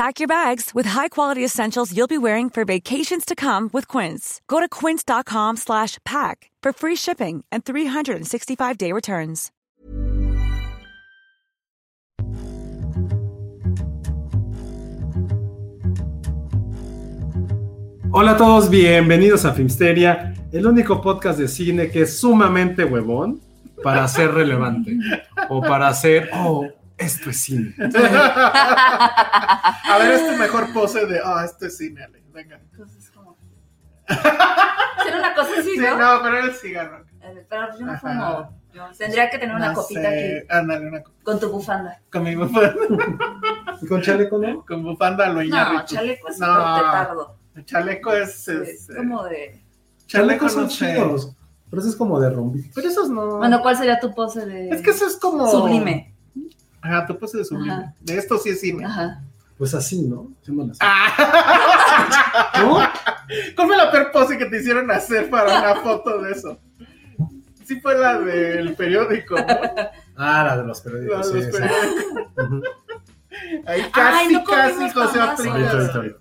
Pack your bags with high-quality essentials you'll be wearing for vacations to come with Quince. Go to quince.com slash pack for free shipping and 365-day returns. Hola a todos, bienvenidos a Filmsteria, el único podcast de cine que es sumamente huevón para ser relevante o para hacer, oh, esto es cine. A ver, es tu mejor pose de, ah, esto es cine, Ale. Venga. Entonces, como. Era una cosa así, Sí, ¿no? no, pero era el cigarro. Eh, Pero yo no fumo. Yo tendría que tener una No copita sé, aquí Ándale, una co- con tu bufanda. con mi bufanda. ¿Y con chaleco no? Con bufanda lo No, Iñárritu. chaleco es No. súper petardo. El chaleco es. Es este, como de. Chalecos son no sé. chidos, pero eso es como de rumbito. Pero esos no. Bueno, ¿cuál sería tu pose de. es que eso es como. Sublime. Ajá, tu pose de sublime. Ajá. De esto sí es cine. Ajá. Pues así, ¿no? Haciéndole así. Ah. ¿No? ¿Cuál fue la peor pose que te hicieron hacer para una foto de eso? Sí fue la del periódico, ¿no? Ah, la de los La periódicos. de sí, los sí. periódicos. Ahí casi, Ay, no casi José aplica.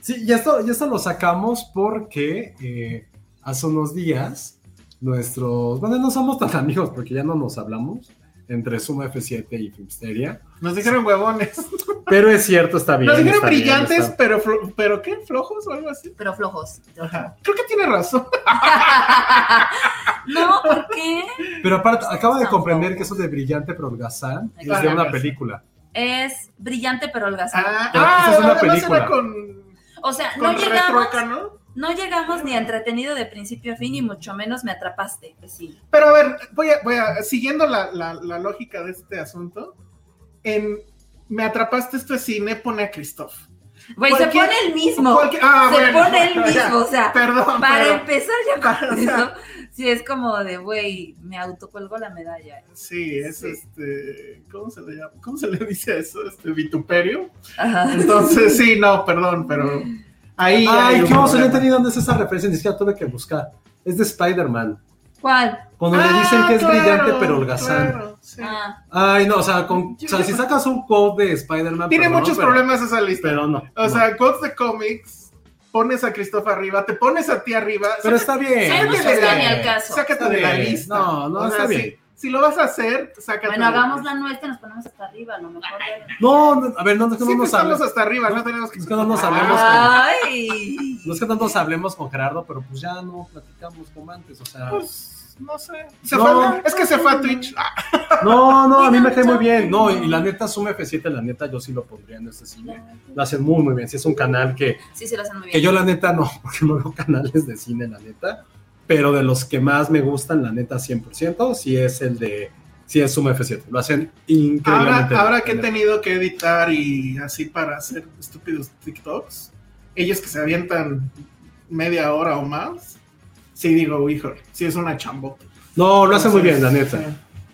Sí, y esto, y esto lo sacamos porque eh, hace unos días nuestros, bueno, no somos tan amigos porque ya no nos hablamos entre Suma F7 y Filmsteria, Nos dijeron huevones. pero es cierto, está bien. Nos dijeron está bien, brillantes, está- pero, flo- pero ¿qué? ¿Flojos o algo así? Pero flojos. Ajá. Creo que tiene razón. no, ¿por qué? Pero aparte, acabo de comprender flojos. que eso de brillante pero holgazán es de una película. Es brillante pero holgazán. Ah, Pero ah, es una además película. era con, O sea, no llegamos. No llegamos ni a entretenido de principio a fin, y mucho menos me atrapaste. Pues sí. Pero a ver, voy a, voy a siguiendo la, la, la lógica de este asunto, en Me atrapaste esto es cine, pone a Christoph. Güey, se pone el mismo. Ah, se bueno, pone el mismo, o sea, Perdón, Para pero- empezar ya con o sea- eso, sí es como de, güey, me autocuelgo la medalla. Sí, es Sí. este. ¿Cómo se le llama? ¿Cómo se le dice eso? Este vituperio. Ajá. Entonces, sí, no, perdón, pero ahí. Ay, ¿qué a problema. entender dónde es esa referencia? Ni siquiera tuve que buscar. Es de Spider-Man. ¿Cuál? Cuando le Ah, dicen que es claro, brillante pero holgazán. claro, sí. Ah, Ay, no, o sea, con, Yo- o sea yo- si sacas un quote de Spider-Man. Tiene muchos problemas esa lista. Pero no. o no. sea, quotes de cómics, pones a Christoph arriba, te pones a ti arriba. pero está bien. Sí, no sácate está de- ni al caso. Sácate Está de la lista. No, no, O sea, está bien. Si lo vas a hacer, sácate. bueno, hagamos la nuestra y nos ponemos hasta arriba, a lo mejor. No, no, a ver, no, no, es que no nos estamos hablemos. hasta arriba, no tenemos que. Es que no nos hablemos Ay. No es que no nos hablemos con Gerardo, pero pues ya no platicamos como antes, o sea. Pues, no sé. Se No. fue- es que se fue a Twitch. Ah, No, no, a mí me cae muy bien. No, y la neta, Suma F7, la neta, yo sí lo pondría en este cine. Lo hacen muy, muy bien. Sí, es un canal que, Sí, sí, lo hacen muy bien. que yo, la neta, no, porque no veo canales de cine, la neta. Pero de los que más me gustan, la neta, 100%, sí es el de. Sí es Suma F7. Lo hacen increíblemente ahora que he tenido que editar y así para hacer estúpidos TikToks, ellos que se avientan media hora o más, sí digo, híjole, sí es una chambota. No, lo hacen muy bien, la neta. sí.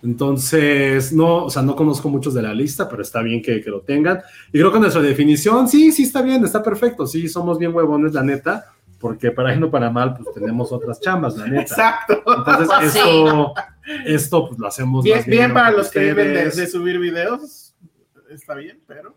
Entonces, no, o sea, no conozco muchos de la lista, pero está bien que, que lo tengan. Y creo que nuestra definición, sí, sí está bien, está perfecto. Sí, somos bien huevones, la neta, porque para bien o para mal, pues tenemos otras chambas, la neta. Exacto. Entonces, Pues sí. esto, esto, pues lo hacemos Bien, más bien para los que viven de subir videos, está bien, pero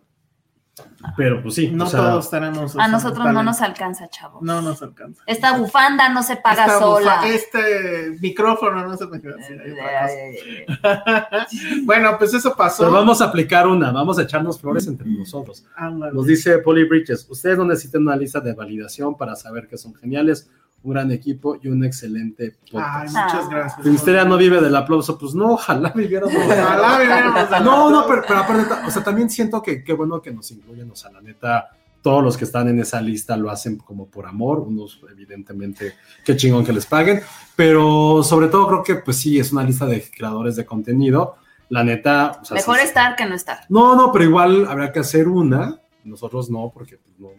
Pero pues sí, no o sea, todos tenemos. A nosotros no nos alcanza, chavos. No nos alcanza. Esta bufanda no se paga Esta sola. bufa- Este micrófono no se cosa. Eh, Bueno, pues eso pasó. pero vamos a aplicar una, vamos a echarnos flores entre nosotros. Ándale. Nos dice Polly Bridges, ustedes no necesitan una lista de validación para saber que son geniales un gran equipo y un excelente Ay, podcast. muchas Ah. gracias. Filmsteria no vive del aplauso, pues no, ojalá viviéramos. Ojalá viviéramos No, no, pero, pero aparte, o sea, también siento que qué bueno que nos incluyen, o sea, la neta, todos los que están en esa lista lo hacen como por amor, unos evidentemente, qué chingón que les paguen, pero sobre todo creo que pues sí, es una lista de creadores de contenido, la neta, o sea, Mejor sí- estar que no estar. No, no, pero igual habrá que hacer una, nosotros no, porque pues, no,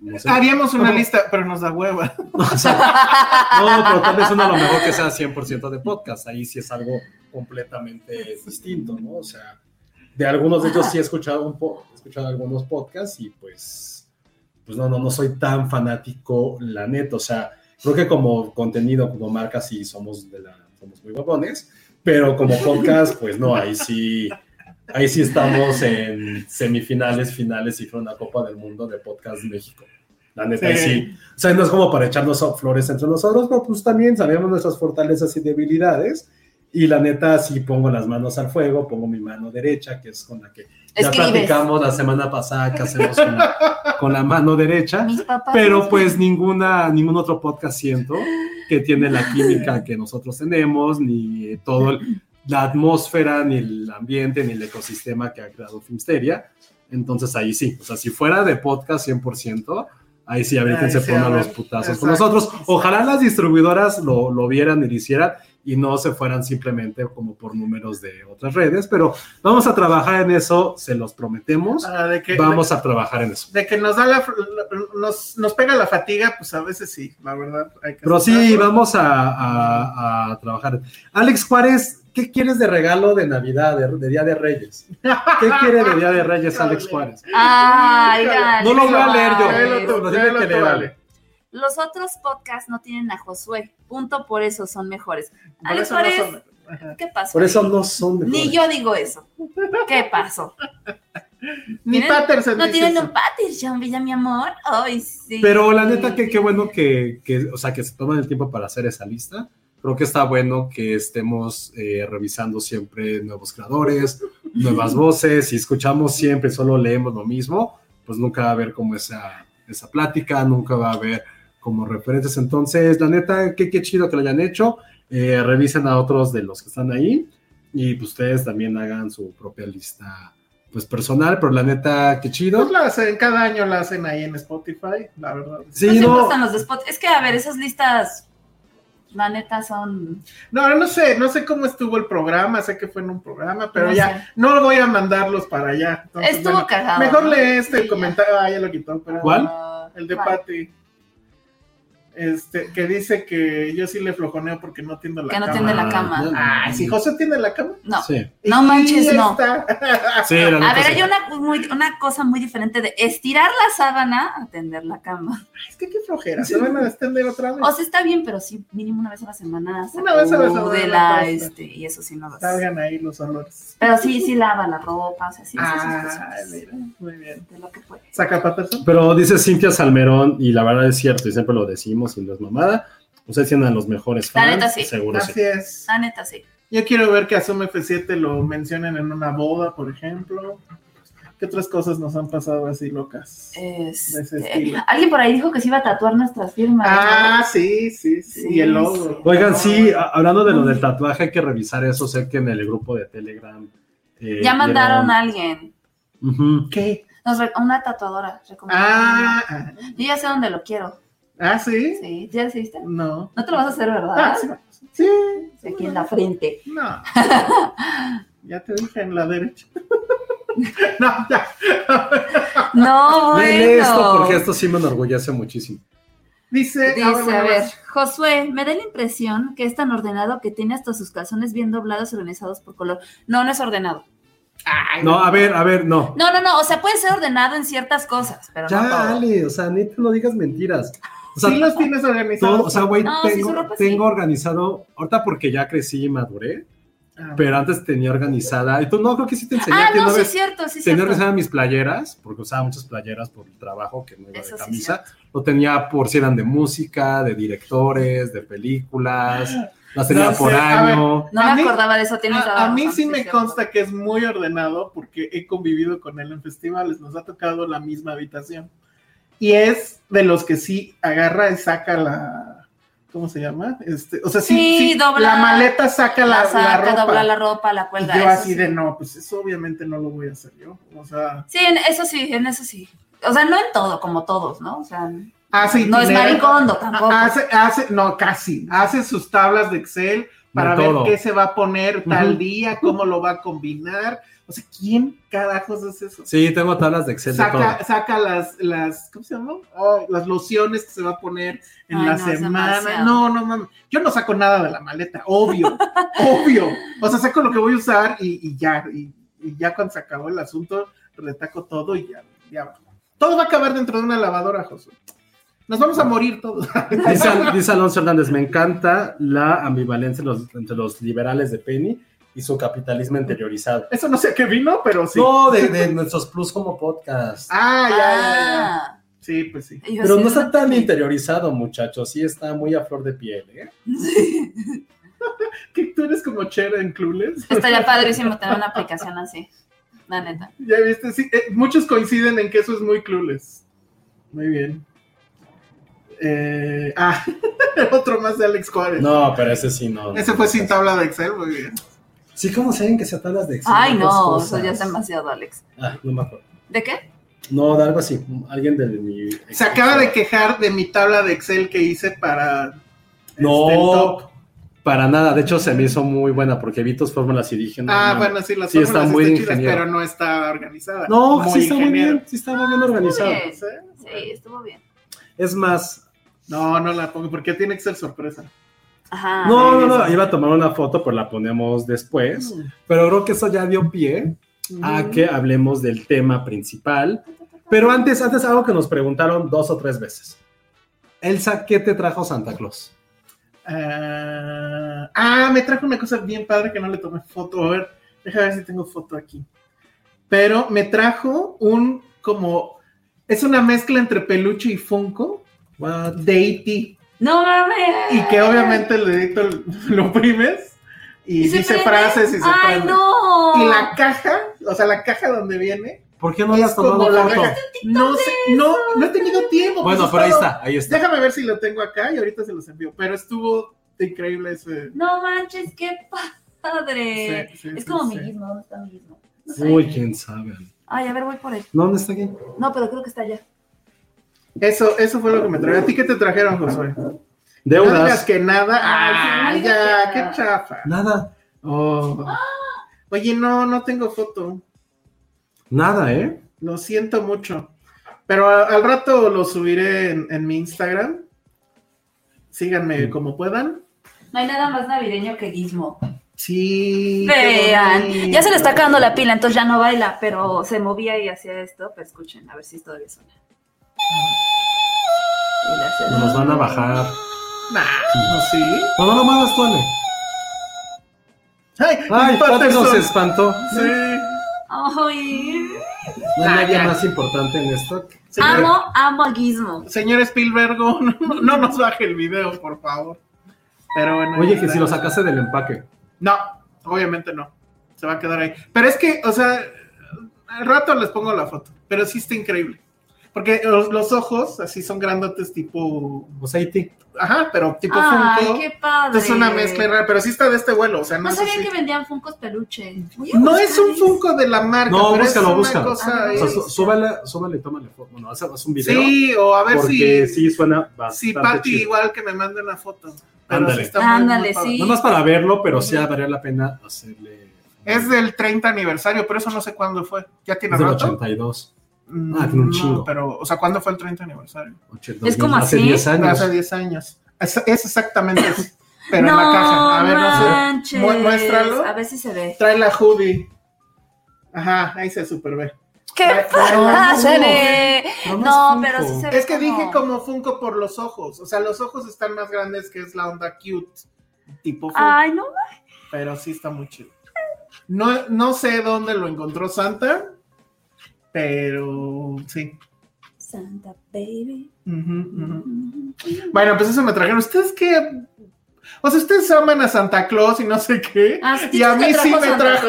no sé. Haríamos una ¿Cómo? lista, pero nos da hueva. O sea, no, pero tal vez uno a lo mejor que sea 100% de podcast. Ahí sí es algo completamente distinto, ¿no? O sea, de algunos de ellos sí he escuchado un po he escuchado algunos podcasts y pues, pues no, no, no soy tan fanático, la neta. O sea, creo que como contenido, como marca, sí somos de la, somos muy babones, pero como podcast, pues no, ahí sí, ahí sí estamos en semifinales, finales y fue una Copa del Mundo de Podcast México. La neta, ahí Sí. sí. O sea, no es como para echarnos flores entre nosotros, pero pues también sabemos nuestras fortalezas y debilidades. Y la neta, sí pongo las manos al fuego, pongo mi mano derecha, que es con la que ya Escribes. platicamos la semana pasada que hacemos con la, con la mano derecha. Mis papás. Pero pues ninguna, ningún otro podcast siento que tiene la química que nosotros tenemos, ni todo el- la atmósfera, ni el ambiente, ni el ecosistema que ha creado Filmsteria. Entonces ahí sí, o sea, si fuera de podcast 100%, ahí sí Ahí se sí, ver, los putazos con nosotros. Ojalá las distribuidoras lo, lo vieran y lo hicieran y no se fueran simplemente como por números de otras redes, pero vamos a trabajar en eso, se los prometemos. Ah, de que, Vamos a trabajar en eso. de que nos da la, nos, nos pega la fatiga, pues a veces sí, la verdad. Hay que Pero sí, vamos a, a- a trabajar. Alex Juárez, ¿qué quieres de regalo de Navidad, de, de Día de Reyes? ¿Qué quiere de Día de Reyes Alex Juárez? Ay, No lo voy a leer yo, Lo tiene que leer. Ale. Los otros podcasts no tienen a Josué. Punto por eso son mejores. Por Alex no Juárez, son-. ¿qué pasó? Por eso no son de Ni yo digo eso. ¿Qué pasó? Ni Patterson No tienen eso. un Patterson, Villa, mi amor. Ay, sí. Pero la neta, que qué bueno que, que, o sea, que se toman el tiempo para hacer esa lista. Creo que está bueno que estemos eh, revisando siempre nuevos creadores, nuevas voces. Si escuchamos siempre, solo leemos lo mismo, pues nunca va a haber como esa, esa plática, nunca va a haber como referentes. Entonces, la neta, qué, qué chido que lo hayan hecho. Eh, revisen a otros de los que están ahí y pues ustedes también hagan su propia lista pues personal, pero la neta, qué chido. Pues la hacen, cada año la hacen ahí en Spotify, la verdad. Sí, no no, los de Spot. Es que, a ver, esas listas, la neta, son. No, no sé, no sé cómo estuvo el programa, sé que fue en un programa, pero no ya, sé. no voy a mandarlos para allá. Entonces, Estuvo bueno, cagado. Mejor ¿no? lee este Sí, comentario, ah, ya lo quitó, pero ¿Cuál? El de ¿cuál? Patty. Este, que dice que yo sí le flojoneo porque no tiendo la Que no cama. tiende la cama. no, no, Ah, no. si José tiene la cama. No. Sí. No manches, no. Sí, A ver, sí. hay una, muy- una cosa muy diferente de estirar la sábana a tender la cama. Es que qué flojera, se van a extender otra vez. O sea, está bien, pero sí, mínimo una vez a la semana. Una vez a la semana, de la la, tosta. este, y eso sí no lo. Salgan ahí los olores. Pero sí, sí lava la ropa, o sea, sí, sí, sí, Ah, sí, sí, mira, muy bien. de lo que puede. Saca Patterson. Pero dice Cintia Salmerón, y la verdad es cierto, y siempre lo decimos, y no es mamada, ustedes tienen a los mejores La fans, neta, sí. seguro sí. Así es. La neta, sí. Yo quiero ver que Asume F7 lo mencionen en una boda, por ejemplo. ¿Qué otras cosas nos han pasado así locas? Este, De ese estilo. alguien por ahí dijo que se iba a tatuar nuestras firmas. Ah, sí, sí, sí. Sí, y el logo. sí. Oigan, sí, a- hablando de lo del tatuaje, hay que revisar eso, sé que en el grupo de Telegram... eh, ya mandaron a alguien. ¿Qué? Nos re- una tatuadora. Ah, ah, Yo ya sé dónde lo quiero. Ah, sí. Sí, ¿ya decidiste? No. No te lo vas a hacer, Ah, ¿verdad? sí. Sí. Aquí en la frente. No. ya te dije en la derecha. no, ya. No, Lee bueno. esto porque esto sí me enorgullece muchísimo. Dice, Dice, ah, bueno, a ver. Josué, me da la impresión que es tan ordenado que tiene hasta sus calzones bien doblados, organizados por color. No, no es ordenado. Ay, No, a ver, a ver, no. No, no, no, o sea, puede ser ordenado en ciertas cosas, pero no Ya, todo. Ale, o sea, neta, no digas mentiras. O sea, sí los tienes organizados. todo- o sea, güey, No, sí, tengo, ropa sí. organizado, ahorita porque ya crecí y maduré, Ah, pero antes tenía organizada, y tú no, creo que sí te enseñé Ah, ti no, una sí vez. es cierto, sí es Tenía organizadas mis playeras, porque usaba muchas playeras por el trabajo que no iba Eso de sí camisa. Lo tenía por si eran de música, de directores, de películas. Las tenía No por sé, a ver. año. No me mí- acordaba de eso, A, a mí sí me consta que es muy ordenado porque he convivido con él en festivales, nos ha tocado la misma habitación. Y es de los que sí agarra y saca la, ¿cómo se llama? Este, o sea, sí, Sí, sí, dobla- la maleta saca la, La la saca, ropa. dobla la ropa, la Y cuelga. yo eso así sí. de no, pues eso obviamente no lo voy a hacer yo. O sea, Sí, en eso sí, en eso sí. O sea, no en todo, como todos, ¿no? O sea, hace no es maricondo tampoco. Hace, hace, no, casi. Hace sus tablas de Excel para ver todo. qué se va a poner tal día, cómo lo va a combinar. O sea, ¿quién carajos hace eso? Sí, tengo tablas de Excel de todo. Saca, saca las, las, ¿cómo se llama? Oh, las lociones que se va a poner en Ay, la no, es semana. No, no mames. Yo no saco nada de la maleta, obvio, obvio. O sea, saco lo que voy a usar y, y ya. Y, y ya cuando se acabó el asunto, retaco todo y ya, ya. Todo va a acabar dentro de una lavadora, Josué. Nos vamos a morir todos. Dice, dice Alonso Hernández, me encanta la ambivalencia entre los, entre los liberales de Penny y su capitalismo interiorizado. Eso no sé a qué vino, pero sí. No, de, de nuestros plus como podcast. Ah, ya, ya, ya. Ah, Sí, pues sí. yo Pero sí, no está tan sí. interiorizado, muchachos. Sí está muy a flor de piel, ¿eh? ¿Qué, ¿Tú eres como Cher en Clueless? Estaría padrísimo tener una aplicación así. La neta. Ya viste, sí, eh, muchos coinciden en que eso es muy clueless. Muy bien. Eh, ah, otro más de Alex Juárez. No, pero ese sí no. Ese fue sin tabla de Excel, muy bien. Sí, ¿cómo saben que se tablas de Excel? Ay, no, cosas. eso ya es demasiado, Alex. Ah, no me acuerdo. ¿De qué? No, de algo así. Alguien de mi. Se acaba de quejar de mi tabla de Excel que hice para. No, este, el top. para nada. De hecho, se me hizo muy buena porque vi tus fórmulas y dije. No, Ah, no. bueno, sí, las Sí, está fórmulas muy están chidas, ingeniero. pero no está organizada. No, Muy sí está muy bien. Sí está muy bien. ¿Sí? Sí, estuvo bien. Es más, No, no la pongo porque tiene Excel sorpresa. Ajá. no, no, no. Iba a tomar una foto, pero la ponemos después. Mm. Pero creo que eso ya dio pie a que hablemos del tema principal. Pero antes, antes algo que nos preguntaron dos o tres veces. Elsa, ¿qué te trajo Santa Claus? Ah, ah, me trajo una cosa bien padre que no le tomé foto. A ver, déjame ver si tengo foto aquí. Pero me trajo un como. Es una mezcla entre peluche y Funko What? de E.T. No mames. Y que obviamente el dedito lo oprimes y, ¿Y se dice prende? frases y se Ay, prende. no. Y la caja, o sea, la caja donde viene, ¿Por qué no le has tomado la caja. No sé, no, no he tenido tiempo. Bueno, pues, pero ahí está, ahí está. Déjame ver si lo tengo acá y ahorita se los envío. Pero estuvo increíble ese. No manches, qué padre. Sí, sí, es sí, como sí. mi ¿dónde está mi sé. Uy, quién sabe. Ay, a ver, voy por él. ¿Dónde está aquí? No, pero creo que está allá. Eso, eso fue lo que me trajo. ¿A ti qué te trajeron, Josué? No digas Deudas. que nada. Ay, Ah, ya, qué nada. chafa. Nada, Oh. Oye, no, no tengo foto. nada, ¿eh? Lo siento mucho. Pero a- al rato lo subiré en, en mi Instagram. Síganme como puedan. No hay nada más navideño que guismo. Sí. Vean, ya se le está acabando la pila, entonces ya no baila, pero se movía y hacía esto. Pero escuchen, a ver si todavía suena. Nos van a bajar. Nah, no, sí. No, no lo muevas, tú, Ale. Ay, Ay, Patterson. nos espantó. Sí. Ay, No hay nadie más importante en esto. Señor, amo, amo a Gizmo. señor Spielberg, no, no- no nos baje el video, por favor. Pero bueno. Oye, que si lo sacaste del empaque. No, obviamente no. Se va a quedar ahí. Pero es que, o sea, al rato les pongo la foto. Pero sí está increíble. Porque los, los ojos así son grandotes tipo. O sea, IT. Ajá, pero tipo Ay, Funko. qué padre. Es una mezcla rara, pero sí está de este vuelo. O sea, no, No sabía así. que vendían Funkos peluche. No es un. Funko de la marca. No, pero búscalo, es una búscalo. cosa Ah. O sea, súbale, súbale y tómale foto. Bueno, haz, un video. Sí, o a ver porque si. sí suena Si bastante Patty chido. igual que me mande una foto. Ándale. sí está muy, muy Ándale, sí. No más para verlo, pero sí valdría la pena hacerle. Es del 30 aniversario, pero eso no sé cuándo fue. ¿Ya tiene Es del rato? 82. Mm, Ah, tiene un no, chingo. pero, o sea, ¿cuándo fue el 30 aniversario? 82, Es como hace así. 10 años. Hace 10 años. Es, es exactamente eso, pero no, en la caja. A ver, no sé. manches. Mu- muéstralo. A ver si se ve. Trae la hoodie. Ajá, ahí se super ve. ¿Qué pasa? No, es Funko. pero sí se ve Es que como- dije como Funko por los ojos. O sea, los ojos están más grandes que es la onda cute. Tipo Funko. Ay, no. Pero sí está muy chido. No, no sé dónde lo encontró Santa, pero sí. Santa baby. Ujú, ujú. Bueno, pues eso me trajeron. ¿Ustedes qué? O sea, ustedes aman a Santa Claus y no sé qué. Ah, sí, y a sí mí sí me Santa trajo.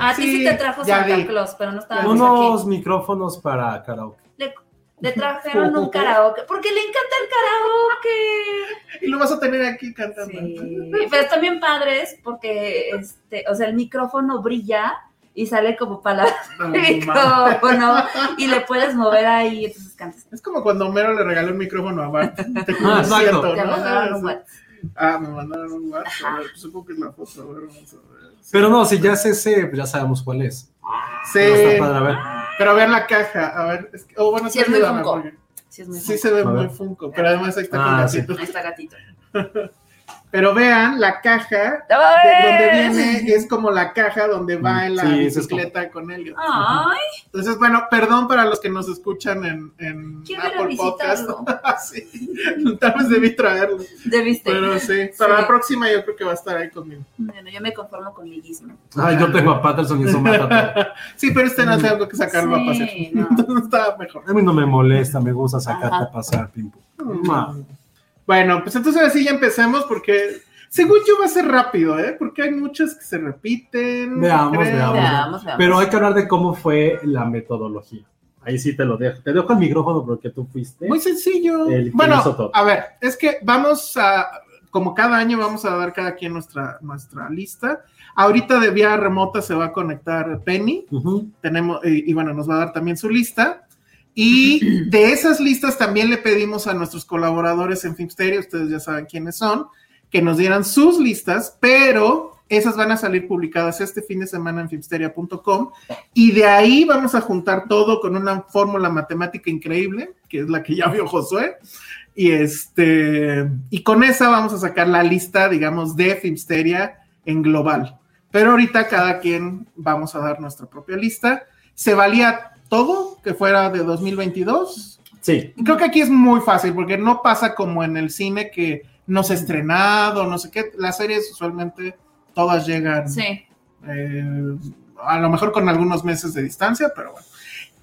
A ti sí te trajo Santa vi. Claus, pero no estábamos Unos aquí. micrófonos para karaoke. Le- Le trajeron un karaoke, porque le encanta el karaoke. Y lo vas a tener aquí cantando. Sí, pero están bien padres porque, este, o sea, el micrófono brilla y sale como palabras No, micrófono y le puedes mover ahí, entonces cantas. Es como cuando Homero le regaló el micrófono a Bart. Te Ah, siento, Te ¿no? Ah, me mandaron un WhatsApp. Ajá. A ver, pues supongo que es la foto. A ver, vamos a ver. Sí. Pero no, si ya es ese, pues ya sabemos cuál es. Sí, Pero está padre, a ver. pero vean la caja. A ver. Es que, oh, bueno, Sí, es muy Funko. porque Sí, es muy Sí se ve muy funko, pero además ahí está con Ah, sí. gatito. Ahí está gatito. Pero vean la caja de donde viene es como la caja donde va en la Sí, ese es como- bicicleta con Elliot. Ay, Entonces, bueno, perdón para los que nos escuchan en, en Apple Podcast. sí, tal vez debí traerlo. Debiste. Pero sí, para Sí. la próxima yo creo que va a estar ahí conmigo. Bueno, yo me conformo con mi guismo. Ay, yo tengo a Patterson y eso mata. Sí, pero este no hace algo que sacarlo a pasear. Sí, no. Entonces estaba mejor. A mí no me molesta, me gusta sacarte Ajá. a pasar, Pimpo. No. Bueno, pues entonces así ya empecemos porque según yo va a ser rápido, ¿eh? Porque hay muchas que se repiten. Veamos, veamos. Veamos, veamos. Pero hay que hablar de cómo fue la metodología. Ahí sí te lo dejo. Te dejo el micrófono porque tú fuiste. Muy sencillo. El que bueno, hizo todo. a ver, es que vamos a, como cada año vamos a dar cada quien nuestra, nuestra lista. Ahorita de vía remota se va a conectar Penny, tenemos, y, y bueno, nos va a dar también su lista. Y de esas listas también le pedimos a nuestros colaboradores en Filmsteria, ustedes ya saben quiénes son, que nos dieran sus listas, pero esas van a salir publicadas este fin de semana en filmsteria.com y de ahí vamos a juntar todo con una fórmula matemática increíble, que es la que ya vio Josué, y este, y con esa vamos a sacar la lista, digamos, de Filmsteria en global. Pero ahorita cada quien vamos a dar nuestra propia lista. Se valía todo que fuera de 2022. Sí. Creo que aquí es muy fácil porque no pasa como en el cine que no se ha estrenado, no sé qué. Las series usualmente todas llegan Sí. eh, a lo mejor con algunos meses de distancia, pero bueno.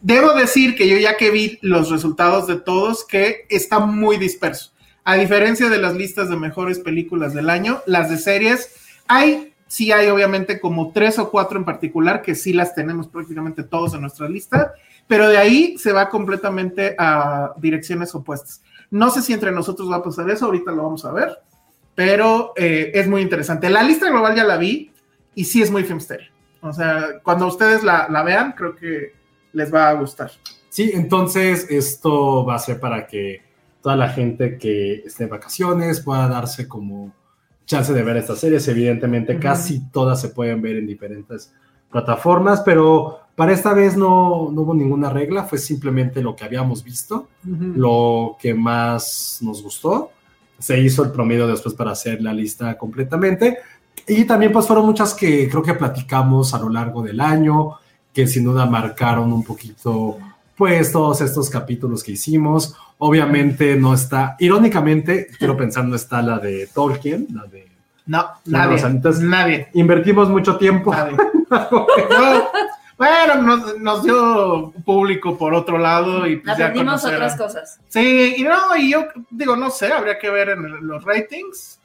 Debo decir que yo ya que vi los resultados de todos, que está muy disperso. A diferencia de las listas de mejores películas del año, las de series, hay, sí hay obviamente como tres o cuatro en particular, que sí las tenemos prácticamente todos en nuestra lista, pero de ahí se va completamente a direcciones opuestas. No sé si entre nosotros va a pasar eso, ahorita lo vamos a ver, pero eh, es muy interesante. La lista global ya la vi y sí es muy filmsteria. O sea, cuando ustedes la, la vean, creo que les va a gustar. Sí, entonces esto va a ser para que toda la gente que esté de vacaciones pueda darse como chance de ver estas series. Evidentemente, Ujú. casi todas se pueden ver en diferentes plataformas, pero para esta vez no, no hubo ninguna regla, fue simplemente lo que habíamos visto, lo que más nos gustó. Se hizo el promedio después para hacer la lista completamente. Y también pues fueron muchas que creo que platicamos a lo largo del año, que sin duda marcaron un poquito pues todos estos capítulos que hicimos. Obviamente no está, irónicamente, quiero pensar, no está la de Tolkien, la de... No, No, nadie. los anitas- nadie. Invertimos mucho tiempo. bueno, nos, nos dio público por otro lado y pues Aprendimos otras cosas. Sí, y no, y yo digo, no sé, habría que ver en los ratings.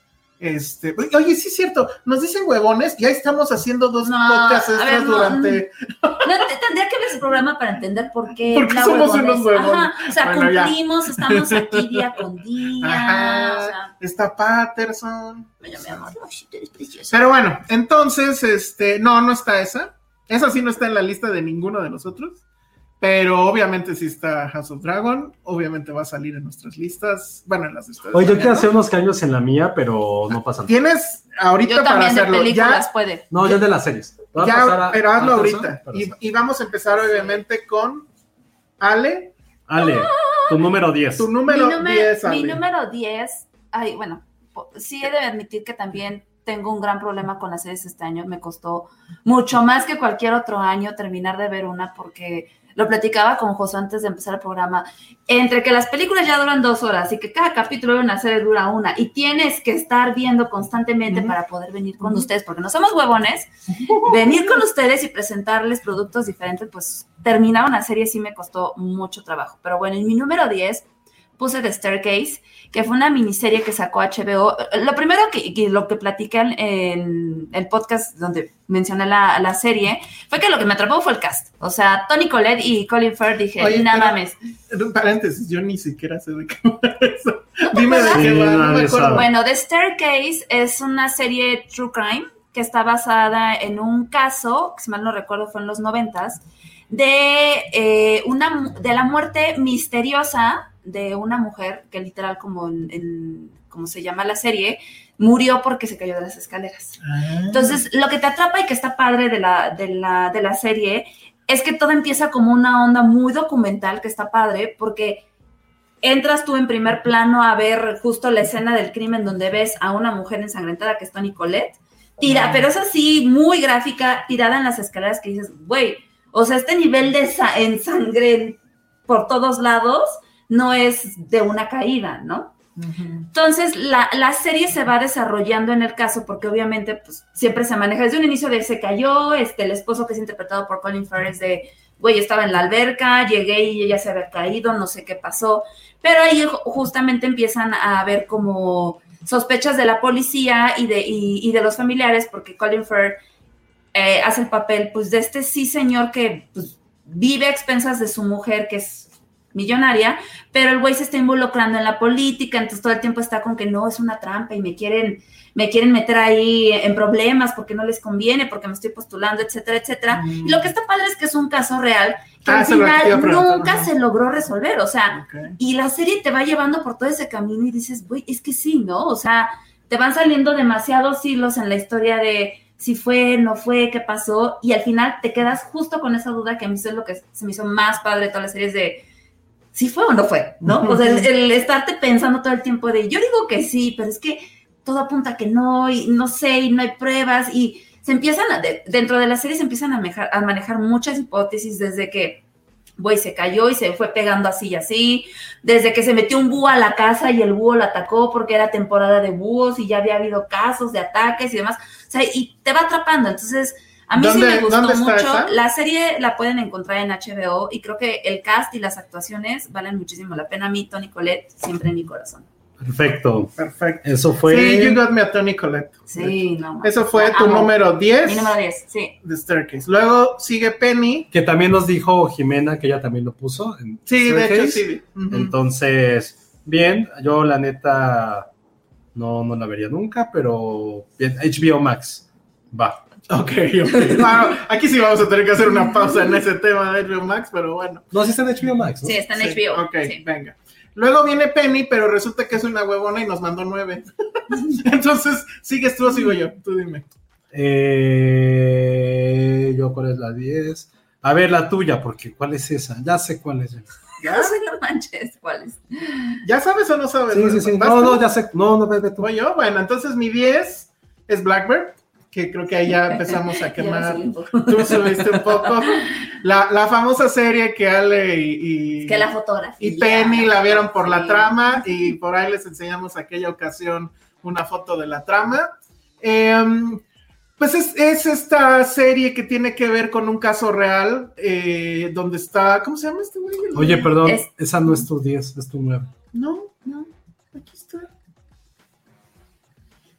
Este, oye, sí es cierto, nos dicen huevones, ya estamos haciendo dos No, podcasts a extras ver, no, durante. No, te- tendría que ver ese programa para entender por qué. Porque somos huevones. unos huevones. Ajá, o sea, Bueno, ya. cumplimos, estamos aquí día con día. Ajá. O sea, Está Patterson. bueno, mi amor, eres preciosa. Pero bueno, entonces, este, no, no está esa. Esa sí no está en la lista de ninguno de nosotros. Pero obviamente sí está House of Dragon. Obviamente va a salir en nuestras listas. Bueno, en las de ustedes. Oye, yo quiero ¿no? hacer unos cambios en la mía, pero no pasa nada. Tienes ahorita Yo para también de hacerlo. películas Ya, puede. No, yo de las series. Voy a ya, pasar a- pero hazlo a ahorita. Y, vamos a empezar obviamente con Ale, Ale, tu número 10. tu número mi, número, 10, mi número 10, ay, bueno, sí he de admitir que también tengo un gran problema con las series este año. Me costó mucho más que cualquier otro año terminar de ver una porque lo platicaba con José antes de empezar el programa. Entre que las películas ya duran dos horas y que cada capítulo de una serie dura una y tienes que estar viendo constantemente para poder venir con ustedes, porque no somos huevones, venir con ustedes y presentarles productos diferentes, pues terminar una serie sí me costó mucho trabajo. Pero bueno, en mi número 10 puse The Staircase, que fue una miniserie que sacó HBO. Lo primero que, que lo que platican en el podcast donde mencioné la, la, serie fue que lo que me atrapó fue el cast. O sea, Tony Collette y Colin Firth, dije, Oye, nada pero- mames. Paréntesis, yo ni siquiera sé de qué va eso. Dime de qué va, no me nadie acuerdo. sabe. Bueno, The Staircase es una serie True Crime que está basada en un caso, que si mal no recuerdo fue en los noventas, de, eh, una, de la muerte misteriosa de una mujer que literal como, en, en- como se llama la serie, murió porque se cayó de las escaleras. Ah. Entonces, lo que te atrapa y que está padre de la, de la, de la serie es que todo empieza como una onda muy documental, que está padre, porque entras tú en primer plano a ver justo la escena del crimen donde ves a una mujer ensangrentada que es Toni Colette, tira, pero es así, muy gráfica, tirada en las escaleras que dices, güey, o sea, este nivel de sa- en sangre por todos lados no es de una caída, ¿no? Entonces, la, la serie se va desarrollando en el caso porque obviamente pues, siempre se maneja. Desde un inicio de se cayó, este, el esposo que es interpretado por Colin Firth es de, güey, estaba en la alberca, llegué y ella se había caído, no sé qué pasó, pero ahí ju- justamente empiezan a haber como sospechas de la policía y de, y, y de los familiares porque Colin Firth eh, hace el papel pues de este sí señor que pues, vive a expensas de su mujer que es millonaria, pero el güey se está involucrando en la política, entonces todo el tiempo está con que no es una trampa y me quieren, me quieren meter ahí en problemas porque no les conviene, porque me estoy postulando, etcétera, etcétera. Y lo que está padre es que es un caso real que Ah, al final nunca se logró resolver, o sea, y la serie te va llevando por todo ese camino y dices, güey, es que sí, ¿no? O sea, te van saliendo demasiados hilos en la historia de si fue, no fue, qué pasó, y al final te quedas justo con esa duda que a mí eso es lo que se me hizo más padre de todas las series de si fue o no fue, ¿no? O sea, el, el estarte pensando todo el tiempo de yo digo que sí, pero es que todo apunta a que no, y no sé, y no hay pruebas, y se empiezan, a, de- dentro de la serie se empiezan a manejar, a manejar muchas hipótesis desde que güey se cayó y se fue pegando así y así, desde que se metió un búho a la casa y el búho lo atacó porque era temporada de búhos y ya había habido casos de ataques y demás, o sea, y te va atrapando, entonces a mí sí ¿Dónde- me gustó mucho, esa? la serie la pueden encontrar en HBO y creo que el cast y las actuaciones valen muchísimo la pena, a mí Tony Colette siempre en mi corazón. Perfecto. Perfecto. Eso fue. Sí, you got me a Tony Collette. Sí, no. más. Eso fue tu amo. número 10 Mi número 10, sí. de Staircase. Luego sigue Penny. Que también nos dijo Jimena que ella también lo puso. En Sí, de hecho sí. Entonces, bien, yo la neta no, no la vería nunca, pero bien, HBO Max. Va. Ok, ok. Wow, aquí sí vamos a tener que hacer una pausa en ese tema de HBO Max, pero bueno. No, sí está en HBO Max, ¿no? Sí, está en Sí, HBO. Ok, sí. venga. Luego viene Penny, pero resulta que es una huevona y nos mandó nueve. Entonces, ¿sigues tú o sigo yo? Tú dime. Eh, yo, ¿cuál es la 10? A ver, la tuya, porque ¿cuál es esa? Ya sé cuál es. ¿Ya? No sé, no manches, ¿cuál es? ¿Ya sabes o no sabes? Sí, sí, sí. ¿Vas No, tú? no, ya sé. No, no, vete tú. ¿Voy yo? Bueno, entonces mi 10 es Blackbird, que creo que ahí ya empezamos a quemar. subí. Tú subiste un poco. La, la famosa serie que Ale y, y- Es que la fotografía. y Penny la vieron por la trama y por ahí les enseñamos aquella ocasión una foto de la trama. Em, pues es, es esta serie que tiene que ver con un caso real eh, donde está, ¿cómo se llama este güey? Oye, perdón, Es- esa no es tu 10, es tu 9. No, No. aquí está.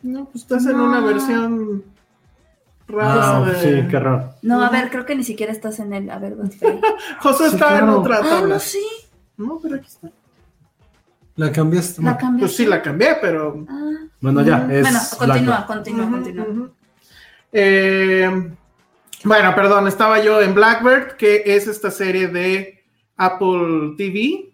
No, pues estás en una versión Ah, sí, qué raro. No, a ver, creo que ni siquiera estás en el. A ver. José Sí, está en otra Ah, tabla. no, sí. No, pero aquí está. La cambiaste. La cambié. Pues sí, la cambié, pero. Ah. Bueno, ya, es. Bueno, continúa, continúa, continúa. Eh, bueno, perdón, estaba yo en Blackbird, que es esta serie de Apple TV,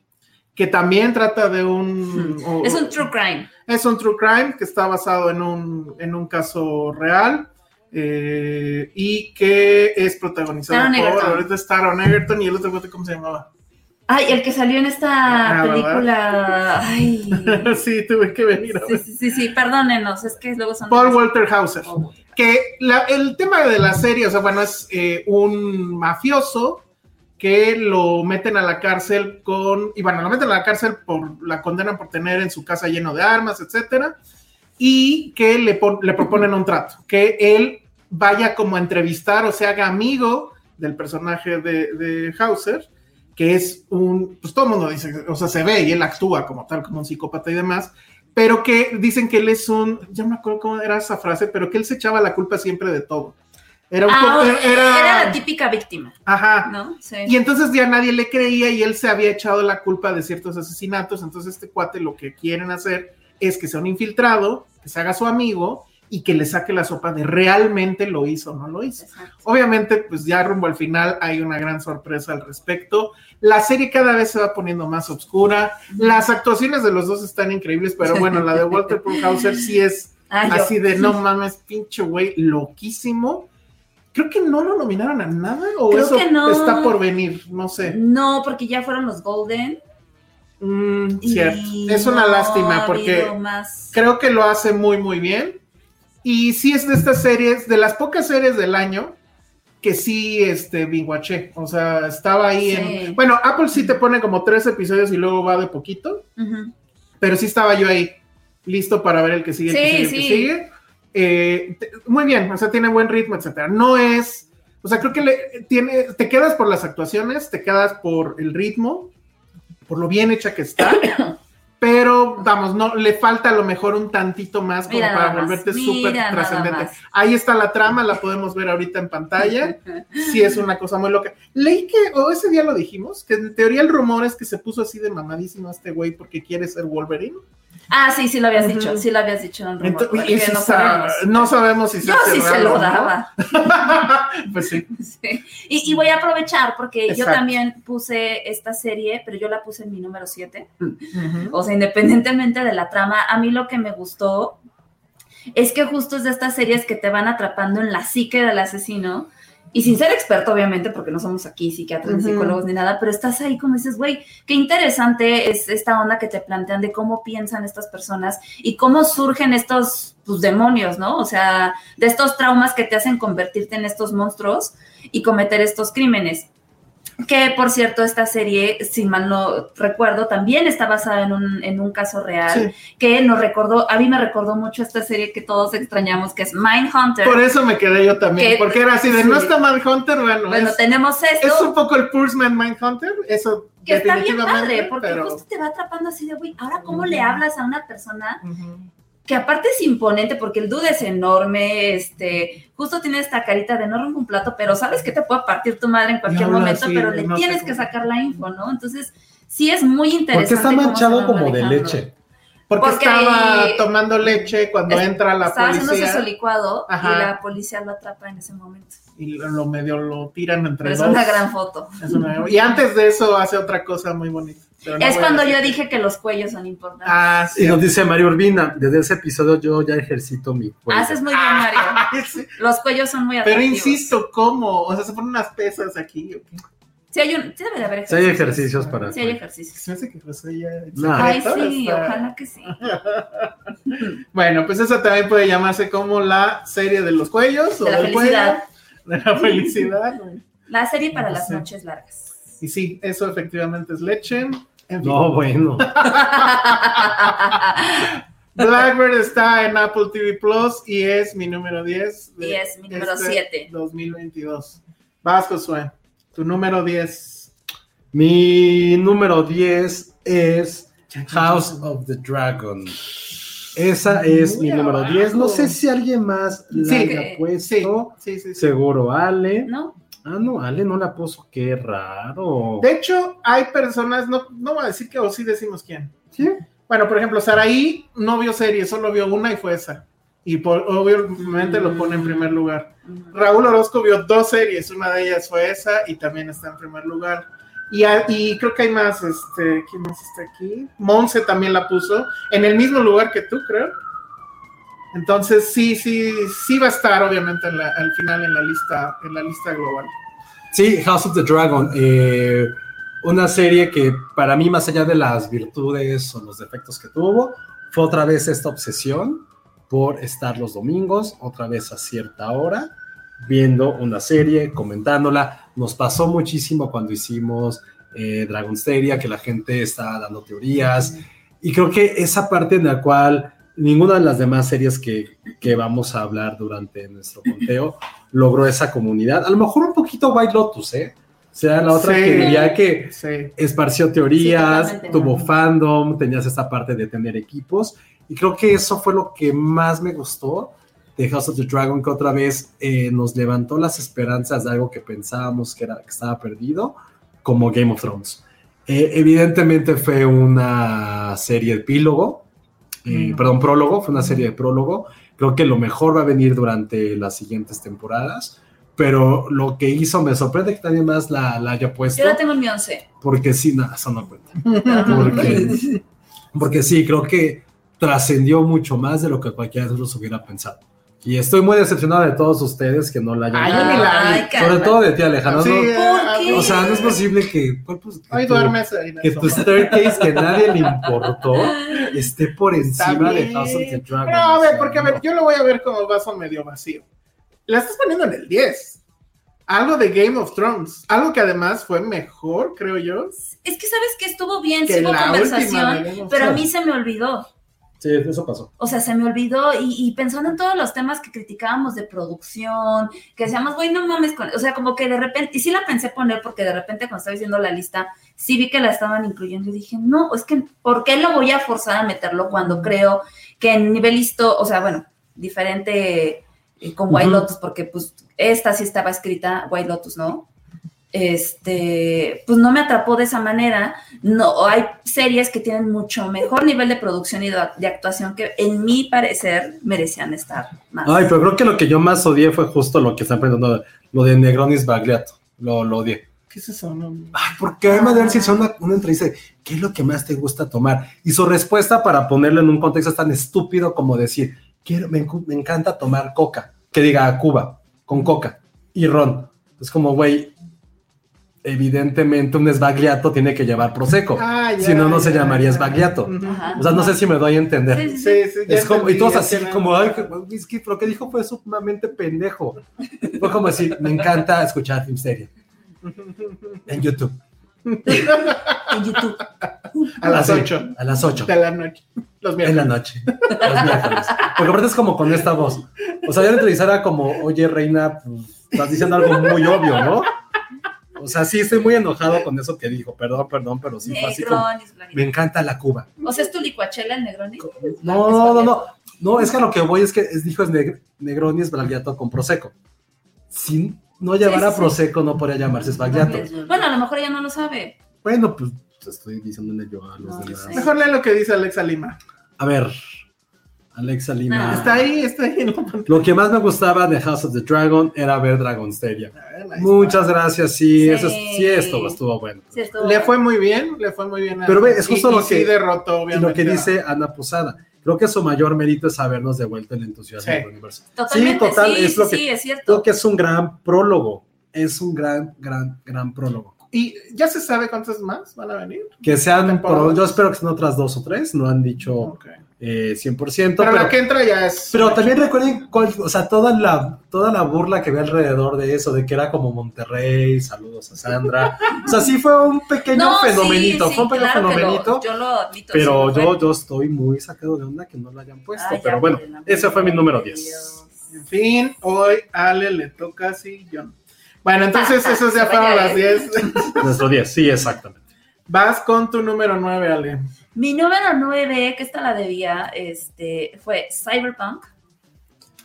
que también trata de un... o- Es un true crime. es un true crime que está basado en un, en un caso real eh, y que es protagonizado Taron por Egerton. ahorita es Taron Egerton y el otro ¿cómo se llamaba? Ay, el que salió en esta Ah, película. Ay. sí, tuve que venir a Sí, ver. sí, sí, sí, perdónenos, es que luego son. Paul Walter Hauser. Oh. que la- el tema de la serie, o sea, bueno, es eh, un mafioso que lo meten a la cárcel con, y bueno, lo meten a la cárcel por, la condenan por tener en su casa lleno de armas, etcétera, y que le, pon- le proponen un trato, que él vaya como a entrevistar o se haga amigo del personaje de, de Hauser, que es un, pues todo el mundo dice, o sea, se ve y él actúa como tal, como un psicópata y demás, pero que dicen que él es un, ya no me acuerdo cómo era esa frase, pero que él se echaba la culpa siempre de todo. Era un Ah, poco, era, era, la típica víctima, ajá, ¿no? Sí. y entonces ya nadie le creía y él se había echado la culpa de ciertos asesinatos. Entonces este cuate lo que quieren hacer es que sea un infiltrado, que se haga su amigo y que le saque la sopa de realmente lo hizo o no lo hizo. Exacto. Obviamente, pues ya rumbo al final hay una gran sorpresa al respecto. La serie cada vez se va poniendo más oscura. Las actuaciones de los dos están increíbles, pero bueno, la de Walter Hauser sí es yo- así de no mames, pinche güey, loquísimo. Creo que no lo nominaron a nada o Creo eso que no. está por venir, no sé. No, porque ya fueron los Golden. Mm, cierto. Es una no lástima porque más. creo que lo hace muy, muy bien. Y sí es de estas series, de las pocas series del año que sí este, binguaché. O sea, estaba ahí Sí. en. Bueno, Apple sí te pone como tres episodios y luego va de poquito, pero sí estaba yo ahí, listo para ver el que sigue, el que Sí, sigue, el que sigue. Eh, te- muy bien, o sea, tiene buen ritmo, etcétera. No es. O sea, creo que le, tiene, te quedas por las actuaciones, te quedas por el ritmo, por lo bien hecha que está. Pero vamos, no, le falta a lo mejor un tantito más como Mira para volverte súper trascendente. Ahí está la trama, la podemos ver ahorita en pantalla. Sí, es una cosa muy loca. Leí que, o ese día lo dijimos, que en teoría el rumor es que se puso así de mamadísimo este güey porque quiere ser Wolverine. Ah, sí, sí lo habías dicho, sí lo habías dicho en un rumor, Entonces, y eso no sabemos. no sabemos si Yo hace sí se lo ¿no? daba. pues sí. Sí. Y, y voy a aprovechar porque yo también puse esta serie, pero yo la puse en mi número 7. Ujú. O sea, independientemente de la trama, a mí lo que me gustó es que justo es de estas series que te van atrapando en la psique del asesino. Y sin ser experto, obviamente, porque no somos aquí psiquiatras, ni psicólogos ni nada, pero estás ahí como dices, güey, qué interesante es esta onda que te plantean de cómo piensan estas personas y cómo surgen estos pues, demonios, ¿no? O sea, de estos traumas que te hacen convertirte en estos monstruos y cometer estos crímenes. Que por cierto, esta serie, si mal no recuerdo, también está basada en un, en un caso real Sí. que nos recordó, a mí me recordó mucho esta serie que todos extrañamos, que es Mindhunter. Por eso me quedé yo también, Que- porque era así de sí. no está Mindhunter, bueno, bueno, es, tenemos esto. es un poco el Pulseman Mindhunter, eso que está bien padre, porque pero... justo te va atrapando así de, güey, ahora cómo le hablas a una persona. Que aparte es imponente, porque el dude es enorme, este, justo tiene esta carita de no rompo un plato, pero sabes que te puede partir tu madre en cualquier momento, pero le no tienes que sacar la info, ¿no? Entonces, sí es muy interesante. Porque está manchado como de leche. Porque, Porque estaba tomando leche cuando Es- entra la Estaba haciéndose policía su licuado Ajá. y la policía lo atrapa en ese momento. Y lo, medio lo tiran entre Pero es dos. una gran foto. Es una- Y antes de eso hace otra cosa muy bonita. pero no es cuando yo dije que los cuellos son importantes. Ah, sí. Y nos dice Mario Urbina, desde ese episodio yo ya ejercito mi cuello. Haces muy bien, Mario. Ay, sí. Los cuellos son muy Pero atractivos. insisto, ¿cómo? O sea, se ponen unas pesas aquí. ¿o qué? Sí, hay un, sí debe de haber Sí hay ejercicios. ejercicios para... Sí hay ejercicios. Se me hace que José ya. No. Ay, sí, está- ojalá que sí. Bueno, pues eso también puede llamarse como la serie de los cuellos o De la del cuello, felicidad. De la felicidad. La serie para las noches largas. Y sí, eso efectivamente es leche. En fin. No, bueno. Blackbird está en Apple TV Plus y es mi número 10. de Y es mi número este 7. 2022. Vas, Josué. Tu número 10. Mi número 10 es House of the Dragon. Esa es Muy mi número abajo. 10. No sé si alguien más la Sí, haya que- puesto. Sí, sí, sí. Seguro Ale. ¿No? Ah, no, Ale no la puso. Qué raro. De hecho, hay personas, no, no voy a decir que o sí decimos quién. ¿Sí? Bueno, por ejemplo, Saraí no vio serie, solo vio una y fue esa. Y por, obviamente lo pone en primer lugar. Raúl Orozco vio dos series, una de ellas fue esa y también está en primer lugar. Y, y creo que hay más, este, ¿quién más está aquí? Monse también la puso en el mismo lugar que tú, creo. Entonces sí, sí, sí va a estar obviamente en la- al final en la lista, en la lista global. Sí, House of the Dragon. eh, una serie que para mí, más allá de las virtudes o los defectos que tuvo, fue otra vez esta obsesión por estar los domingos, otra vez a cierta hora, viendo una serie, comentándola. Nos pasó muchísimo cuando hicimos eh, Dragonsteria, que la gente estaba dando teorías. Y creo que esa parte en la cual ninguna de las demás series que, que vamos a hablar durante nuestro conteo logró esa comunidad. A lo mejor un poquito White Lotus, ¿eh? sea la otra Sí. que diría que Sí. esparció teorías, Sí, tuvo fandom, tenías esta parte de tener equipos. Y creo que eso fue lo que más me gustó de House of the Dragon, que otra vez eh, nos levantó las esperanzas de algo que pensábamos que, era, que estaba perdido, como Game of Thrones. Eh, evidentemente fue una serie epílogo, eh, Mm. perdón, prólogo, fue una serie de prólogo. Creo que lo mejor va a venir durante las siguientes temporadas. Pero lo que hizo me sorprende que nadie más la, la haya puesto. Yo la tengo en mi once. Porque sí, nada, eso no cuenta. Porque, porque sí, creo que trascendió mucho más de lo que cualquiera de nosotros hubiera pensado. Y estoy muy decepcionado de todos ustedes que no la hayan Ay, visto. yo ni la vi. Sobre todo de ti, Alejandro. Sí, ah, qué? O sea, no es posible que, pues, que Hoy tu- duermes ahí que tu staircase que nadie le importó esté por encima de. House of the Dragon. No, a ver, porque a ver, yo lo voy a ver como vaso medio vacío. La estás poniendo en el 10. Algo de Game of Thrones. Algo que además fue mejor, creo yo. Es que sabes que estuvo bien, Que sí hubo conversación, pero a mí se me olvidó. Sí, eso pasó. O sea, se me olvidó y, y pensando en todos los temas que criticábamos de producción, que decíamos, güey, no mames, con-". o sea, como que de repente, y sí la pensé poner porque de repente cuando estaba viendo la lista, sí vi que la estaban incluyendo y dije, no, es que, ¿por qué lo voy a forzar a meterlo cuando creo que en nivel listo, o sea, bueno, diferente eh, con White. Lotus, porque pues esta sí estaba escrita, White Lotus, ¿no? Este, pues no me atrapó de esa manera. No, hay series que tienen mucho mejor nivel de producción y de, de actuación que, en mi parecer, merecían estar más. Ay, pero creo que lo que yo más odié fue justo lo que están poniendo, lo de Negronis Bagliato. Lo, lo odié. ¿Qué es eso? No. Ay, porque Emma Darcy hizo una, una entrevista de, ¿qué es lo que más te gusta tomar? Y su respuesta para ponerlo en un contexto tan estúpido como decir, quiero, me, me encanta tomar coca, que diga Cuba, con coca y ron. Es como, güey, evidentemente un esbagliato tiene que llevar prosecco. Ah, ya, si no, no se llamaría ya. esbagliato. O sea, no sé si me doy a entender. Sí, sí, sí. Es como, y todos así como, ay, es que lo que dijo fue sumamente pendejo. Fue como decir, me encanta escuchar Filmsteria en YouTube. En YouTube. A las Así, 8 A las 8 de la noche. Los en la noche. Los miércoles. Porque aparte es como con esta voz. O sea, yo le entrevistara como, oye, reina, pues, estás diciendo algo muy obvio, ¿no? O sea, sí, estoy muy enojado con eso que dijo. Perdón, perdón, pero sí fue así como, me encanta la Cuba. O sea, ¿es tu licuachela el Negroni? No, no, no, no. No, es que a lo que voy es que es, dijo es neg- Negroni Sbagliato con Prosecco. Si no llevara Sí, sí. Prosecco, no podría llamarse Sbagliato. Bueno, a lo mejor ella no lo sabe. Bueno, pues estoy diciéndole yo a los No, demás. sí. Mejor lee lo que dice Alexa Lima. A ver, Alexa Lima. Ah. Está ahí, está ahí en la pantalla. Lo que más me gustaba de House of the Dragon era ver Dragonsteria. Está. Muchas gracias, sí, Sí. eso es- sí, esto estuvo bueno. Sí, estuvo Le fue muy bien, le fue muy bien. a- Pero ve, es justo y- lo y sí que- derrotó, Y obviamente. lo que dice Ana Posada, creo que su mayor mérito es habernos devuelto el entusiasmo Sí. del universo. Totalmente, Sí, total, sí, es sí, lo que- sí, es cierto. Creo que es un gran prólogo, es un gran, gran, gran prólogo. ¿Y ya se sabe cuántas más van a venir? Que sean, por- yo espero que sean otras dos o tres, no han dicho Ok. Eh, 100%, Pero, pero, la que entra ya es. pero también recuerden, cuál- o sea, toda la, toda la burla que ve alrededor de eso, de que era como Monterrey, saludos a Sandra, o sea, sí fue un pequeño No, fenomenito, sí, fue un pequeño claro que lo- fenomenito, yo lo admito. pero sí, yo, yo estoy muy sacado de onda que no lo hayan puesto, Ay, ya, pero bueno, ese fue mi número Dios. 10. En fin, hoy Ale le toca así, yo. Bueno, entonces esas ya Se fueron las ¿eh? 10. Nuestro 10, sí, exactamente. Vas con tu número 9, Ale. Mi número 9, que esta la debía, este, fue Cyberpunk.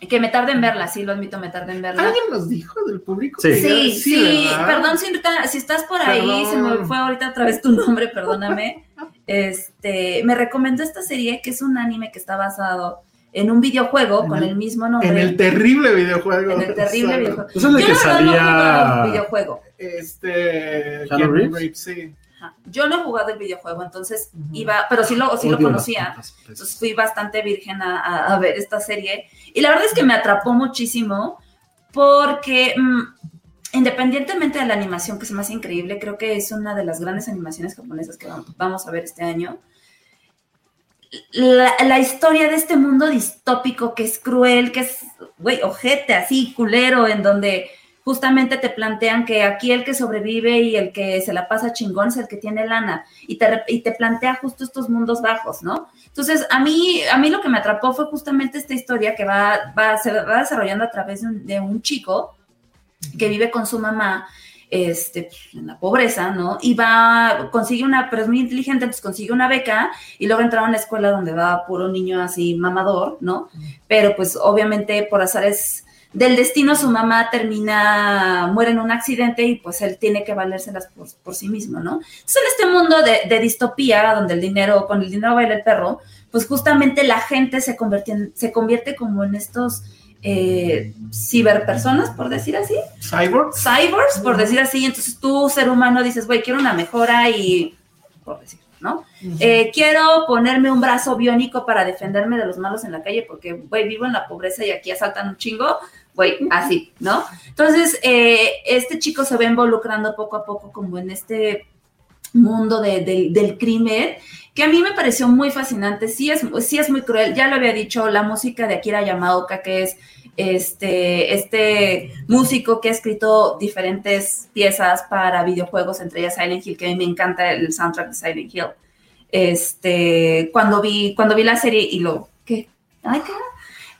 Que me tardé en verla, sí, lo admito, me tardé en verla. ¿Alguien nos dijo del público? Sí. Sí, sí, perdón si, si estás por ahí, se me fue ahorita otra vez tu nombre, perdóname. Este, me recomendó esta serie que es un anime que está basado en un videojuego En con el- el, mismo nombre. En el terrible videojuego. en el terrible videojuego. Eso es el Yo que no salía... videojuego. Este. ¿Keanu Keanu Reeves? sí. Ajá. Yo no he jugado el videojuego, entonces iba, pero sí lo, sí lo Odio conocía. pesas. Entonces fui bastante virgen a, a- a ver esta serie. Y la verdad es que me atrapó muchísimo porque mm, independientemente de la animación, que me hace increíble, creo que es una de las grandes animaciones japonesas que vam- vamos a ver este año. La, la historia de este mundo distópico que es cruel, que es, güey, ojete, así, culero, en donde justamente te plantean que aquí el que sobrevive y el que se la pasa chingón es el que tiene lana y te, y te plantea justo estos mundos bajos, ¿no? Entonces, a mí, a mí lo que me atrapó fue justamente esta historia que va, va, se va desarrollando a través de un, de un chico que vive con su mamá este, pues, en la pobreza, ¿no? Y va, consigue una, pero es muy inteligente, entonces consigue una beca y luego entra a una escuela donde va puro niño así mamador, ¿no? Pero pues obviamente por azares del destino su mamá termina, muere en un accidente y pues él tiene que valérselas por, por sí mismo, ¿no? Entonces en este mundo de, de distopía, donde el dinero, con el dinero baila el perro, pues justamente la gente se convierte, en- se convierte como en estos eh, ciberpersonas, por decir así, Cyborgs. cyborgs, por decir así, entonces tú, ser humano, dices, güey, quiero una mejora y, por decir, ¿no? Eh, quiero ponerme un brazo biónico para defenderme de los malos en la calle porque, güey, vivo en la pobreza y aquí asaltan un chingo, güey, así, ¿no? Entonces, eh, este chico se va involucrando poco a poco como en este mundo de- del- del crimen, que a mí me pareció muy fascinante, sí es, sí es muy cruel, ya lo había dicho, la música de Akira Yamaoka, que es este, este músico que ha escrito diferentes piezas para videojuegos, entre ellas Silent Hill, que a mí me encanta el soundtrack de Silent Hill. Este, cuando vi, cuando vi la serie y lo, ¿qué? Ay, ¿qué?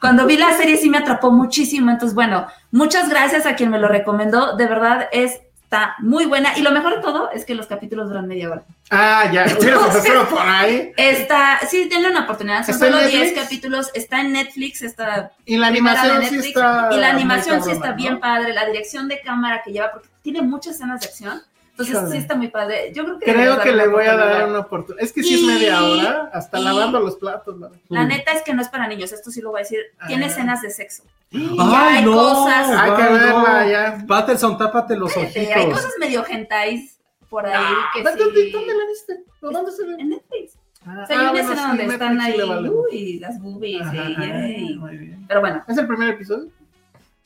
Cuando vi la serie sí me atrapó muchísimo, entonces bueno, muchas gracias a quien me lo recomendó, de verdad es, está muy buena y lo mejor de todo es que los capítulos duran media hora. Ah, ya. Empezado por ahí. Está, sí, denle una oportunidad, son ¿Está en solo 10 Netflix? capítulos, está en Netflix, está Y la animación sí está. y la animación sí está ¿no? bien padre, la dirección de cámara que lleva, porque tiene muchas escenas de acción, entonces Híjole. sí está muy padre. Yo creo que Creo que le voy a dar una oportunidad. Es que sí es media hora, hasta y- lavando los platos. ¿no? La neta es que no es para niños, esto sí lo voy a decir, tiene Ah. escenas de sexo. Ay, hay no, cosas- Hay que verla no. ya. Patterson, tápate los Fíjate, ojitos. hay cosas medio gentais por ahí que ¿Dónde, sí. ¿Dónde la viste? ¿O ¿Dónde se ve? En Netflix. Ah, O sea, hay una bueno, escena sí, donde Netflix están sí ahí, le vale. uy, las boobies, Ajá, y, muy bien. Pero bueno, ¿Es el primer episodio?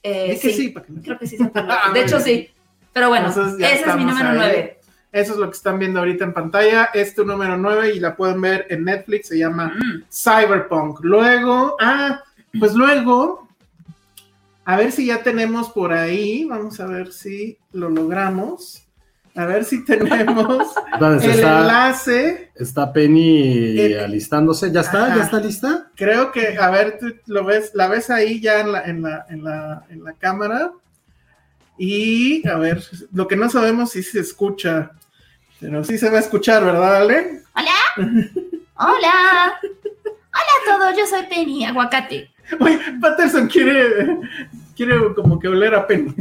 eh, Es que sí, sí, para que no- creo que sí. es el primero. Ah, De hecho, sí. Pero bueno, ese es mi número ahí. 9. Eso es lo que están viendo ahorita en pantalla. Es tu número 9 y la pueden ver en Netflix. Se llama Mm. Cyberpunk. Luego, ah, pues luego, a ver si ya tenemos por ahí. Vamos a ver si lo logramos. A ver si tenemos ¿Dónde el está? enlace. Está Penny El- alistándose. ¿Ya está? Ajá. ¿Ya está lista? Creo que, a ver, tú lo ves, la ves ahí ya en la, en la, en la, en la cámara. Y a ver, lo que no sabemos si se escucha, pero sí se va a escuchar, ¿verdad, Ale? Hola. Hola a todos, yo soy Penny Aguacate. Oye, Patterson quiere, quiere como que oler a Penny.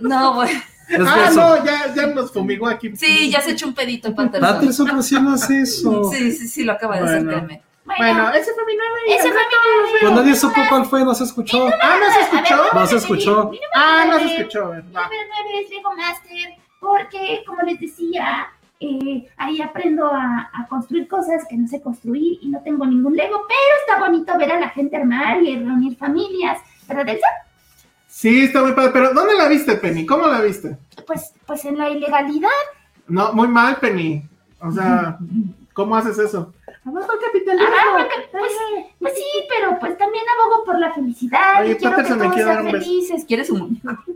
No, güey. Ah, eso. no, ya, ya nos fumigó aquí. Sí, ya se echó un pedito Patterson. Patterson, ¿por qué no hace eso? Sí, sí, sí, lo acaba de hacer, Bueno. ese fue mi nueve. y Ese al fue mi nos Pues vemos. nadie supo cuál fue, no se escuchó. Ah, no se escuchó. No se escuchó. Ah, no se escuchó. a ver, va. número 9 es Lego Master, porque, como les decía, eh, ahí aprendo a, a construir cosas que no sé construir y no tengo ningún Lego, pero está bonito ver a la gente armar y reunir familias. ¿Verdad, Elsa? Sí, está muy padre. Pero ¿dónde la viste, Penny? ¿Cómo la viste? Pues, pues en la ilegalidad. No, muy mal, Penny. O sea, ¿cómo haces eso? Abajo el capitalismo. Ah, porque, pues, pues sí, pero pues también abogo por la felicidad Oye, y quiero que Patterson todos sean felices. ¿Quieres un muñeco?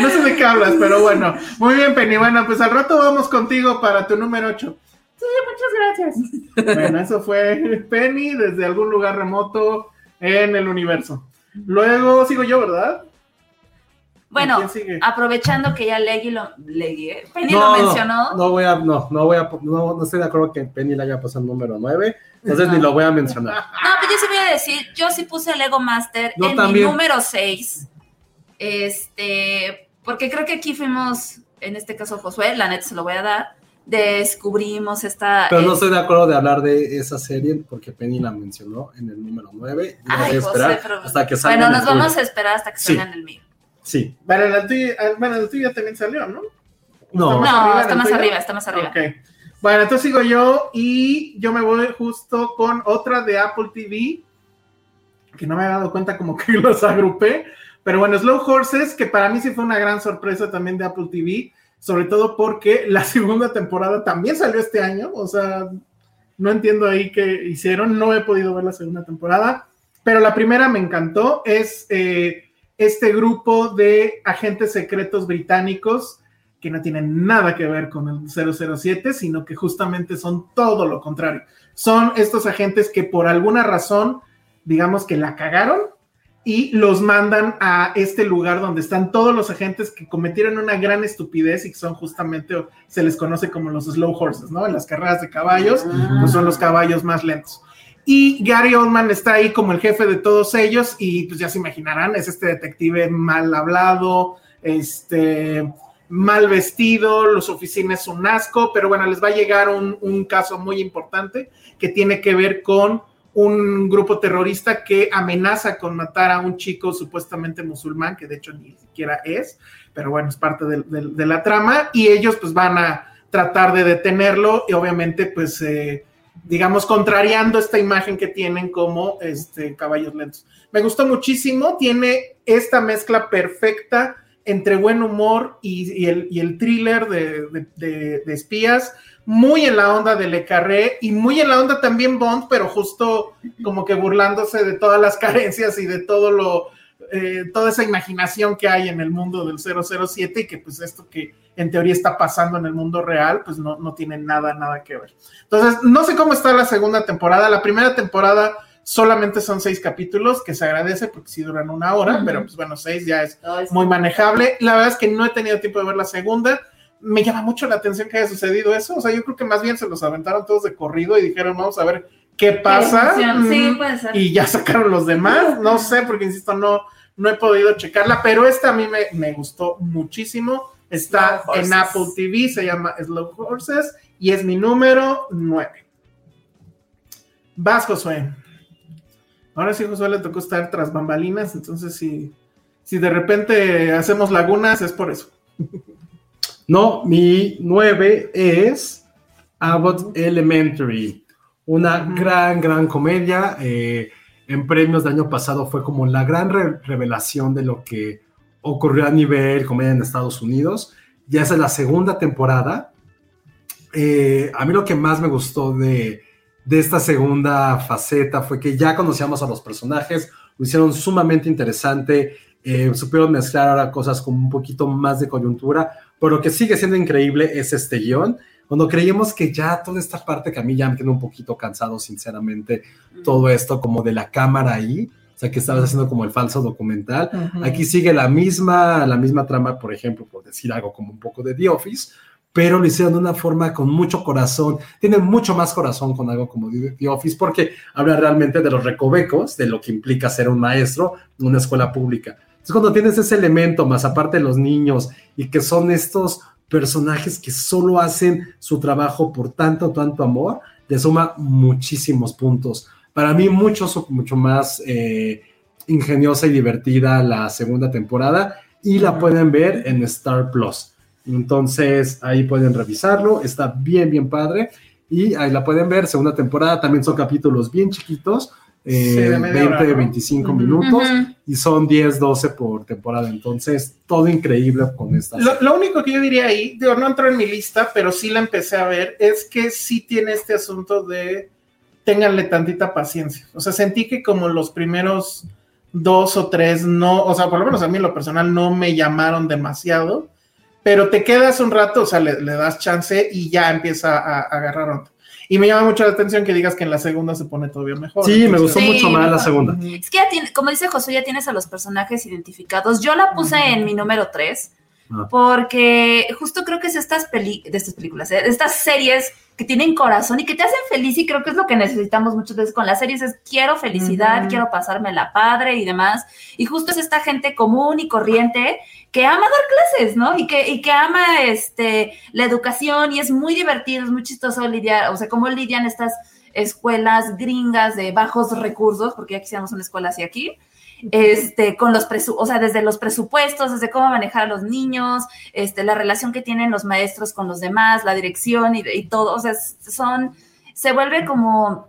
No sé de qué hablas, pero bueno. Muy bien, Penny. Bueno, pues al rato vamos contigo para tu número 8. Sí, muchas gracias. Bueno, eso fue Penny desde algún lugar remoto en el universo. Luego sigo yo, ¿verdad? Bueno, aprovechando que ya Leggy lo, Leggy, ¿eh? Penny No, lo mencionó. no, no voy a, no, no voy a, no, no estoy de acuerdo que Penny le haya pasado el número 9, entonces ni lo voy a mencionar. No, pero yo sí voy a decir, yo sí puse Lego Master Yo en también. mi número 6. Este, porque creo que aquí fuimos, en este caso Josué, la neta se lo voy a dar, descubrimos esta... Pero no estoy de acuerdo de hablar de esa serie porque Penny la mencionó en el número 9. Yo Ay, voy a esperar José, pero- hasta que salga. Bueno, en nos el vamos a esperar hasta que Sí. salga en el mío. Sí. Bueno, la tuya, ah, bueno, la tuya también salió, ¿no? No, ¿Más No, arriba está más arriba, está más arriba. Ok. Bueno, entonces sigo yo y yo me voy justo con otra de Apple TV, que no me había dado cuenta como que los agrupé, pero bueno, Slow Horses, que para mí sí fue una gran sorpresa también de Apple TV, sobre todo porque la segunda temporada también salió este año, o sea, no entiendo ahí qué hicieron, no he podido ver la segunda temporada, pero la primera me encantó, es eh, este grupo de agentes secretos británicos que no tienen nada que ver con el 007, sino que justamente son todo lo contrario. Son estos agentes que por alguna razón, digamos que la cagaron y los mandan a este lugar donde están todos los agentes que cometieron una gran estupidez y que son justamente, se les conoce como los slow horses, ¿no? En las carreras de caballos, pues son los caballos más lentos. Y Gary Oldman está ahí como el jefe de todos ellos y pues ya se imaginarán, es este detective mal hablado, este mal vestido, su oficinas un asco, pero bueno, les va a llegar un, caso muy importante que tiene que ver con un grupo terrorista que amenaza con matar a un chico supuestamente musulmán, que de hecho ni siquiera es, pero bueno, es parte de la trama, y ellos pues van a tratar de detenerlo y obviamente pues, eh, digamos, contrariando esta imagen que tienen como este, caballos lentos. Me gustó muchísimo, tiene esta mezcla perfecta entre buen humor y, el, y el thriller de, de- de- de espías, muy en la onda de Le Carré y muy en la onda también Bond, pero justo como que burlándose de todas las carencias y de todo lo, eh, toda esa imaginación que hay en el mundo del 007 y que pues esto que en teoría está pasando en el mundo real, pues no, no tiene nada, nada que ver. Entonces, no sé cómo está la segunda temporada. La primera temporada solamente son seis capítulos, que se agradece porque sí duran una hora, Ujú. pero pues bueno, seis ya es muy manejable. La verdad es que no he tenido tiempo de ver la segunda. Me llama mucho la atención que haya sucedido eso. O sea, yo creo que más bien se los aventaron todos de corrido y dijeron, vamos a ver qué pasa. emoción. Sí, Mm, puede ser. y ya sacaron los demás. No sé, porque insisto, no, no he podido checarla, pero esta a mí me, me gustó muchísimo. Está Slow Horses. en Apple TV, se llama Slow Horses y es mi número 9. Vas, Josué. Ahora sí, Josué le tocó estar tras bambalinas, entonces si, si de repente hacemos lagunas es por eso. No, mi 9 es Abbott Elementary, una gran, gran comedia. eh, en premios del año pasado fue como la gran re- revelación de lo que ocurrió a nivel comedia en Estados Unidos. Ya es la segunda temporada. Eh, a mí lo que más me gustó de, de esta segunda faceta fue que ya conocíamos a los personajes, lo hicieron sumamente interesante, eh, supieron mezclar ahora cosas con un poquito más de coyuntura, pero lo que sigue siendo increíble es este guion. Cuando creímos que ya toda esta parte que a mí ya me tiene un poquito cansado, sinceramente, todo esto como de la cámara ahí, o sea, que estabas haciendo como el falso documental. Aquí sigue la misma, la misma trama, por ejemplo, por decir algo como un poco de The Office, pero lo hicieron de una forma con mucho corazón. Tiene mucho más corazón con algo como The The Office, porque habla realmente de los recovecos, de lo que implica ser un maestro en una escuela pública. Entonces, cuando tienes ese elemento, más aparte de los niños, y que son estos personajes que solo hacen su trabajo por tanto, tanto amor, le suma muchísimos puntos. Para mí, mucho, mucho más eh, ingeniosa y divertida la segunda temporada y la pueden ver en Star Plus. Entonces, ahí pueden revisarlo, está bien, bien padre. Y ahí la pueden ver, segunda temporada, también son capítulos bien chiquitos, eh, Sí, de media 20, hora, ¿no? 25 Ujú. minutos, Ujú. y son 10, 12 por temporada. Entonces, todo increíble con esta. Lo, lo único que yo diría ahí, digo, no entró en mi lista, pero sí la empecé a ver, es que sí tiene este asunto de ténganle tantita paciencia. O sea, sentí que como los primeros dos o tres no, o sea, por lo menos a mí en lo personal no me llamaron demasiado, pero te quedas un rato, o sea, le, le das chance y ya empieza a, a agarrar onda. Y me llama mucho la atención que digas que en la segunda se pone todavía mejor. Sí, me gustó Sí, mucho más la segunda. Es que ya tiene, como dice Josué, ya tienes a los personajes identificados. Yo la puse en mi número 3 Ah. porque justo creo que es estas peli de estas películas, ¿eh? estas series que tienen corazón y que te hacen feliz y creo que es lo que necesitamos muchas veces con las series es quiero felicidad, quiero pasarme la padre y demás. Y justo es esta gente común y corriente que ama dar clases, ¿no? Y que, y que ama este, la educación y es muy divertido, es muy chistoso lidiar, o sea, cómo lidian estas escuelas gringas de bajos recursos, porque ya quisiéramos una escuela así aquí, este, con los presu o sea, desde los presupuestos, desde cómo manejar a los niños, este, la relación que tienen los maestros con los demás, la dirección y, y todo, o sea, son, se vuelve como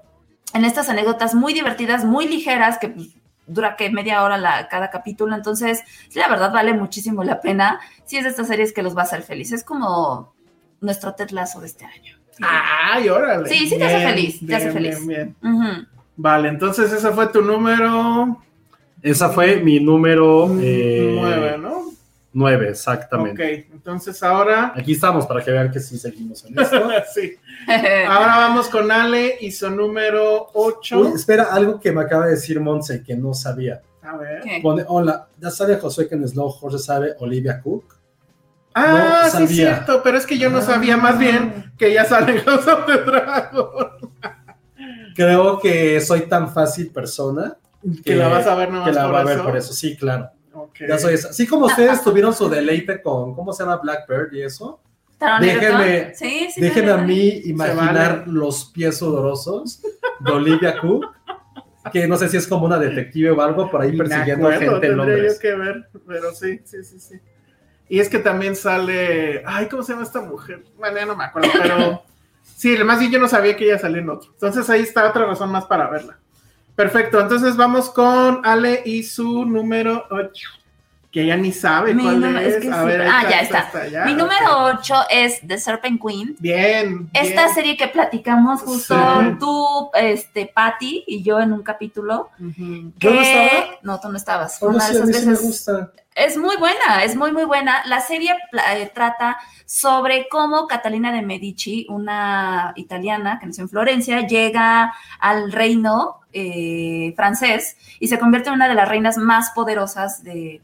en estas anécdotas muy divertidas, muy ligeras, que pues, dura que media hora la, cada capítulo, entonces, la verdad vale muchísimo la pena, sí es de estas series que los va a hacer feliz, es como nuestro Ted Lasso de este año. Sí. Ay, órale. Sí, sí te hace feliz, te hace bien, feliz. bien. Vale, entonces ese fue tu número Esa fue mi número eh, nueve, ¿no? 9, exactamente. Ok, entonces ahora. Aquí estamos para que vean que sí seguimos en esto. sí. Ahora vamos con Ale y su número 8. Uy, espera, algo que me acaba de decir Monse que no sabía. A ver. ¿Qué? Pone, hola, ya sabe Josué que en Slow Horse sabe Olivia Cook. Ah, No sí, es cierto, pero es que yo no sabía más bien que ya sale House of the Dragon. Creo que soy tan fácil persona Que la vas a ver nomás que la por va a ver eso. por eso. Sí, claro. Ya soy esa. Así como ustedes tuvieron su deleite con, ¿cómo se llama? Blackbird y eso. Déjenme- Egerton. Sí, sí. Déjenme a mí imaginar vale. los pies sudorosos de Olivia Cook, que no sé si es como una detective o algo por ahí persiguiendo acuerdo, gente en Londres. yo que ver, pero sí, sí, sí, sí. Y es que también sale. Ay, ¿cómo se llama esta mujer? Bueno, ya no me acuerdo, pero. Sí, además sí, yo no sabía que ella salía en otro. Entonces ahí está otra razón más para verla. Perfecto, entonces vamos con Ale y su número 8. Que ella ni sabe Mi cuál es. es que a sí. ver, Ah, ya está. Mi número 8 es The Serpent Queen. Bien. Esta bien. serie que platicamos justo Sí. tú, este, Patty y yo en un capítulo. Ujú. Que... ¿Yo no estaba? No, tú no estabas. Fue Oh, una sí, de a esas mí sí me veces. gusta. Es muy buena, es muy, muy buena. La serie eh, trata sobre cómo Catalina de Medici, una italiana que nació en Florencia, llega al reino eh, francés y se convierte en una de las reinas más poderosas de,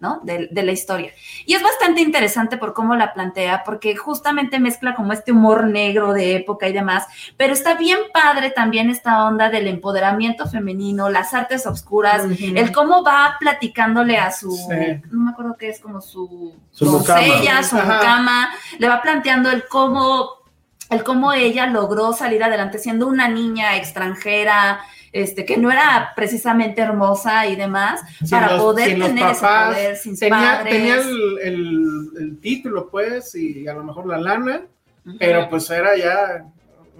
¿no? de, de la historia. Y es bastante interesante por cómo la plantea, porque justamente mezcla como este humor negro de época y demás, pero está bien padre también esta onda del empoderamiento femenino, las artes obscuras, el cómo va platicándole a su, Sí. no me acuerdo qué es, como su, Su doncella, su mucama, le va planteando el cómo, el cómo ella logró salir adelante siendo una niña extranjera, este, que no era precisamente hermosa y demás, Sin para los- poder tener ese poder sin Tenía, padres. tenía el, el- el título, pues, y a lo mejor la lana, pero pues era ya,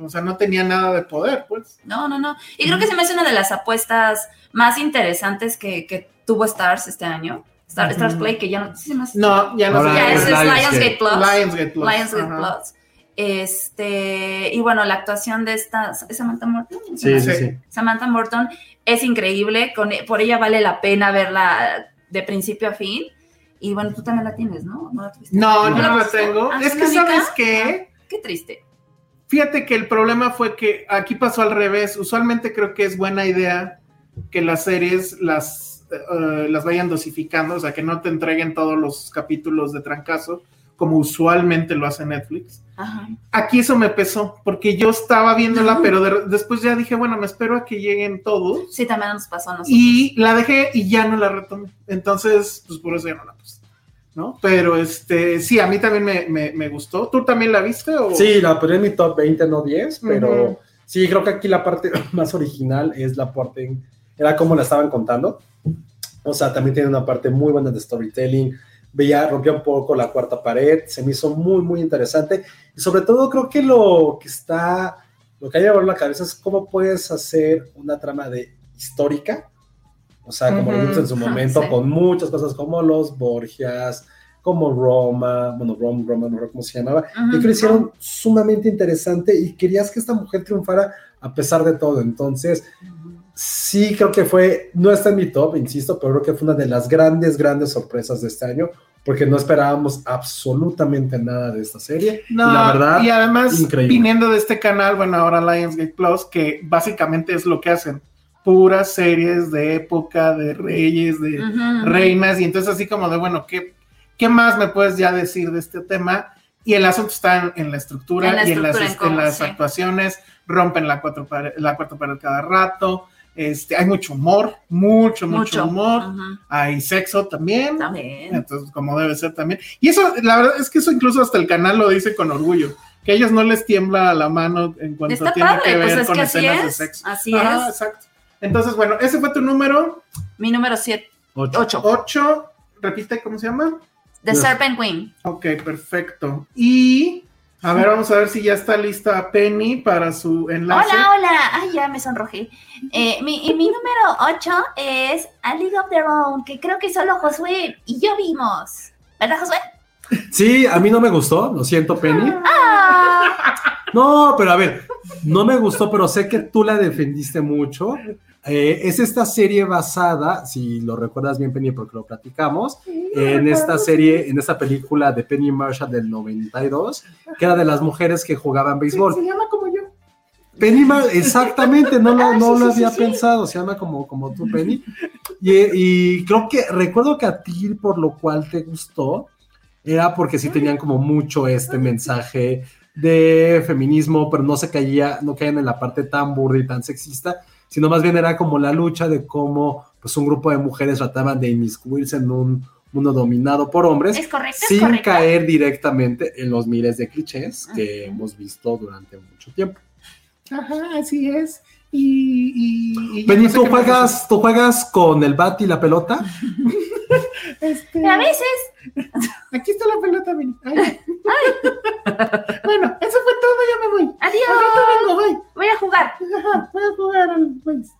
o sea, no tenía nada de poder, pues. No, no, no. Y creo que se me hace una de las apuestas más interesantes que, que tuvo Stars este año. Star. Stars Play, que ya no, sí se me hace- No, ya no ya es es Lionsgate. Plus. Lionsgate Plus. Lionsgate ajá. Plus. Este, y bueno, la actuación de esta, ¿es Samantha Morton? Sí, sí, Sí. sí. Samantha Morton es increíble, con, por ella vale la pena verla de principio a fin. Y bueno, tú también la tienes, ¿no? ¿No la? No, No. no la tengo. Ah, Es ¿es que? ¿sabes qué? Qué triste. Fíjate que el problema fue que aquí pasó al revés. Usualmente creo que es buena idea que las series las, eh, las vayan dosificando, o sea, que no te entreguen todos los capítulos de trancazo, como usualmente lo hace Netflix. Ajá. Aquí eso me pesó, porque yo estaba viéndola, pero de- después ya dije, bueno, me espero a que lleguen todos. Sí, también nos pasó a nosotros. Y la dejé y ya no la retomé. Entonces, pues por eso ya no la puse. ¿No? Pero este, sí, a mí también me, me- me gustó. ¿Tú también la viste? O? Sí, la ponía en mi top 20, no 10, pero sí, creo que aquí la parte más original es la parte, era como la estaban contando. O sea, también tiene una parte muy buena de storytelling. Veía, rompía un poco la cuarta pared, se me hizo muy, muy interesante. Y sobre todo creo que lo que está, lo que hay llevado en la cabeza es cómo puedes hacer una trama de histórica. O sea, como lo Ujú. vimos en su momento, Sí. con muchas cosas como los Borgias, como Roma, bueno, Roma, Roma, no recuerdo cómo se llamaba, Ujú. y que lo hicieron sumamente interesante y querías que esta mujer triunfara a pesar de todo. Entonces, sí creo que fue, no está en mi top, insisto, pero creo que fue una de las grandes, grandes sorpresas de este año, porque no esperábamos absolutamente nada de esta serie. No, y la verdad, y además, increíble. viniendo de este canal, bueno, ahora Lionsgate Plus, que básicamente es lo que hacen, puras series de época, de reyes, de reinas, y entonces así como de, bueno, ¿qué, ¿qué más me puedes ya decir de este tema? Y el asunto está en, en la estructura En la y en las, estructura, en en cómo, las sí. actuaciones, rompen la cuarta pared, la cuarta pared cada rato, este, hay mucho humor, mucho, mucho, Mucho. humor, hay sexo también, También. entonces, como debe ser también. Y eso, la verdad es que eso incluso hasta el canal lo dice con orgullo, que a ellos no les tiembla la mano en cuanto Está tiene que padre, ver pues es con que así escenas de es. sexo. Así Ajá, es. exacto. Entonces, bueno, ese fue tu número Mi número 7, Ocho. 8. 8. Repite, ¿cómo se llama? The Serpent Queen. Ok, perfecto. Y, a ver, vamos a ver si ya está lista Penny para su enlace. Hola, hola. Ay, ya me sonrojé. Eh, mi, y mi número 8 es A League of Their Own, que creo que solo Josué y yo vimos. ¿Verdad, Josué? Sí, a mí no me gustó, lo siento, Penny. Ah, No, pero a ver, no me gustó, pero sé que tú la defendiste mucho Eh, es esta serie basada, si lo recuerdas bien, Penny, porque lo platicamos, en esta serie, en esta película de Penny Marshall del 92, que era de las mujeres que jugaban béisbol. Se llama como yo. Penny Mar exactamente, no lo, Ah, no lo había pensado, se llama como, como tú, Penny. Y, y creo que, recuerdo que a ti por lo cual te gustó, era porque sí tenían como mucho este mensaje de feminismo, pero no se caía, no caían en la parte tan burda y tan sexista, sino más bien era como la lucha de cómo pues un grupo de mujeres trataban de inmiscuirse en un mundo dominado por hombres Es correcto, es sin correcto. caer directamente en los miles de clichés que hemos visto durante mucho tiempo. Ajá, así es. Y. y, y ya Benny, no sé ¿tú juegas, ¿tú juegas con el bat y la pelota? Este, A veces, Aquí está la pelota. Ay. bueno, eso fue todo, ya me voy. adiós, vengo, bye. voy a jugar. Ajá, voy a jugar al pues.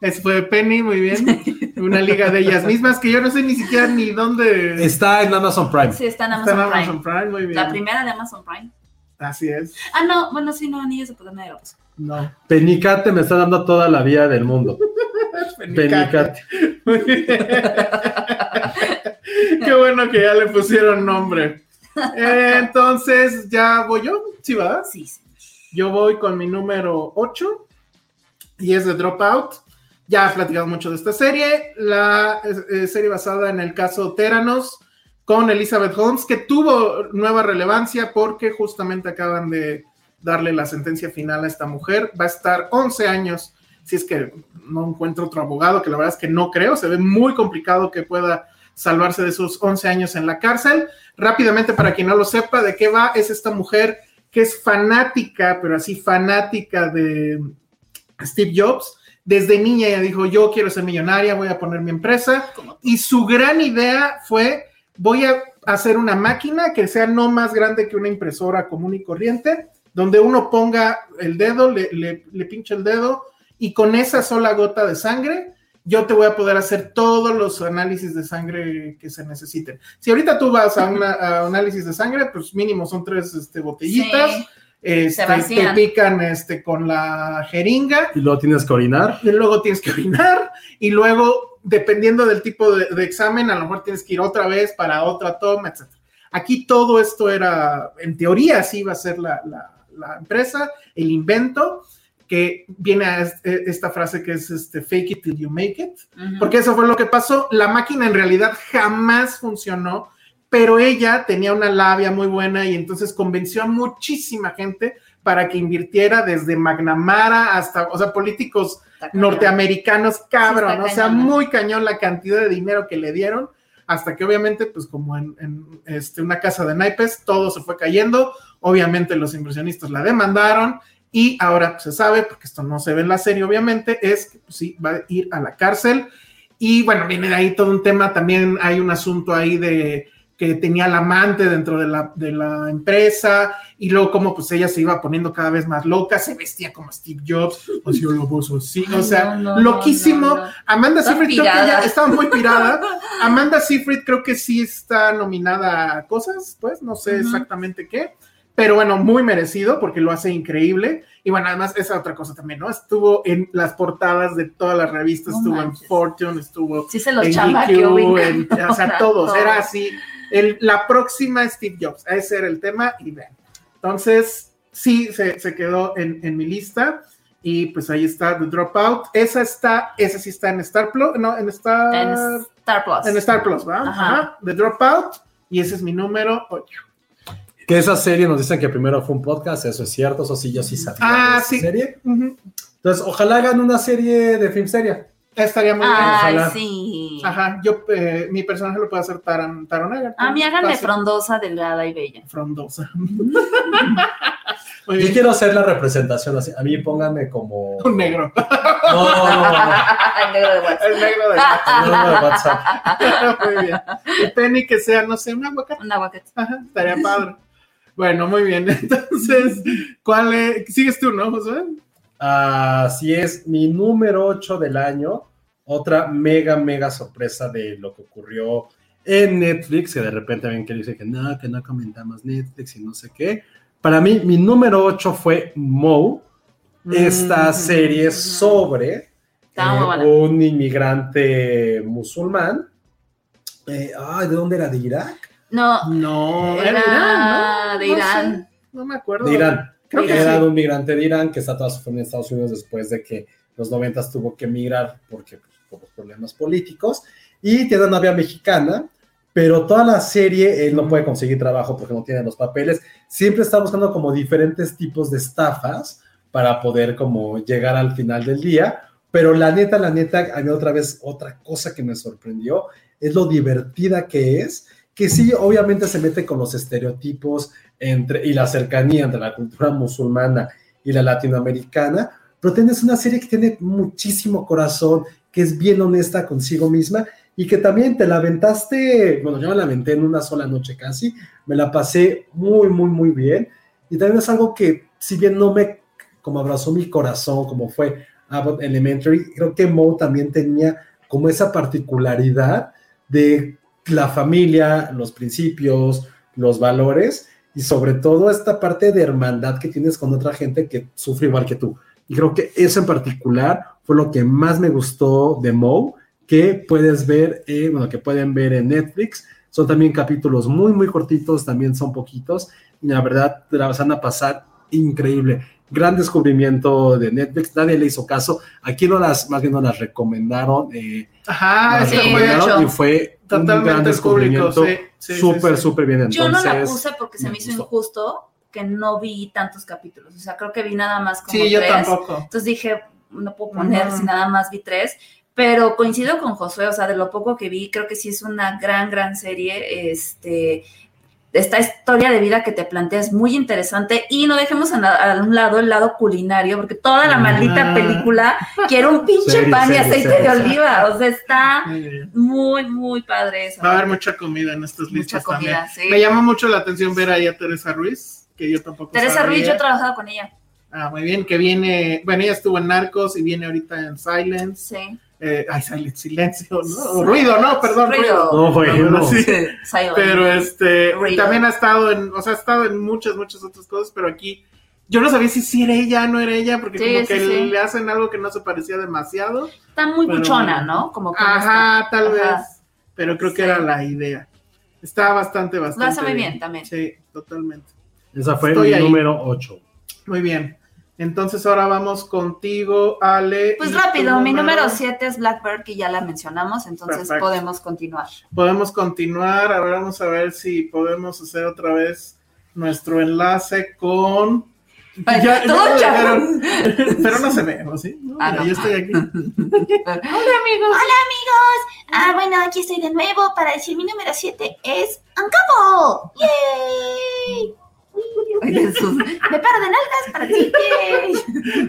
Ese fue Penny, muy bien. Una liga de ellas mismas que yo no sé ni siquiera ni dónde Está en Amazon Prime. Sí, está en está Amazon, en Amazon Prime. Prime. Muy bien. La primera de Amazon Prime. Así es. Ah, no, bueno, sí, no, Anillos de Poder nadie lo puso. No. Penicate me está dando toda la vida del mundo. Penicate. Muy bien. Qué bueno que ya le pusieron nombre. Eh, Entonces, ¿ya voy yo? Sí, ¿verdad? Sí, sí. Yo voy con mi número 8 y es de Dropout. Ya he platicado mucho de esta serie, la eh, serie basada en el caso Teranos con Elizabeth Holmes, que tuvo nueva relevancia porque justamente acaban de darle la sentencia final a esta mujer. Va a estar 11 años, si es que no encuentro otro abogado, que la verdad es que no creo, se ve muy complicado que pueda salvarse de sus 11 años en la cárcel. Rápidamente, para quien no lo sepa, de qué va, es esta mujer que es fanática, pero así fanática de Steve Jobs. Desde niña ella dijo, yo quiero ser millonaria, voy a poner mi empresa. Y su gran idea fue, voy a hacer una máquina que sea no más grande que una impresora común y corriente, donde uno ponga el dedo, le, le, le pinche el dedo y con esa sola gota de sangre, yo te voy a poder hacer todos los análisis de sangre que se necesiten. Si ahorita tú vas a, una, a análisis de sangre, pues mínimo son tres este, botellitas. Sí. Este, te pican este, con la jeringa Y luego tienes que orinar. y luego tienes que orinar y luego, dependiendo del tipo de, de examen, a lo mejor tienes que ir otra vez para otra toma, etc. Aquí todo esto era, en teoría, así iba a ser la, la- la empresa, el invento, que viene a es- esta frase que es este, fake it till you make it, porque eso fue lo que pasó. La máquina en realidad jamás funcionó, pero ella tenía una labia muy buena y entonces convenció a muchísima gente para que invirtiera desde McNamara hasta, o sea, políticos norteamericanos, cabrón, Sí, o sea, cañón. muy cañón la cantidad de dinero que le dieron, hasta que obviamente, pues como en, en, este, una casa de naipes, todo se fue cayendo, obviamente los inversionistas la demandaron y ahora pues, se sabe, porque esto no se ve en la serie obviamente, es que pues, sí, va a ir a la cárcel y bueno, viene de ahí todo un tema, también hay un asunto ahí de que tenía la amante dentro de la, de la empresa y luego como pues ella se iba poniendo cada vez más loca, se vestía como Steve Jobs, así la voz así, o sea, no, no, loquísimo. no. Amanda Seyfried creo que ya estaba muy pirada. Amanda Seyfried creo que sí está nominada a cosas, pues no sé exactamente qué, pero bueno, muy merecido porque lo hace increíble. Y bueno, además esa otra cosa también, ¿no? Estuvo en las portadas de todas las revistas, No estuvo manches. en Fortune, estuvo Sí se los en GQ, me en- o sea, todos, Todos. era así. El- la próxima Steve Jobs, ese era el tema y vean. Entonces, sí, se, se quedó en, en mi lista y pues ahí está The Dropout. Esa está, esa sí está en Star Plus, no, en Star, En Star Plus. en Star Plus, ¿verdad? Ajá. Ajá. The Dropout y ese es mi número 8. Que esa serie nos dicen que primero fue un podcast, eso es cierto, eso sí, yo sí sabía. Ah, de esa sí. serie. Entonces, ojalá hagan una serie de film serie. Estaría muy bien. Ay, ojalá. sí. Ajá, yo, eh, mi personaje lo puede hacer Taron, Taron Egerton. A mí háganme Fácil. frondosa, delgada y bella. Frondosa. Muy Yo bien. quiero hacer la representación así. A mí pónganme como. Un negro. No, no, no, El negro de WhatsApp. El negro de no, no, de WhatsApp. Muy bien. Y Penny que sea, no sé, un aguacate. Un aguacate. Ajá, estaría padre. Bueno, muy bien. Entonces, ¿cuál es? Sigues tú, ¿no, Josué? Así es, mi número 8 del año. Otra mega, mega sorpresa de lo que ocurrió en Netflix, que de repente ven que dice que no, que no comentamos Netflix y no sé qué. Para mí, mi número 8 fue Mo, esta Mm. serie sobre eh, un inmigrante musulmán. Eh, ay, ¿de dónde era? ¿De Irak? No, No, era, Irán, ¿no? de No Irán. sé, No, me acuerdo. De Irán. Creo que era de un migrante de Irán que está toda su familia en Estados Unidos después de que en los noventas tuvo que emigrar porque pues, por los problemas políticos y tiene una novia mexicana, pero toda la serie él no puede conseguir trabajo porque no tiene los papeles. Siempre está buscando como diferentes tipos de estafas para poder como llegar al final del día. Pero la neta, la neta, a mí otra vez otra cosa que me sorprendió es lo divertida que es, que sí, obviamente se mete con los estereotipos entre, y la cercanía entre la cultura musulmana y la latinoamericana, pero tienes una serie que tiene muchísimo corazón, que es bien honesta consigo misma y que también te la aventaste, bueno, yo me la aventé en una sola noche casi, me la pasé muy, muy, muy bien y también es algo que si bien no me como abrazó mi corazón, como fue Abbott Elementary, creo que Moe también tenía como esa particularidad de la familia, los principios, los valores y sobre todo esta parte de hermandad que tienes con otra gente que sufre igual que tú. Y creo que eso en particular fue lo que más me gustó de Moe, que puedes ver, eh, bueno, que pueden ver en Netflix. Son también capítulos muy, muy cortitos, también son poquitos. Y la verdad, te la van a pasar increíble. Gran descubrimiento de Netflix, nadie le hizo caso. Aquí no las, más bien no las recomendaron. eh, Ajá, las sí, recomendaron y fue Totalmente gran el público, descubrimiento. sí, sí, sí, súper, sí. súper bien. Yo no la Entonces, puse porque se me me hizo injusto que no vi tantos capítulos. O sea, creo que vi nada más como Sí, yo tres. tampoco. Entonces dije, no puedo poner si nada más vi tres. Pero coincido con Josué, o sea, de lo poco que vi, creo que sí es una gran, gran serie. Este, esta historia de vida que te planteas es muy interesante y no dejemos a, un lado el lado culinario, porque toda la maldita Ah. película quiere un pinche pan y serie, aceite de oliva. O sea, está Muy muy, padre eso. Va a haber mucha comida en estas Mucha listas comida, también. sí. Me llama mucho la atención ver ahí a Teresa Ruiz, que yo tampoco Teresa sabía. Ruiz, yo he trabajado con ella. Ah, muy bien, que viene, bueno, ella estuvo en Narcos y viene ahorita en Silence. Sí. Eh, ay, Silence, silencio, ¿no? Ruido, no, perdón, ruido. Ruido. No, no. sí. Pero este, Ruido. también ha estado en, o sea, ha estado en muchas, muchas otras cosas, pero aquí yo no sabía si sí era ella, no era ella, porque Sí, como sí, que sí. le hacen algo que no se parecía demasiado. Está muy Pero- buchona, ¿no? Como que Ajá, tal Ajá. vez. Pero creo que Sí. era la idea. Está bastante, bastante. Lo hace muy bien también. Sí, totalmente. Esa fue Estoy mi ahí. número 8. Muy bien. Entonces ahora vamos contigo, Ale. Pues rápido, mi número 7 es Blackbird, que ya la mencionamos, entonces Perfecto. podemos continuar. Podemos continuar. Ahora vamos a ver si podemos hacer otra vez nuestro enlace con. Ay, Ya- ya todo dejaron. Pero no se ve, ¿no? ¿Sí? No, Ah, mira, no. Yo estoy aquí. Hola amigos. Ah, bueno, aquí estoy de nuevo para decir mi número 7 es Uncapo. ¡Yay! Ay, Jesús. Me paro de nalgas para yay.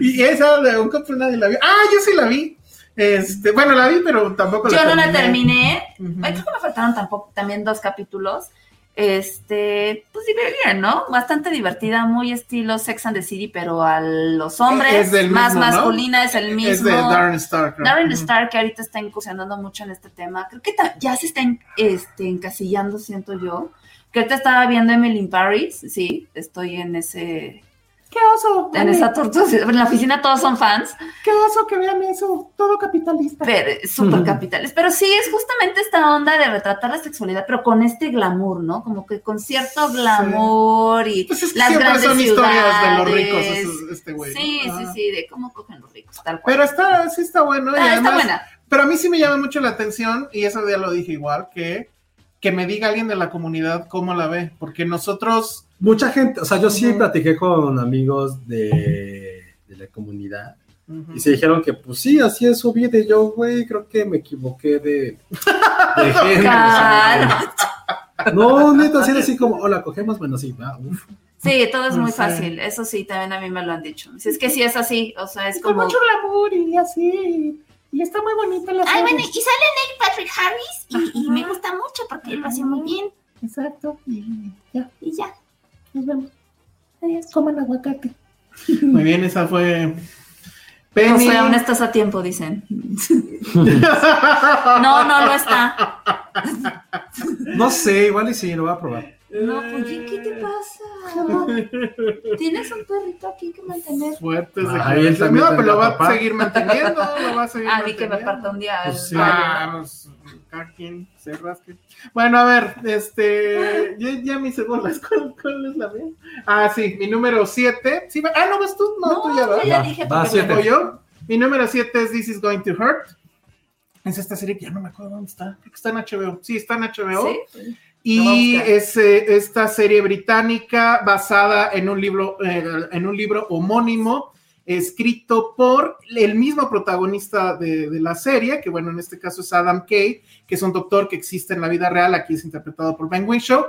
Y esa de un couple nadie la vio. Ah, yo sí la vi. Este, bueno, la vi, pero tampoco Yo la no la terminé. Ay, creo que me faltaron tampoco también dos capítulos. Este, pues bien, ¿no? Bastante divertida, muy estilo Sex and the City, pero a los hombres, Es del más mismo, ¿no? masculina, es el mismo. Es de Darren Star. creo. Darren Ujú. Star, que ahorita está incursionando mucho en este tema, creo que ya se está en- este, encasillando, siento yo. Que ahorita estaba viendo Emily in Paris, sí, estoy en ese, ¡Qué oso! en esa tortuga, en la oficina todos son fans, ¡Qué oso que vean eso! Todo capitalista. pero súper capitales. Pero sí, es justamente esta onda de retratar la sexualidad, pero con este glamour, ¿no? Como que con cierto glamour y Pues es que las grandes son historias de los ricos, ciudades. esos- este güey. Sí, sí, Ajá. sí, de cómo cogen los ricos, tal cual. Pero está, sí está bueno. y Ah, está además- buena. Pero a mí sí me llama mucho la atención, y eso ya lo dije igual, que, que me diga alguien de la comunidad cómo la ve, porque nosotros, Mucha gente, o sea, yo sí Ujú. platiqué con amigos de, de la comunidad y se dijeron que, pues sí, así es su vida. Y yo, güey, creo que me equivoqué de, de género. o sea, no, neta, así así como, hola, cogemos, bueno, sí, va, uf. Sí, todo es muy fácil, eso sí, también a mí me lo han dicho. Si es que sí es así, o sea, es con como... mucho glamour y así, y está muy bonita la Ay, bueno, y sale Neil Patrick Harris y, y me gusta mucho porque lo hace muy bien. Exacto, y ya, Y ya. nos vemos. Adiós, coman aguacate. Muy bien, esa fue Penny. O sea, aún estás a tiempo, dicen. No, no lo está. No sé, igual y sí, lo voy a probar. No, pues, ¿qué qué te pasa? cuidado. Tienes un perrito aquí que mantener. Fuertes de Ah, él también No, pero lo va a papá. seguir manteniendo, lo va a seguir A mí que me aparta un día. Pues sí. Ah, cada quien se rasque. Bueno, a ver, este, ya, ya me hice bolas, ¿cuál, cuál es la mía? Ah, sí, mi número 7. Sí, ah, no, vas tú, no, No, tú ya vas. ya Va, dije va, siete. me ¿O yo? Mi número 7 es This is Going to Hurt. Es esta serie que ya no me acuerdo dónde está. Creo que está en HBO. Sí, está en HBO. Sí. Y es eh, esta serie británica basada en un libro, eh, en un libro homónimo escrito por el mismo protagonista de, de la serie, que bueno, en este caso es Adam Kay, que es un doctor que existe en la vida real, aquí es interpretado por Ben Whishaw,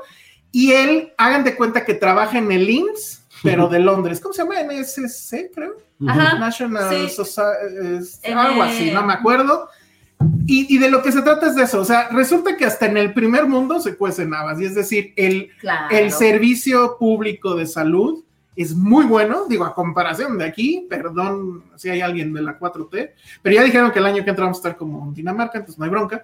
y él, hagan de cuenta que trabaja en el IMSS, pero de Londres. ¿Cómo se llama? NSC, creo. Ajá. National sí. Society, algo así, no me acuerdo. Y, y de lo que se trata es de eso, o sea, resulta que hasta en el primer mundo se cuecen habas, y es decir, el, Claro. el servicio público de salud es muy bueno, digo, a comparación de aquí, perdón si hay alguien de la 4T, pero ya dijeron que el año que entra vamos a estar como en Dinamarca, entonces no hay bronca,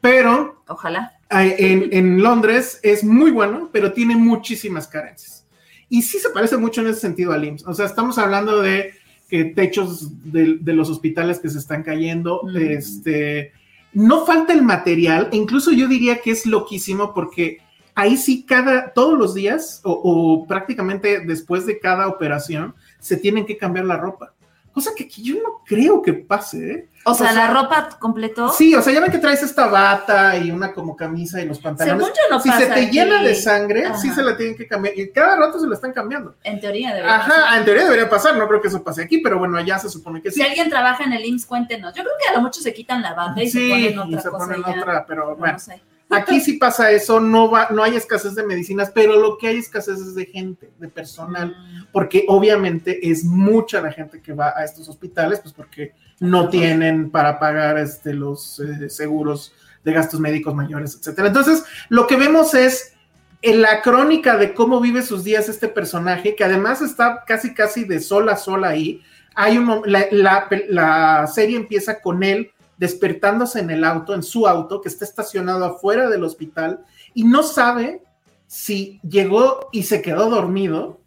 pero Ojalá. en, en Londres es muy bueno, pero tiene muchísimas carencias. Y sí se parece mucho en ese sentido al IMSS. O sea, estamos hablando de que techos de, de los hospitales que se están cayendo, Mm. este, no falta el material, e incluso yo diría que es loquísimo porque ahí sí cada, todos los días o, o prácticamente después de cada operación se tienen que cambiar la ropa. Cosa que aquí yo no creo que pase, ¿eh? O sea, O sea, la ropa completó. Sí, o sea, ya ven que traes esta bata y una como camisa y los pantalones. Según yo no si se te aquí. llena de sangre, Ajá. sí se la tienen que cambiar. Y cada rato se la están cambiando. En teoría debería pasar. Ajá, en teoría debería pasar. No creo que eso pase aquí, pero bueno, allá se supone que sí. Si alguien trabaja en el IMSS, cuéntenos. Yo creo que a lo mucho se quitan la bata y Sí, se ponen otra y se cosa. ponen y ya. otra, pero No, bueno. no sé. Aquí sí pasa eso, no va, no hay escasez de medicinas, pero lo que hay escasez es de gente, de personal, Mm. porque obviamente es mucha la gente que va a estos hospitales, pues porque no tienen para pagar este, los eh, seguros de gastos médicos mayores, etcétera. Entonces, lo que vemos es en la crónica de cómo vive sus días este personaje, que además está casi casi de sola a sola ahí. Hay un, la, la- la serie empieza con él despertándose en el auto, en su auto, que está estacionado afuera del hospital, y no sabe si llegó y se quedó dormido,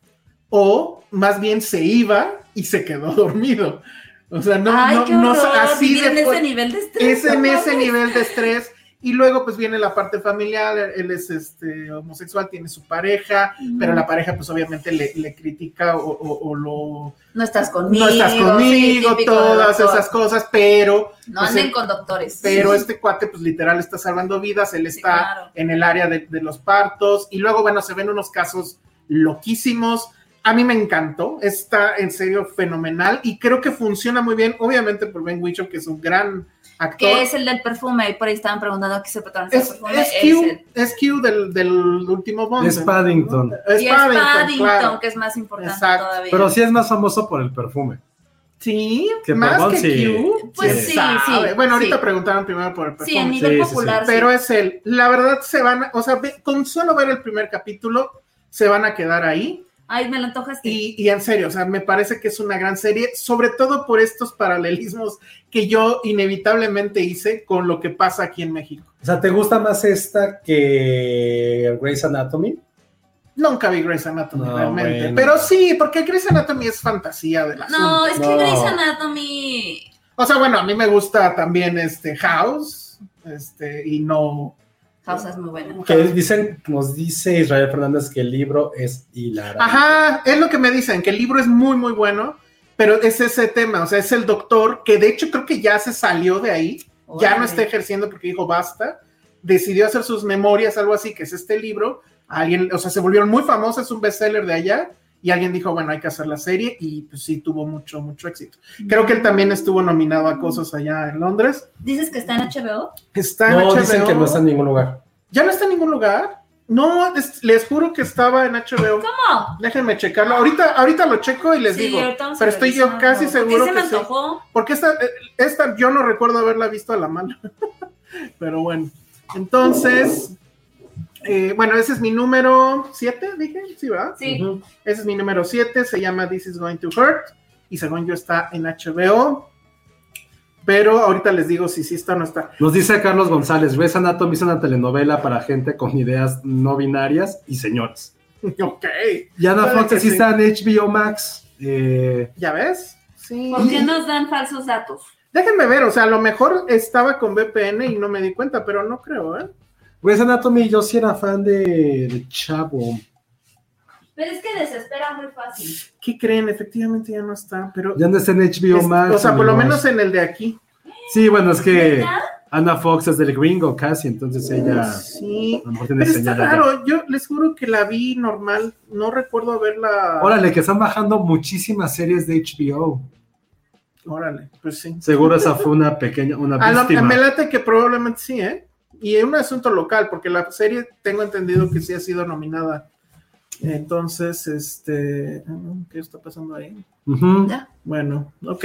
o más bien se iba y se quedó dormido. O sea, no, Ay, no, qué no así en de ese nivel de estrés. es en ese nivel de estrés. Y luego pues viene la parte familiar, él es este homosexual, tiene su pareja, pero la pareja pues obviamente le, le critica o, o- o lo... No estás conmigo. no estás sí, conmigo, de todas esas cosas, pero... No pues, anden él- con doctores. pero este cuate, pues literal, está salvando vidas, él Sí, está claro. en el área de, de los partos, y luego, bueno, se ven unos casos loquísimos. A mí me encantó, está en serio fenomenal, y creo que funciona muy bien, obviamente por Ben Whishaw, que es un gran actor. Que es el del perfume. Y por ahí estaban preguntando qué se protagonista Es, perfume. es Es Q, es Q del, del último Bond. Es Paddington. Es y es Paddington, Paddington, claro. que es más importante Exacto. todavía. Pero sí es más famoso por el perfume. Sí, Que más Bond, que sí. Q. Pues sí, sabe. sí, Bueno, ahorita sí. preguntaron primero por el sí, en perfume. nivel Sí, sí, sí. popular. sí. pero es él. La verdad se van, a- o sea, con solo ver el primer capítulo se van a quedar ahí. Ay, me lo antojaste. Y, y en serio, o sea, me parece que es una gran serie, sobre todo por estos paralelismos que yo inevitablemente hice con lo que pasa aquí en México. O sea, ¿te gusta más esta que Grey's Anatomy? Nunca vi Grey's Anatomy No, realmente, bueno. pero sí, porque Grey's Anatomy es fantasía de la no, es que No. Grey's Anatomy. O sea, bueno, a mí me gusta también este House, este, y no. House es muy buena. Que dicen, nos dice Israel Fernández que el libro es hilarante. Ajá, es lo que me dicen, que el libro es muy, muy bueno, pero es ese tema, o sea, es el doctor que de hecho creo que ya se salió de ahí, ya no está ejerciendo porque dijo basta, decidió hacer sus memorias, algo así, que es este libro. Alguien, o sea, se volvieron muy famosos, es un bestseller de allá. Y alguien dijo, bueno, hay que hacer la serie y pues sí tuvo mucho, mucho éxito. Creo que él también estuvo nominado a cosas allá en Londres. ¿Dices que está en HBO? Está en No, HBO. dicen que no está en ningún lugar. ¿Ya no está en ningún lugar? No, es- les juro que estaba en HBO. ¿Cómo? Déjenme checarlo. Ahorita, ahorita lo checo y les Sí, digo. Pero estoy yo casi ¿Por qué seguro se me que sí. antojó? Porque esta, eh, esta yo no recuerdo haberla visto a la mano. Pero bueno. Entonces, eh, bueno, ese es mi número 7, dije. Sí, ¿verdad? Sí. Ese es mi número 7. Se llama This is Going to Hurt. Y según yo está en HBO. Pero ahorita les digo si sí está o no está. Nos dice Carlos González, Grey's Anatomy es una telenovela para gente con ideas no binarias y señores. Ok. Y Ana Fox sí. está en HBO Max. Eh, ¿Ya ves? Sí. ¿Por qué nos dan falsos datos? Déjenme ver, o sea, a lo mejor estaba con VPN y no me di cuenta, pero no creo, ¿eh? Grey's Anatomy, yo sí era fan de, de Chavo. Pero es que desespera muy fácil. ¿Qué creen? Efectivamente ya no está, pero... Ya no está en HBO es- Max. o sea, por lo menos en el de aquí. Sí, bueno, es que. Ana Fox es del gringo casi, entonces ella Sí. a Pero está raro, yo les juro que la vi normal, no recuerdo haberla... Órale, que están bajando muchísimas series de HBO. Órale, pues sí. Seguro esa fue una pequeña, una Ah, no, víctima. me late que probablemente sí, ¿eh? Y es un asunto local, porque la serie tengo entendido que sí ha sido nominada. Entonces, este... ¿Qué está pasando ahí? Ya. Bueno, ok.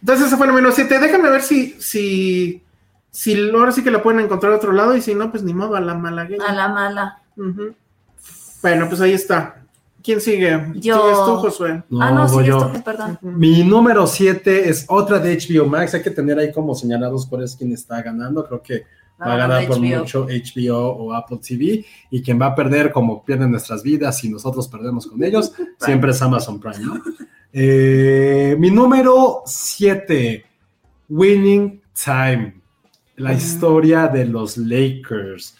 Entonces ese fue el número 7. Déjame ver si, si, si ahora sí que la pueden encontrar a otro lado y si no, pues ni modo, a la malagueña. A la mala. Bueno, pues ahí está. ¿Quién sigue? Yo. ¿Sigues tú, Josué? No, ah, no, sí, voy yo. esto, perdón. Mi número 7 es otra de HBO Max. Hay que tener ahí como señalados cuál es quien está ganando. Creo que va a ganar por HBO. mucho HBO o Apple TV. Y quien va a perder, como pierden nuestras vidas y nosotros perdemos con ellos, siempre es Amazon Prime. ¿no? Eh, mi número 7, Winning Time. La historia de los Lakers.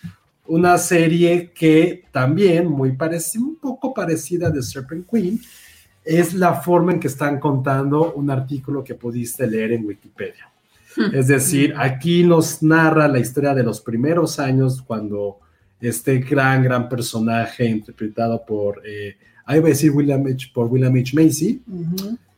Una serie que también, muy parecida, un poco parecida de Serpent Queen, es la forma en que están contando un artículo que pudiste leer en Wikipedia. Es decir, aquí nos narra la historia de los primeros años cuando este gran, gran personaje interpretado por, eh, ahí voy a decir William H., por William H. Macy,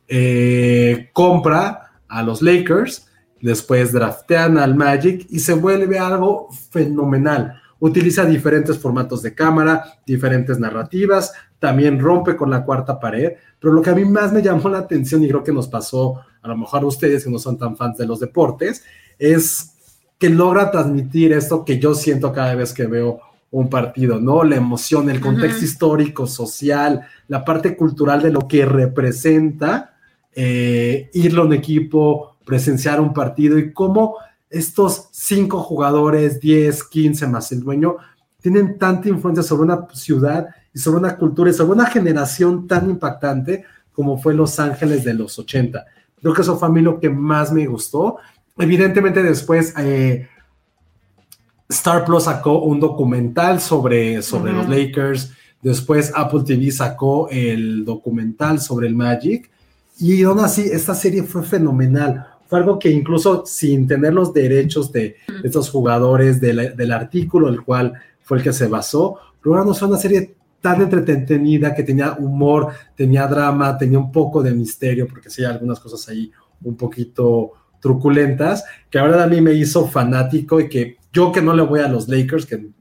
eh, compra a los Lakers, después draftean al Magic y se vuelve algo fenomenal. Utiliza diferentes formatos de cámara, diferentes narrativas, también rompe con la cuarta pared, pero lo que a mí más me llamó la atención y creo que nos pasó a lo mejor a ustedes que no son tan fans de los deportes, es que logra transmitir esto que yo siento cada vez que veo un partido, ¿no? La emoción, el contexto histórico, social, la parte cultural de lo que representa eh, irlo a un equipo, presenciar un partido y cómo estos cinco jugadores, 10, 15 más el dueño, tienen tanta influencia sobre una ciudad y sobre una cultura y sobre una generación tan impactante como fue Los Ángeles de los 80. Creo que eso fue a mí lo que más me gustó. Evidentemente después eh, Star Plus sacó un documental sobre, sobre los Lakers, después Apple TV sacó el documental sobre el Magic y aún así esta serie fue fenomenal. Fue algo que incluso sin tener los derechos de estos jugadores del, del artículo, el cual fue el que se basó, lograron hacer una serie tan entretenida que tenía humor, tenía drama, tenía un poco de misterio, porque sí hay algunas cosas ahí un poquito truculentas, que ahora a mí me hizo fanático y que yo que no le voy a los Lakers, que en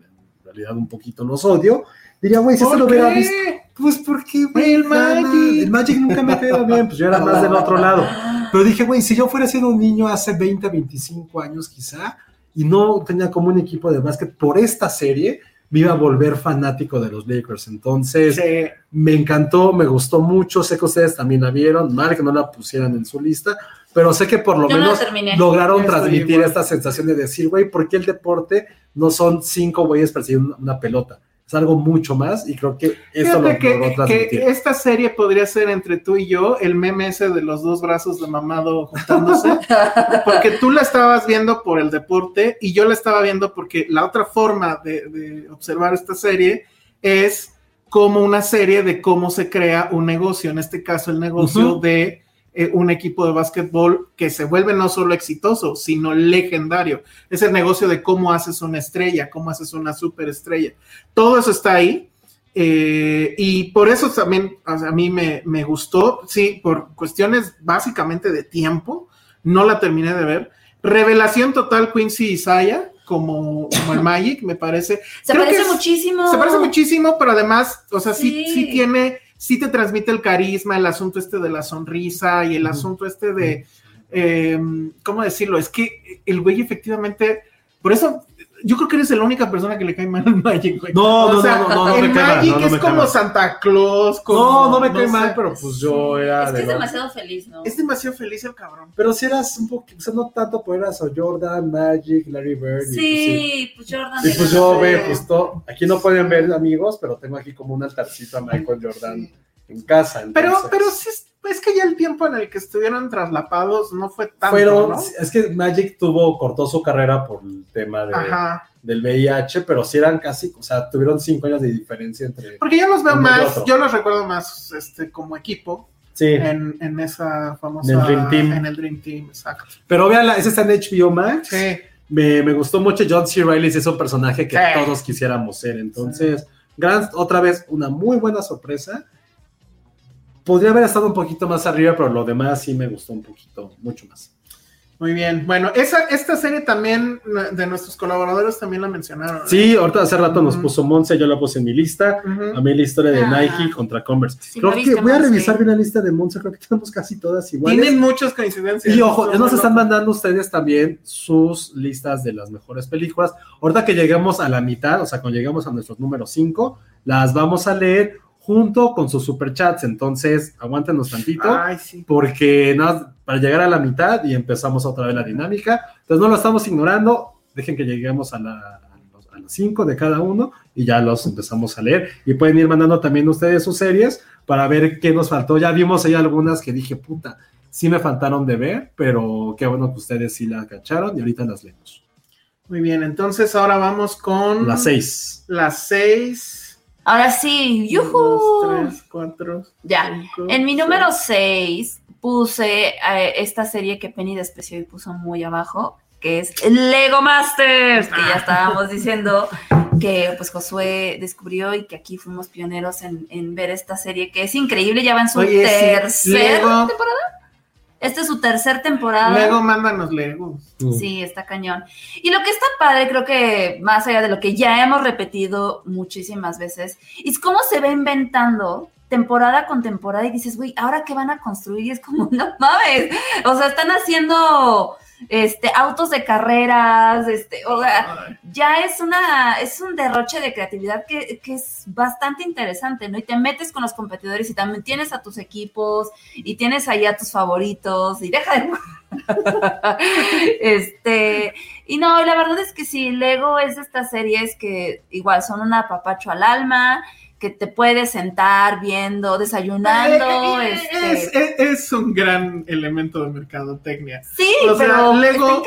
realidad un poquito los odio, diría, güey, si ¿Por lo hubiera visto, pues porque, güey, El. Magic. el Magic nunca me quedado bien, pues yo era más del otro lado. Pero dije, güey, si yo fuera siendo un niño hace 20, 25 años quizá, y no tenía como un equipo de básquet, por esta serie me iba a volver fanático de los Lakers. Entonces, Sí. me encantó, me gustó mucho, sé que ustedes también la vieron, mal que no la pusieran en su lista, pero sé que por lo Yo menos lograron Yo transmitir igual. esta sensación de decir, güey, ¿por qué el deporte no son cinco güeyes persiguiendo una pelota? Es algo mucho más y creo que esto lo que, logró que transmitir. esta serie podría ser entre tú y yo el meme ese de los dos brazos de mamado juntándose, porque tú la estabas viendo por el deporte y yo la estaba viendo porque la otra forma de, de observar esta serie es como una serie de cómo se crea un negocio, en este caso el negocio de eh, un equipo de básquetbol que se vuelve no solo exitoso, sino legendario. Es el negocio de cómo haces una estrella, cómo haces una superestrella. Todo eso está ahí. eh, y por eso también o sea, a mí me, me gustó, sí, por cuestiones básicamente de tiempo, no la terminé de ver. Revelación total Quincy Isaiah como, como el Magic, me parece. Se Creo que parece es- muchísimo. Se parece muchísimo, pero además, o sea, sí, Sí. sí tiene, sí te transmite el carisma, el asunto este de la sonrisa y el asunto este de, eh, ¿cómo decirlo? Es que el güey efectivamente, por eso Yo creo que eres la única persona que le cae mal al Magic, güey. No, O no, sea, no, no, el me cae mal, Magic no, es me como mal. Santa Claus. como- No, no me cae mal, pero pues yo era Es que de es demasiado feliz, ¿no? Es demasiado feliz el cabrón. Pero si eras un poquito, o sea, no tanto, pues eras o Jordan, Magic, Larry Bird. y pues, Sí, pues Jordan. Y pues yo ve, pues to- aquí no pueden ver amigos, pero tengo aquí como un altarcito a Michael Jordan en casa. Pero, entonces- pero sí, es- es que ya el tiempo en el que estuvieron traslapados no fue tanto, Fueron- ¿no? es que Magic tuvo, cortó su carrera por el tema de, Ajá. del VIH, pero sí eran casi, o sea, tuvieron cinco años de diferencia entre. Porque yo los veo más, yo los recuerdo más este, como equipo Sí, en, en esa famosa. En el Dream Team. En el Dream Team, exacto. pero vean, ese está en HBO Max. Sí. Me, me gustó mucho John C. Reilly, es un personaje que Sí. todos quisiéramos ser. Entonces, Grant, otra vez, una muy buena sorpresa. Podría haber estado un poquito más arriba, pero lo demás sí me gustó un poquito, mucho más. Muy bien. Bueno, esa, esta serie también, de nuestros colaboradores también la mencionaron. Sí, ahorita hace rato nos puso Monse, yo la puse en mi lista. A mí la historia de Ah. Nike contra Converse. Sí, creo que voy a revisar bien la lista de Monse, creo que tenemos casi todas iguales. Tienen muchas coincidencias. Y ojo, ya nos están mandando ustedes también sus listas de las mejores películas. Ahorita que lleguemos a la mitad, o sea, cuando lleguemos a nuestros números 5, las vamos a leer junto con sus superchats. Entonces, aguántenos tantito, Ay, sí. porque nada, para llegar a la mitad y empezamos otra vez la dinámica. Entonces, no lo estamos ignorando. Dejen que lleguemos a la a las 5 de cada uno y ya los empezamos a leer. Y pueden ir mandando también ustedes sus series para ver qué nos faltó. Ya vimos ahí algunas que dije, puta, sí me faltaron de ver, pero qué bueno que ustedes sí las cacharon y ahorita las leemos. Muy bien, entonces ahora vamos con Las seis. Las seis. Ahora sí, Dos, ¡yujú! tres, cuatro. Ya. cinco, En mi número seis. 6 puse eh, esta serie que Penny despreció y puso muy abajo, que es Lego Masters, que ya estábamos diciendo que pues Josué descubrió y que aquí fuimos pioneros en, en ver esta serie, que es increíble, ya va en su Oye, sí, tercera Lego. temporada. Esta es su tercera temporada. Luego mándanos Lego. Sí, está cañón. Y lo que está padre, creo que más allá de lo que ya hemos repetido muchísimas veces, es cómo se va inventando temporada con temporada y dices, güey, ¿ahora qué van a construir? Y es como, no mames. O sea, están haciendo este autos de carreras, este, o sea, ya es una, es un derroche de creatividad que, que es bastante interesante, ¿no? Y te metes con los competidores y también tienes a tus equipos y tienes ahí a tus favoritos y deja de este, y no, la verdad es que sí, Lego es de estas series que igual son un apapacho al alma, que te puedes sentar viendo, desayunando, Eh, este, es, es- es un gran elemento de mercadotecnia. sí, O sea, pero Lego,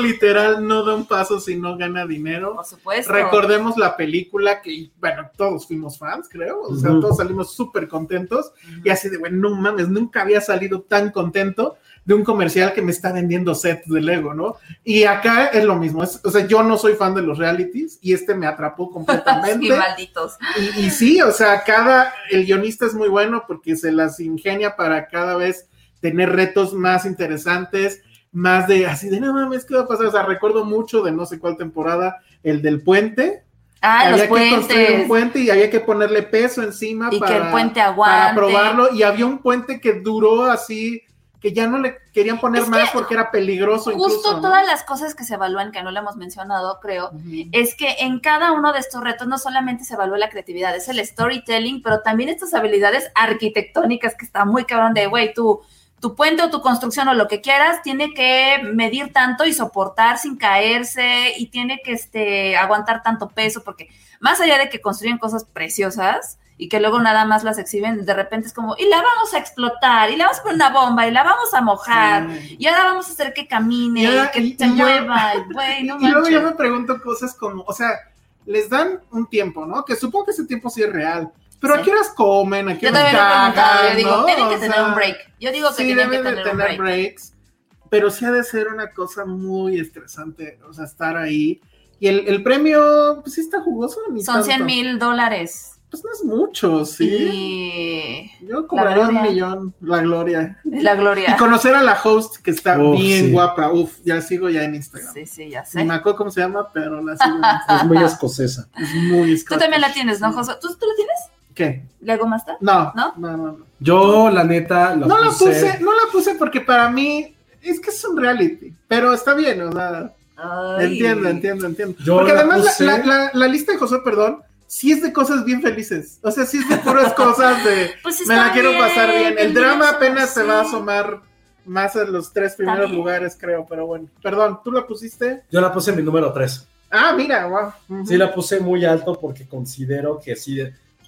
literal no da un paso si no gana dinero. por supuesto. Recordemos la película que, bueno, todos fuimos fans, creo. O sea, Ujú. todos salimos súper contentos. Y así de, bueno, no mames, nunca había salido tan contento de un comercial que me está vendiendo sets de Lego, ¿no? Y acá es lo mismo. es- o sea, yo no soy fan de los realities y este me atrapó Sí, completamente. malditos. y, y sí, o sea, cada, el guionista es muy bueno porque se las ingenia para cada vez tener retos más interesantes, más de, así de, no mames, ¿qué va a pasar? O sea, recuerdo mucho de no sé cuál temporada, el del puente. Ah, los había que construir un puente y había que ponerle peso encima Y para, que el puente para aguante. probarlo. Y había un puente que duró así, que ya no le querían poner Es más porque era peligroso Justo incluso. ¿no? todas las cosas que se evalúan, que no lo hemos mencionado, creo, es que en cada uno de estos retos no solamente se evalúa la creatividad, es el storytelling, pero también estas habilidades arquitectónicas que está muy cabrón de, güey, tú, tu puente o tu construcción o lo que quieras tiene que medir tanto y soportar sin caerse y tiene que este, aguantar tanto peso, porque más allá de que construyen cosas preciosas y que luego nada más las exhiben, de repente es como, y la vamos a explotar, y la vamos a poner una bomba, y la vamos a mojar, Sí. y ahora vamos a hacer que camine, Y ahora- que y- se y yo- mueva, y güey, no y luego yo me pregunto cosas como, o sea, les dan un tiempo, ¿no? Que supongo que ese tiempo sí es real. Pero Sí. ¿a qué horas comen? ¿A qué Yo horas también preguntado, yo cagan, digo, no? tienen que O tener sea, un break. Yo digo que sí, tienen que deben de tener, break. breaks. Pero sí ha de ser una cosa muy estresante, o sea, estar ahí. Y el, el premio, pues sí está jugoso. Ni Son tanto. 100 mil dólares. Pues no es mucho, sí. Y Yo cobraría un millón, la gloria. la Y gloria. conocer a la host, que está bien sí. guapa. Uf, ya sigo ya en Instagram. Sí, sí, ya Ni sé. me acuerdo cómo se llama, pero la sigo en Instagram. Es muy escocesa. Es muy Tú también la tienes, ¿no, José? ¿Tú, ¿Tú la tienes? ¿Qué? ¿Lego Master? No, ¿No? no, no. no. Yo, la neta, lo No la puse- puse, no la puse porque para mí es que es un reality, pero está bien, o sea, Ay. Entiendo, entiendo, entiendo. Yo Porque la además la, la- la- la lista de José, perdón, sí es de cosas bien felices. O sea, sí es de puras cosas de Pues me la quiero pasar bien. El drama apenas se va a asomar más en los tres primeros lugares, creo, pero bueno. Perdón, ¿tú la pusiste? Yo la puse en mi número 3. Ah, mira, wow. Ujú. Sí, la puse muy alto porque considero que sí,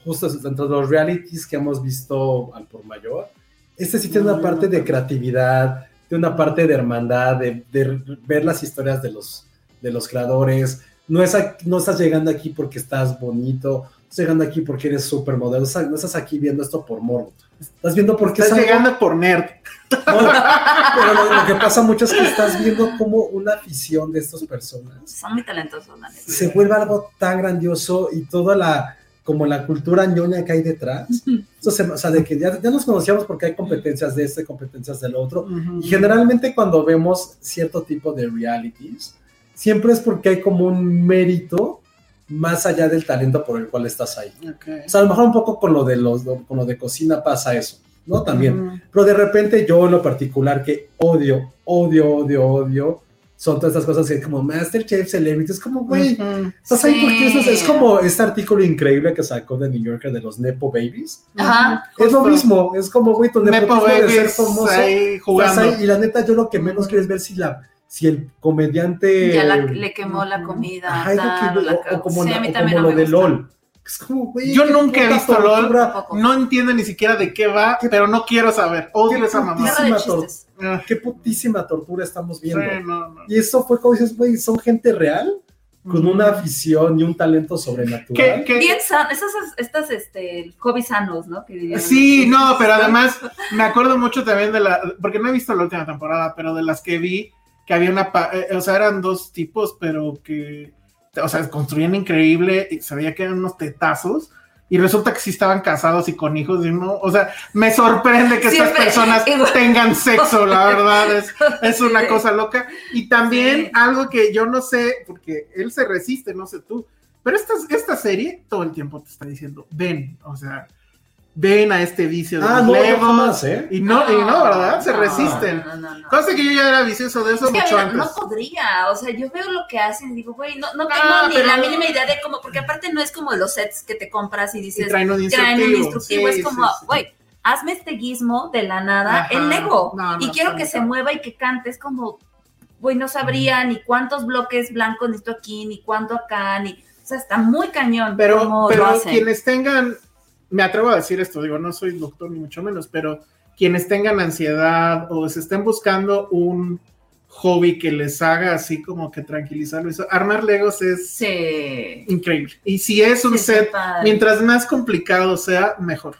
justo dentro de los realities que hemos visto al por mayor, este sí tiene una parte de creatividad, de una parte de hermandad, de, de ver las historias de los, de los creadores. No, es, aquí- no estás llegando aquí porque estás bonito, estás llegando aquí porque eres súper modelo, no estás aquí viendo esto por morbo. Estás viendo porque Estás es algo- llegando por nerd. no, pero lo, lo que pasa mucho es que estás viendo como una afición de estas personas Son muy talentosos, neta. se vuelve algo tan grandioso y toda la como la cultura ñoña que hay detrás. O sea, de que ya, ya nos conocíamos porque hay competencias de este, competencias del otro. Ujú. Y generalmente cuando vemos cierto tipo de realities, siempre es porque hay como un mérito más allá del talento por el cual estás ahí. Ok. O sea, a lo mejor un poco con lo de los con lo de cocina pasa eso, ¿no? También. Ujú. Pero de repente yo en lo particular que odio, odio, odio, odio, son todas estas cosas que como Masterchef Celebrity, es como, güey, Ujú. estás ahí Sí. porque eso es, es como este artículo increíble que sacó de New Yorker de los Nepo Babies. Ajá. Es lo mismo, es como, güey, tu Nepo nepotismo de ser Babies famoso. ahí estás jugando. ahí, y la neta, yo lo que menos quiero es ver si la si el comediante Ya la- le quemó la comida. Lo tal, que- la o- o, como, Sí, la- a mí o también como no lo de gusta. LOL. Es como, güey, Yo qué nunca he visto LOL. No entiendo ni siquiera de qué va, pero no quiero saber. Odio Qué esa mamá. Ah, Qué putísima tortura estamos sí, viendo. no, no. Y eso fue como dices, güey, son gente real con una afición y un talento sobrenatural. ¿Qué- qué- Bien san, esas, estas, este, hobbies sanos, ¿no? Que. Sí, no, pero además me acuerdo mucho también de la, porque no he visto la última temporada, pero de las que vi, que había una, eh, o sea, eran dos tipos, pero que, o sea, construían increíble, y sabía que eran unos tetazos, y resulta que sí estaban casados y con hijos, y no, o sea, me sorprende que estas Siempre, personas igual. tengan sexo, la verdad, es, es una cosa loca. Y también Sí. algo que yo no sé, porque él se resiste, no sé tú, pero esta, esta serie todo el tiempo te está diciendo, ven, o sea, ven a este vicio de Ah, los no, no Legos. jamás, ¿eh? Y no, y no, ¿verdad? Se no, resisten. No, no, no. Cosa que yo ya era vicioso de eso Es que mucho antes. no podría, o sea, yo veo lo que hacen y digo, güey, no, no tengo Ah, ni pero- la mínima idea de cómo, porque aparte no es como los sets que te compras y Y dices, traen un traen un instructivo. instructivo, Sí, es como, sí, sí. güey, hazme este guismo de la nada Ajá. en Lego No, no, y quiero que se mueva y que cante, es como, güey, no sabría ni cuántos bloques blancos necesito aquí, ni cuánto acá, ni, o sea, está muy cañón Pero, pero quienes tengan, me atrevo a decir esto, digo, no soy doctor ni mucho menos, pero quienes tengan ansiedad o se estén buscando un hobby que les haga así como que tranquilizarlo, eso, armar Legos es Sí. increíble. Y si es un Sí, set, mientras más complicado sea, mejor.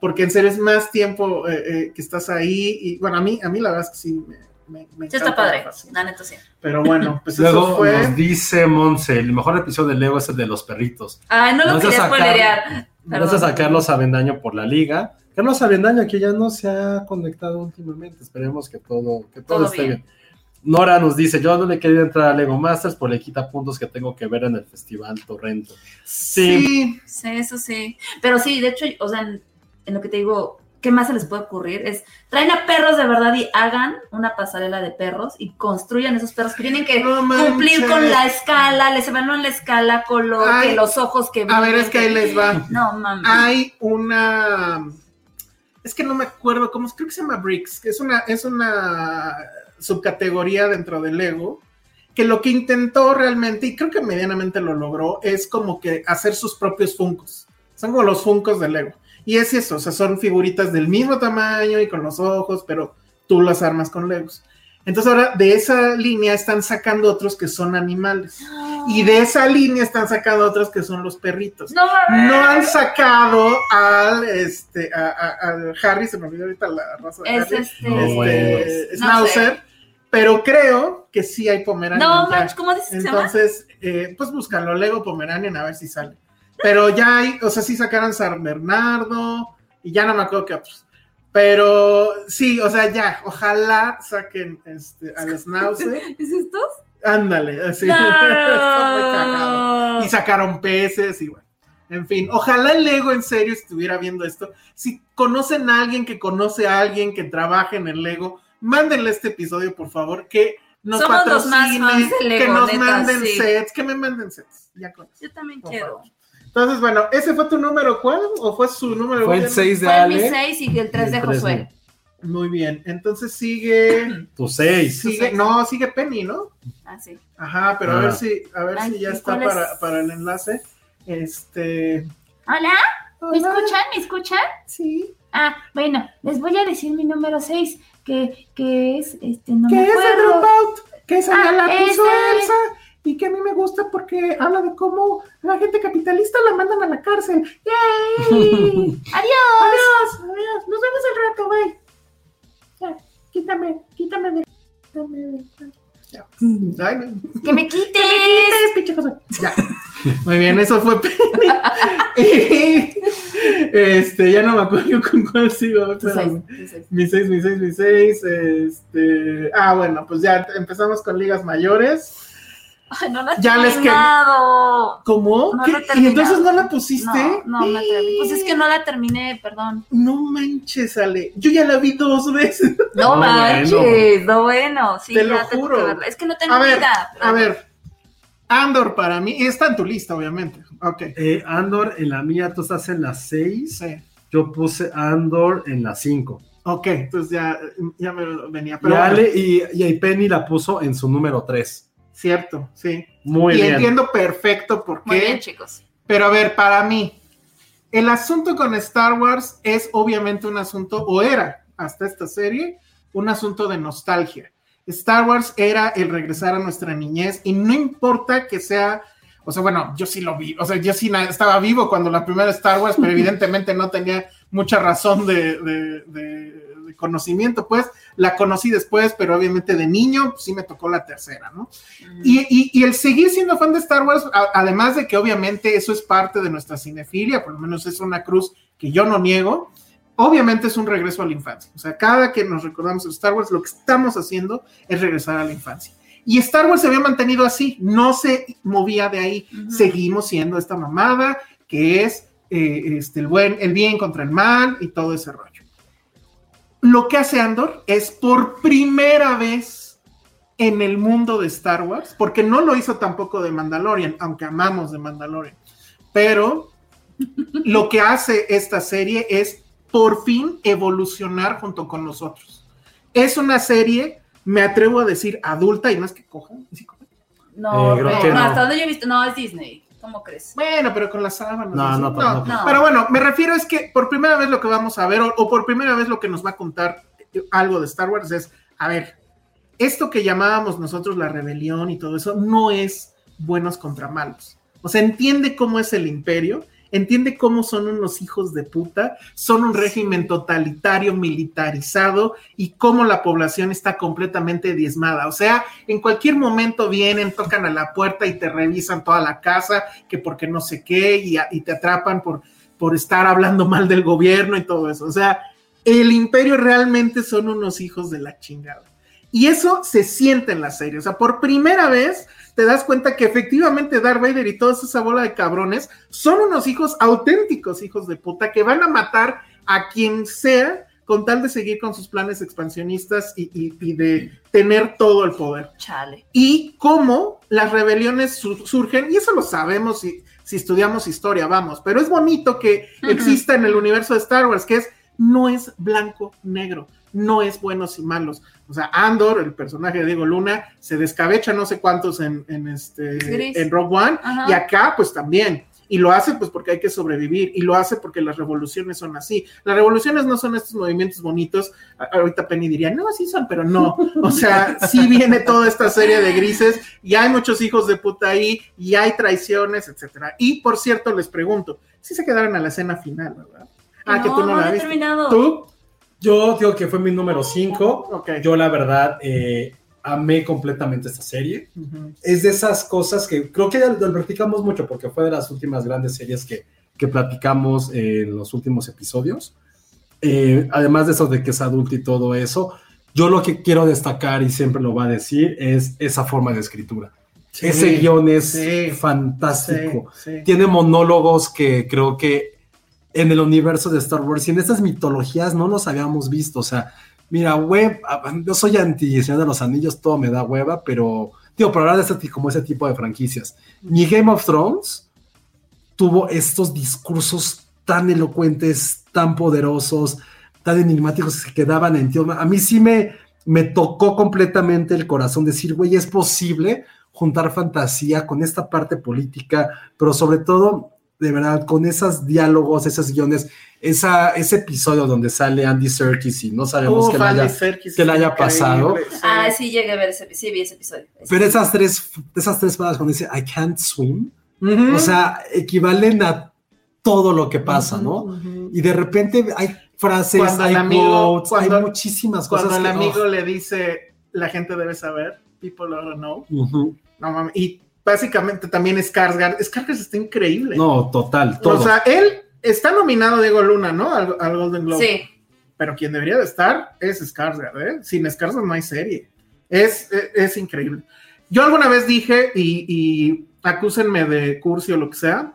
Porque en serio es más tiempo eh, eh, que estás ahí y bueno, a mí, a mí la verdad es que sí me, me, me Sí, está padre, la neta sí. Pero bueno, pues eso Luego fue. nos dice Monse, el mejor episodio de Lego es el de los perritos. Ay, no lo a quería sacar- Vamos a Carlos Avendaño por la liga. Carlos Avendaño que ya no se ha conectado últimamente. Esperemos que todo, que todo, Todo esté bien. bien. Nora nos dice, yo no le quería entrar a Lego Masters por le quita puntos que tengo que ver en el Festival Torrento. Sí, Sí, eso sí. Pero sí, de hecho, o sea, en, en lo que te digo, ¿qué más se les puede ocurrir? Es traen a perros de verdad y hagan una pasarela de perros y construyan esos perros que tienen que No cumplir con la escala, les evalúan la escala, color, Ay. que los ojos que a ver, es que ahí les va. No, mames. Hay una. Es que no me acuerdo cómo, creo que se llama Bricks, que es una, es una subcategoría dentro del Lego, que lo que intentó realmente, y creo que medianamente lo logró, es como que hacer sus propios Funcos. Son como los Funcos del Lego. Y es eso, o sea, son figuritas del mismo tamaño y con los ojos, pero tú las armas con Legos. Entonces ahora de esa línea están sacando otros que son animales. Y de esa línea están sacando otros que son los perritos. No. No han sacado al este a, a- al Harry, se me olvidó ahorita la raza de Es Harry, este. No, este, no Schnauzer, sé. pero creo que sí hay Pomeranian. No ya. manches, ¿cómo dices que se llama? Entonces, eh, pues búscalo, Lego Pomeranian, a ver si sale. Pero ya hay, o sea, sí sacaron San Bernardo y ya no me acuerdo qué otros. Pero sí, o sea, ya, ojalá saquen este, al Schnauzer. ¿Es estos? Ándale, así. Cagado. Y sacaron peces y bueno. En fin, ojalá el Lego en serio estuviera viendo esto. Si conocen a alguien que conoce a alguien que trabaje en el Lego, mándenle este episodio, por favor, que nos Somos los más fans de Lego, que nos neta, manden sí. sets, que me manden sets. Ya con. Yo también Por quiero. favor. Entonces, bueno, ¿ese fue tu número cuál? ¿O fue su número Fue el uno? 6 de Fue mi Ale, 6 y el 3 y de el tres Josué. Muy bien. Entonces sigue. tu 6. sigue seis. no, sigue Penny, ¿no? Ah, sí. Ajá, pero a Ah. ver si, a ver Ay, si ya ¿y está es? para, para el enlace. Este. Hola, ¿me escuchan? ¿Me escuchan? Sí. Ah, bueno, les voy a decir mi número 6, que, que es, este, no ¿Qué me es el acuerdo. Dropout? Que esa ya Ah, la puso. Elsa y que a mí me gusta porque habla de cómo la gente capitalista la mandan a la cárcel. ¡Yay! ¡Adiós! Adiós, adiós. Nos vemos al rato, bye. Ya, quítame, quítame de. quítame de- Ya. Ay, no. ¡Que me quites! quites, pinche Josué. Ya. Muy bien, eso fue este, ya no me acuerdo con cuál sigo. Espérame. 6. Mi 6, mi 6, mi 6. Este. Ah, bueno, pues ya empezamos con ligas mayores. Ay, no la he Ya les terminado. ¿Cómo? ¿Y entonces no la pusiste? No, no me atreví. Pues es que no la terminé, perdón. No manches, Ale. Yo ya la vi dos veces. No, No, manches, no bueno. Sí, Te lo ya juro. Es que no tengo A ver, vida. pero- a ver. Andor para mí. Está en tu lista, obviamente. Ok. Eh, Andor, en la mía tú estás en la 6. Sí. Yo puse Andor en la 5. Ok, entonces ya, ya me venía. Y, Pero bueno, Ale, y, y Penny la puso en su número 3. Cierto, sí. Muy y bien. entiendo perfecto por Muy qué. bien, chicos. Pero a ver, para mí, el asunto con Star Wars es obviamente un asunto, o era hasta esta serie, un asunto de nostalgia. Star Wars era el regresar a nuestra niñez y no importa que sea, o sea, bueno, yo sí lo vi, o sea, yo sí estaba vivo cuando la primera Star Wars, pero evidentemente no tenía mucha razón de, de- de- de conocimiento, pues la conocí después, pero obviamente de niño pues, sí me tocó la tercera, ¿no? Y, y- y el seguir siendo fan de Star Wars, a- además de que obviamente eso es parte de nuestra cinefilia, por lo menos es una cruz que yo no niego, obviamente es un regreso a la infancia. O sea, cada que nos recordamos de Star Wars, lo que estamos haciendo es regresar a la infancia. Y Star Wars se había mantenido así, no se movía de ahí. Seguimos siendo esta mamada que es eh, este, el, buen, el bien contra el mal y todo ese rollo. Lo que hace Andor es por primera vez en el mundo de Star Wars, porque no lo hizo tampoco de Mandalorian, aunque amamos de Mandalorian, pero lo que hace esta serie es por fin evolucionar junto con nosotros. Es una serie, me atrevo a decir, adulta y más que coja. ¿sí coja? No, Eh, no, que no, no. hasta donde yo he visto, no, es Disney. ¿Cómo crees? Bueno, pero con las sábanas. No, no, tampoco. No. Pero bueno, me refiero es que por primera vez lo que vamos a ver, o, o por primera vez lo que nos va a contar eh, algo de Star Wars es, a ver, esto que llamábamos nosotros la rebelión y todo eso, no es buenos contra malos. O sea, entiende cómo es el imperio, entiende cómo son unos hijos de puta, son un régimen totalitario, militarizado y cómo la población está completamente diezmada. O sea, en cualquier momento vienen, tocan a la puerta y te revisan toda la casa, que porque no sé qué, y, te atrapan por, por estar hablando mal del gobierno y todo eso. O sea, el imperio realmente son unos hijos de la chingada. Y eso se siente en la serie. O sea, por primera vez te das cuenta que efectivamente Darth Vader y toda esa bola de cabrones son unos hijos auténticos, hijos de puta, que van a matar a quien sea con tal de seguir con sus planes expansionistas y, y- y de tener todo el poder. Chale. y cómo las rebeliones su- surgen, y eso lo sabemos si, si estudiamos historia, vamos, pero es bonito que exista en el universo de Star Wars, que es, no es blanco, negro, no es buenos y malos. O sea, Andor, el personaje de Diego Luna, se descabecha no sé cuántos en, en este, Gris. en Rogue One, Ajá. y acá pues también. Y lo hace pues porque hay que sobrevivir, y lo hace porque las revoluciones son así. Las revoluciones no son estos movimientos bonitos. Ahorita Penny diría, no, sí son, pero no. O sea, sí viene toda esta serie de grises, y hay muchos hijos de puta ahí, y hay traiciones, etcétera. Y por cierto, les pregunto, si se quedaron a la escena final, ¿verdad? Ah, que tú no, no la viste. terminado. ¿Tú? Yo digo que fue mi número 5. Ok. Yo, la verdad, eh, amé completamente esta serie. Ujú. Es de esas cosas que creo que ya lo platicamos mucho porque fue de las últimas grandes series que, que platicamos en los últimos episodios. Eh, además de eso de que es adulto y todo eso, yo lo que quiero destacar y siempre lo va a decir es esa forma de escritura. Sí, Ese guion es sí, fantástico. Sí. Tiene monólogos que creo que en el universo de Star Wars y en estas mitologías no los habíamos visto. O sea, Mira, web, ah, yo soy anti Señor de los Anillos, todo me da hueva, pero, digo, por hablar de este, como ese tipo de franquicias. Ni Game of Thrones tuvo estos discursos tan elocuentes, tan poderosos, tan enigmáticos que quedaban en ti. A mí sí me, me tocó completamente el corazón decir, güey, es posible juntar fantasía con esta parte política, pero sobre todo, de verdad, con esos diálogos, esos guiones, esa, ese episodio donde sale Andy Serkis y no sabemos Uf, qué le haya- que le haya pasado. Ah, sí, llegué a ver ese, sí, vi ese episodio. Pero esas tres, esas tres palabras cuando dice I can't swim, Ujú. o sea, equivalen a todo lo que pasa, Ujú, ¿no? ujú. Y de repente hay frases, Cuando hay amigo- quotes, cuando- hay muchísimas cosas. Cuando el que- amigo oh, le dice, la gente debe saber, people to know. No mames. Y básicamente también Skarsgård. Skarsgård está increíble. No, total, todo. o sea, él está nominado Diego Luna, ¿no? Al, al Golden Globe. Sí, Pero quien debería de estar es Skarsgård, ¿eh? Sin Skarsgård no hay serie. Es, es, es increíble. Yo alguna vez dije, y, y acúsenme de cursi o lo que sea,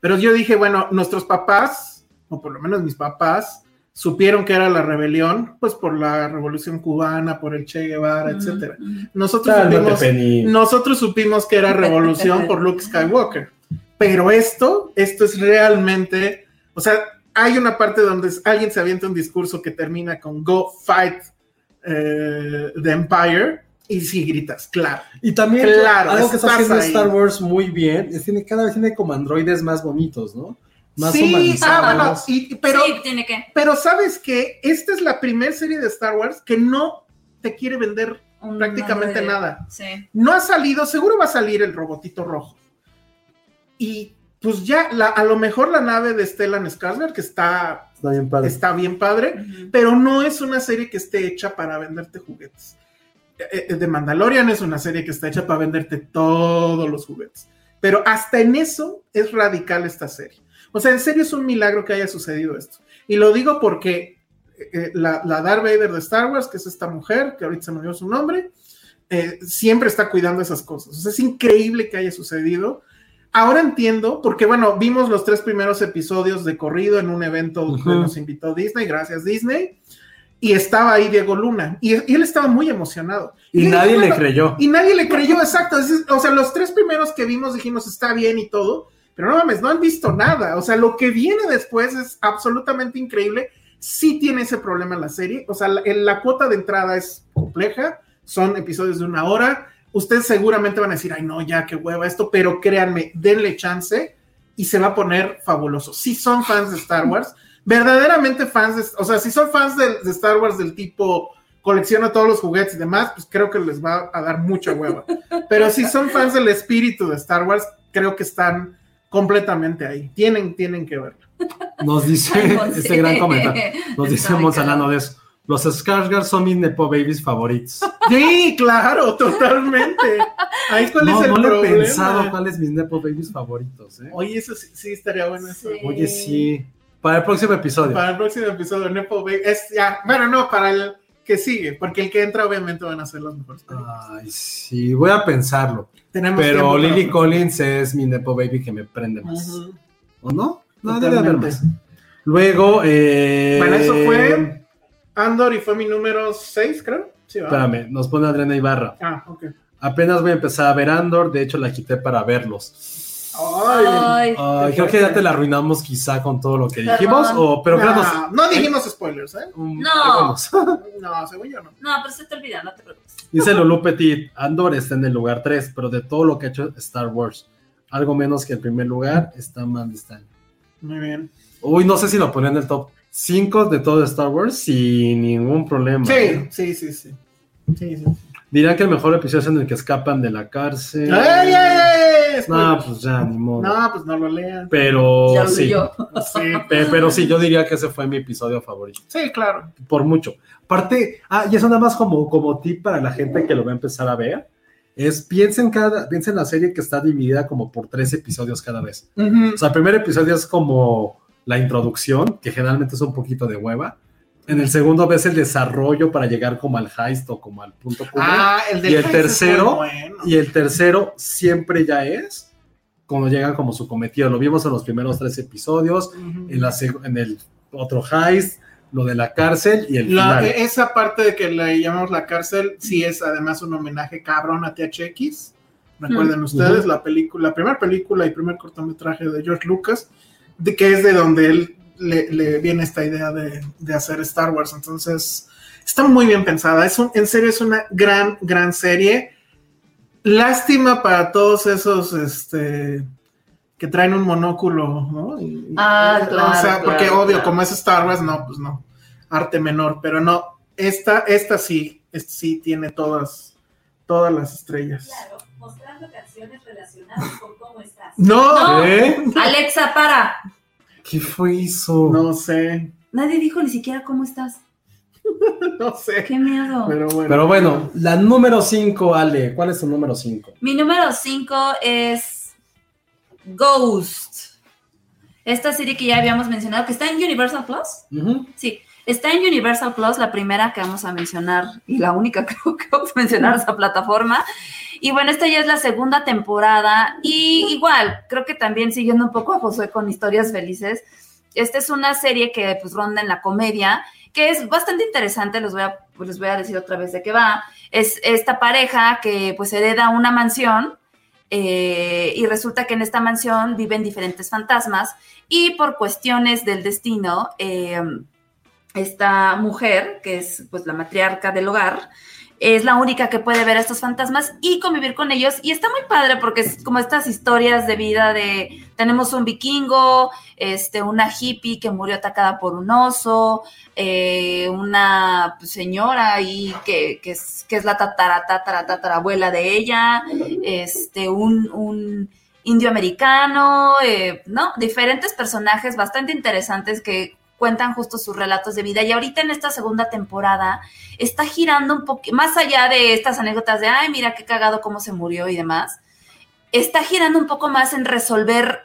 pero yo dije, bueno, nuestros papás, o por lo menos mis papás, supieron que era la rebelión, pues por la revolución cubana, por el Che Guevara, Ujú, etcétera. ujú. Nosotros supimos, nosotros supimos que era revolución por Luke Skywalker. Pero esto, esto es realmente, o sea, hay una parte donde alguien se avienta un discurso que termina con Go fight eh, the Empire y si gritas, claro. Y también Claro, algo que está haciendo ahí. Star Wars muy bien es que cada vez tiene como androides más bonitos, ¿no? Más sí, ah, bueno, y- pero, sí, tiene que. pero sabes que esta es la primera serie de Star Wars que no te quiere vender un prácticamente de- nada. Sí. No ha salido, seguro va a salir el robotito rojo. Y pues ya, la- a lo mejor la nave de Stellan Skarsgård, que está, Está bien padre. está bien padre, Ujú. pero no es una serie que esté hecha para venderte juguetes. Eh, eh, The Mandalorian es una serie que está hecha para venderte todos los juguetes. Pero hasta en eso es radical esta serie. O sea, en serio es un milagro que haya sucedido esto. Y lo digo porque eh, la, la Darth Vader de Star Wars, que es esta mujer, que ahorita se me dio su nombre, eh, siempre está cuidando esas cosas. O sea, es increíble que haya sucedido. Ahora entiendo, porque bueno, vimos los tres primeros episodios de corrido en un evento Ujú. que nos invitó Disney, gracias Disney, y estaba ahí Diego Luna, y, y él estaba muy emocionado. Y nadie le bueno, creyó. Y nadie le creyó, exacto. Es- o sea, los tres primeros que vimos dijimos está bien y todo, pero no mames, no han visto nada. O sea, lo que viene después es absolutamente increíble. Sí tiene ese problema la serie. O sea, la, la cuota de entrada es compleja. Son episodios de una hora. Ustedes seguramente van a decir, ay, no, ya, qué hueva esto, pero créanme, denle chance y se va a poner fabuloso. Si son fans de Star Wars, verdaderamente fans, de, o sea, si son fans de, de Star Wars del tipo colecciona todos los juguetes y demás, pues creo que les va a dar mucha hueva. Pero si son fans del espíritu de Star Wars, creo que están completamente ahí. Tienen, tienen que verlo. Nos dice este gran comentario. Nos dice Monsalano de eso. Los Skarsgård son mis Nepo Babies favoritos. Sí, claro, totalmente. Ahí cuál No, es el no le he problema. pensado cuáles mis Nepo Babies favoritos. ¿eh? Oye, eso sí, sí estaría bueno eso. Sí. Oye, sí. Para el próximo episodio. Para el próximo episodio, Nepo Baby. Es ya, bueno, no, para el que sigue, porque el que entra, obviamente, van a ser los mejores. películas. Ay, sí, voy a pensarlo. Tenemos Pero tiempo Lily Collins es mi Nepo Baby que me prende más. ¿O no? No, debe haber más. Luego, eh, Bueno, eso fue Andor y fue mi número 6, creo. Sí, ¿va? Espérame, nos pone Adriana Ibarra. Ah, ok. Apenas voy a empezar a ver Andor, de hecho la quité para verlos. Ay, Ay, Ay, qué creo que ya te la arruinamos quizá con todo lo que Perdón. dijimos, o, pero no, no dijimos spoilers, ¿eh? Um, No. No, según yo no. no, pero se te olvida, no te preocupes. Dice Lulu Petit, Andor está en el lugar 3, pero de todo lo que ha hecho Star Wars, algo menos que el primer lugar, está mal este año. Muy bien. Uy, no sé si lo ponía en el top 5 de todo Star Wars sin ningún problema. ¿eh? Sí, sí, sí, sí. Sí, sí. Dirán que el mejor episodio es en el que escapan de la cárcel. ¡Ay, ay, ay! No, pues ya, ni modo. No, pues no lo lean. Pero Ya lo sí, yo. Sí, pe- pero sí, yo diría que ese fue mi episodio favorito. sí, claro. por mucho. Aparte, ah, y eso nada más como, como tip para la gente que lo va a empezar a ver, es piensen cada, piensen la serie que está dividida como por tres episodios cada vez. Ujú. O sea, el primer episodio es como la introducción, que generalmente es un poquito de hueva. En el segundo ves el desarrollo para llegar como al heist o como al punto cumbre. Ah, el del Y el Heist tercero, bueno. Y el tercero siempre ya es cuando llegan como su cometido. Lo vimos en los primeros tres episodios en, la en el otro heist, lo de la cárcel y el La- final. esa parte de que le llamamos la cárcel, sí es además un homenaje cabrón a THX. Recuerden ustedes la película, la primera película y primer cortometraje de George Lucas, de que es de donde él le, le viene esta idea de, de hacer Star Wars. Entonces, está muy bien pensada. Es un, en serio, es una gran, gran serie. Lástima para todos esos este, que traen un monóculo, ¿no? Y- Ah, o claro, sea, porque claro, obvio, claro. como es Star Wars, no, pues no. Arte menor, pero no. Esta, esta sí, esta sí tiene todas, todas las estrellas. mostrando canciones relacionadas con cómo estás. No, No. ¿Eh? Alexa, para. ¿Qué fue eso? no sé, Nadie dijo ni siquiera cómo estás. no sé. Qué miedo. Pero bueno. Pero bueno, la número 5, Ale. ¿Cuál es tu número 5? Mi número 5 es Ghost. Esta serie que ya habíamos mencionado, que está en Universal Plus. Sí, está en Universal Plus, la primera que vamos a mencionar y la única creo que vamos a mencionar esa plataforma. Y bueno, esta ya es la segunda temporada y igual, creo que también siguiendo un poco a Josué con historias felices, esta es una serie que pues ronda en la comedia, que es bastante interesante, les voy a, pues, les voy a decir otra vez de qué va. Es esta pareja que pues hereda una mansión eh, y resulta que en esta mansión viven diferentes fantasmas y por cuestiones del destino, eh, esta mujer, que es pues la matriarca del hogar, es la única que puede ver a estos fantasmas y convivir con ellos. Y está muy padre porque es como estas historias de vida de, tenemos un vikingo, este, una hippie que murió atacada por un oso, eh, una señora ahí que, que, es, la tatara, tatara, de ella, este, un, un indio americano, eh, ¿no? Diferentes personajes bastante interesantes que cuentan justo sus relatos de vida. Y ahorita en esta segunda temporada está girando un poco, más allá de estas anécdotas de, ay, mira qué cagado cómo se murió y demás, está girando un poco más en resolver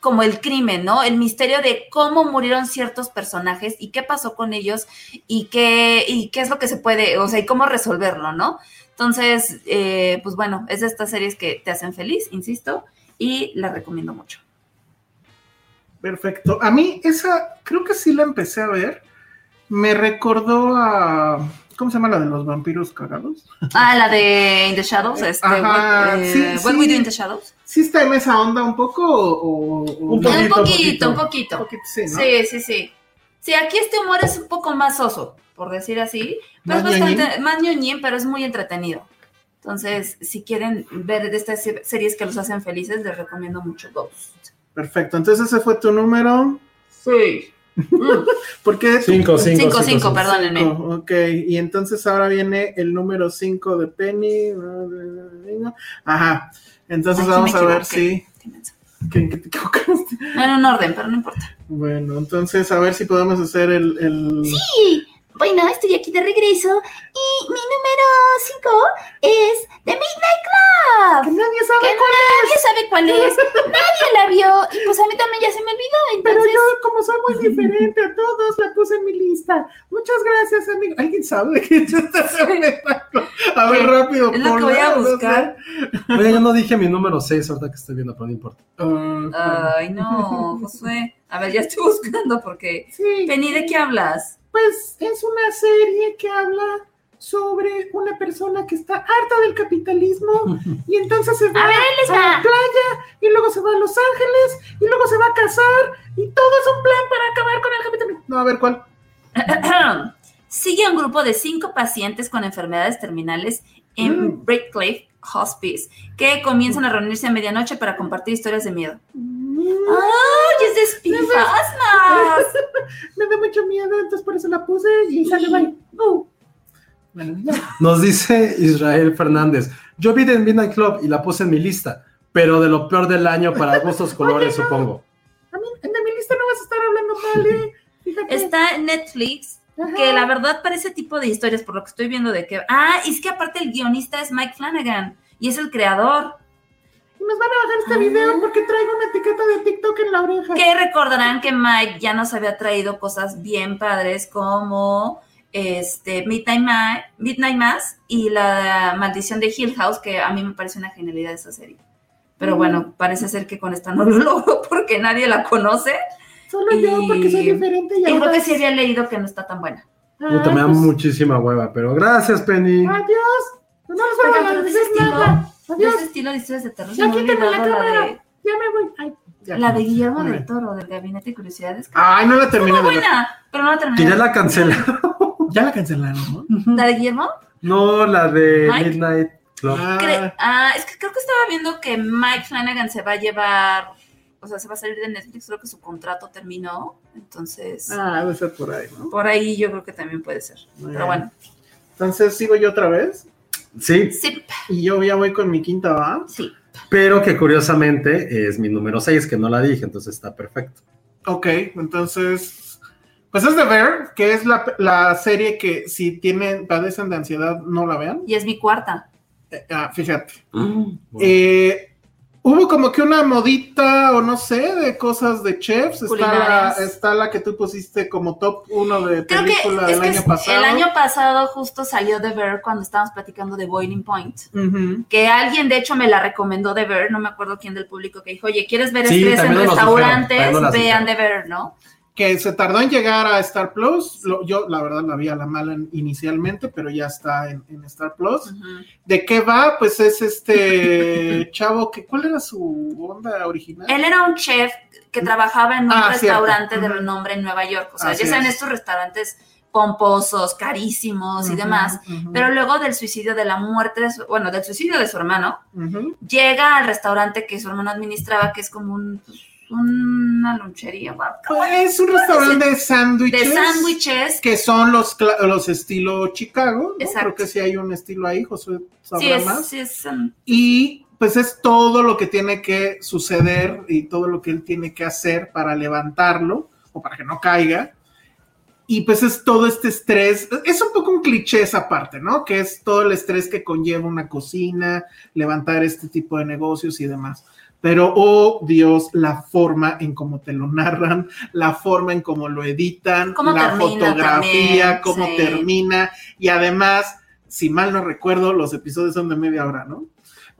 como el crimen, ¿no? El misterio de cómo murieron ciertos personajes y qué pasó con ellos y qué, y qué es lo que se puede, o sea, y cómo resolverlo, ¿no? Entonces, eh, pues bueno, es de estas series que te hacen feliz, insisto, y la recomiendo mucho. Perfecto. A mí esa, creo que sí la empecé a ver. Me recordó a... ¿Cómo se llama la de los vampiros cagados? Ah, la de In the Shadows, este, Ajá, what, eh, sí, What sí. We Do in the Shadows. ¿Sí está en esa onda un poco o...? Un poquito, poquito, un poquito. Un poquito, sí, ¿no? Sí, sí, sí. Sí, aquí este humor es un poco más oso, por decir así. Pero Más es bastante, ñoñín. más ñoñín, pero es muy entretenido. Entonces, si quieren ver de estas se- series que los hacen felices, les recomiendo mucho Ghost. Perfecto. Entonces ese fue tu número. Sí. ¿Por qué? 5, 5, 5, 5, perdónenme. Cinco, Ok, y entonces ahora viene el número 5 de Penny. Ajá. Entonces Ay, vamos a ver si. ¿Qué, qué te equivocaste? No en un orden, pero no importa. Bueno, entonces a ver si podemos hacer el. el... Sí, bueno, estoy aquí de regreso y mi número 5 es The Midnight Club. Que nadie sabe Que cuál nadie sabe cuál es, nadie la vio y pues a mí también ya se me olvidó. Pero yo, como soy muy diferente a todos, la puse en mi lista. Muchas gracias, amigo. ¿Alguien sabe es este espectáculo? A ver, rápido. Es lo que voy a no sé. buscar. Oye, yo no dije mi número 6 ahorita que estoy viendo, pero no importa. Ah, Ay, no, Josué. A ver, ya estoy buscando porque. sí, Penny, ¿de qué hablas? Pues es una serie que habla sobre una persona que está harta del capitalismo y entonces se va a ver, la playa y luego se va a Los Ángeles y luego se va a casar y todo es un plan para acabar con el capitalismo. No, a ver cuál. Sigue a un grupo de cinco pacientes con enfermedades terminales en Mm. Hospice que comienzan a reunirse a medianoche para compartir historias de miedo. ¡Ay, es de espinfasmas! Me da mucho miedo, entonces por eso la puse y sale bye. Uh. Bueno, ya. Nos dice Israel Fernández. Yo vi The Midnight Club y la puse en mi lista, pero de lo peor del año para gustos colores, Oye, no. supongo. A mí, en mi lista no vas a estar hablando mal, ¿eh? Fíjate. Está en Netflix, Ajá. que la verdad para ese tipo de historias, por lo que estoy viendo de que... Ah, es que aparte el guionista es Mike Flanagan y es el creador. Y nos van a bajar este Ah. video porque traigo una etiqueta de TikTok en la oreja. Que recordarán que Mike ya nos había traído cosas bien padres como este Midnight, Ma- Midnight Mass y la maldición de Hill House, que a mí me parece una genialidad esa serie. Pero bueno, parece ser que con esta no lo logro porque nadie la conoce. Solo yo, porque soy diferente. Y Y creo que sí había leído que no está tan buena. Puta, me da Ay, pues, muchísima hueva, pero gracias, Penny. Adiós. No nos vamos a decir estilo, nada. De ese estilo de historias de terror, ha quítame la olvidado la cámara. de, Ya me voy. Ay, ya. la de Guillermo del. Toro, del Gabinete de Curiosidades. que Ay, no la terminé ver. buena, pero no la terminé. Que ya la cancelaron. Ya la cancelaron, ¿no? ¿La de Guillermo? No, la de Mike. Midnight Club. Cre- ah, es que creo que estaba viendo que Mike Flanagan se va a llevar, o sea, se va a salir de Netflix, creo que su contrato terminó, entonces Ah, debe ser por ahí, ¿no? por ahí yo creo que también puede ser. Muy Pero bien. bueno, Entonces sigo yo otra vez. Sí, sí, Y yo ya voy con mi quinta, ¿va? sí. pero que curiosamente es mi número 6, que no la dije, entonces está perfecto. Ok, entonces, pues es de ver, que es la, la serie que si tienen, padecen de ansiedad, no la vean. Y es mi cuarta. Eh, ah, fíjate. Eh, hubo como que una modita, o no sé, de cosas de chefs. Está la, está la que tú pusiste como top uno de Creo película del año pasado. el año pasado justo salió de ver cuando estábamos platicando de Boiling Point. Que alguien de hecho me la recomendó de ver, no me acuerdo quién del público que dijo, oye, ¿quieres ver Sí, estrés en dijeron, restaurantes? Vean de ver, ¿no? Que se tardó en llegar a Star Plus. Lo- yo, la verdad, la vi a la mala en- inicialmente, pero ya está en, en Star Plus. ¿De qué va? Pues es este chavo que, ¿cuál era su onda original? Él era un chef que trabajaba en un Ah, cierto. restaurante de renombre en Nueva York. O sea, Así ya saben, es. estos restaurantes pomposos, carísimos y demás. Pero luego del suicidio, de la muerte, de su, bueno, del suicidio de su hermano, llega al restaurante que su hermano administraba, que es como un, pues, una lonchería, Pues es un restaurante de de sándwiches. sándwiches. Que son los, los estilo Chicago. ¿no? Exacto. Creo que sí hay un estilo ahí, Josué sabrá Sí, es, más. sí, es, um, Y pues es todo lo que tiene que suceder y todo lo que él tiene que hacer para levantarlo o para que no caiga. Y pues es todo este estrés, es un poco un cliché esa parte, ¿no? Que es todo el estrés que conlleva una cocina, levantar este tipo de negocios y demás. Pero, oh Dios, la forma en cómo te lo narran, la forma en cómo lo editan, Cómo la fotografía, también, cómo sí. termina. Y además, si mal no recuerdo, los episodios son de media hora, ¿no?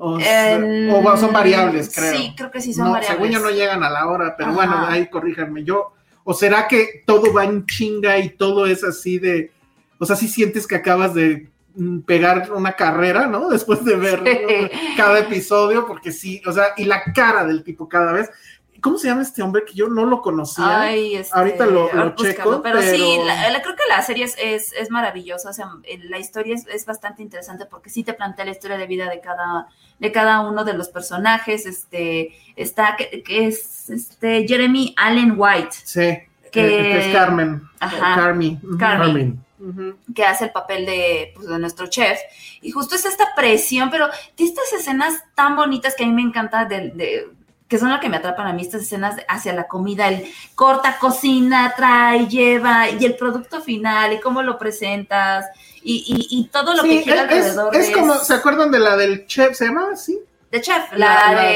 O, em, o son variables, creo. Sí, creo que sí son no, variables. según yo no llegan a la hora, pero Ajá. bueno, ahí corríjanme. Yo, o será que todo va en chinga y todo es así de, o sea, si sientes que acabas de pegar una carrera, ¿no? Después de ver Sí. cada episodio, porque sí, o sea, y la cara del tipo cada vez. ¿Cómo se llama este hombre que yo no lo conocía? Ay, este, Ahorita lo- checo, pero, sí, pero- la- la- creo que la serie es, es, es maravillosa, o sea, la historia es, es bastante interesante porque sí te plantea la historia de vida de cada, de cada uno de los personajes, este, está, que, que es este Jeremy Allen White, Sí, Que- que, es Carmen. Ajá. Carmi. Carmi. Carmen. Que hace el papel de, pues, de nuestro chef, y justo es esta presión, pero de estas escenas tan bonitas que a mí me encanta, de, de- que son las que me atrapan a mí, estas escenas hacia la comida, el corta, cocina, trae, lleva, y el producto final, y cómo lo presentas, y, y- y todo lo Sí, que gira es, alrededor es de como, es- ¿se acuerdan de la del chef? ¿Se llama así? de chef, la- la, la de,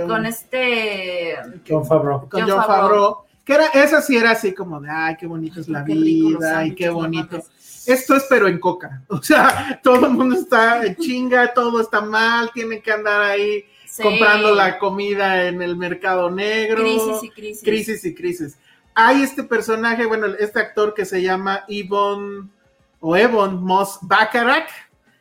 de- con este, John Favreau. Con John John Favreau. Que era, esa sí era así como de, ay, qué bonito es la vida, y sándwiches, qué bonito. Esto es pero en coca. O sea, todo el mundo está en chinga, todo está mal, tiene que andar ahí Sí. comprando la comida en el mercado negro. crisis y crisis. crisis y crisis. Hay este personaje, bueno, este actor que se llama Yvonne o Evon Moss Bacharach,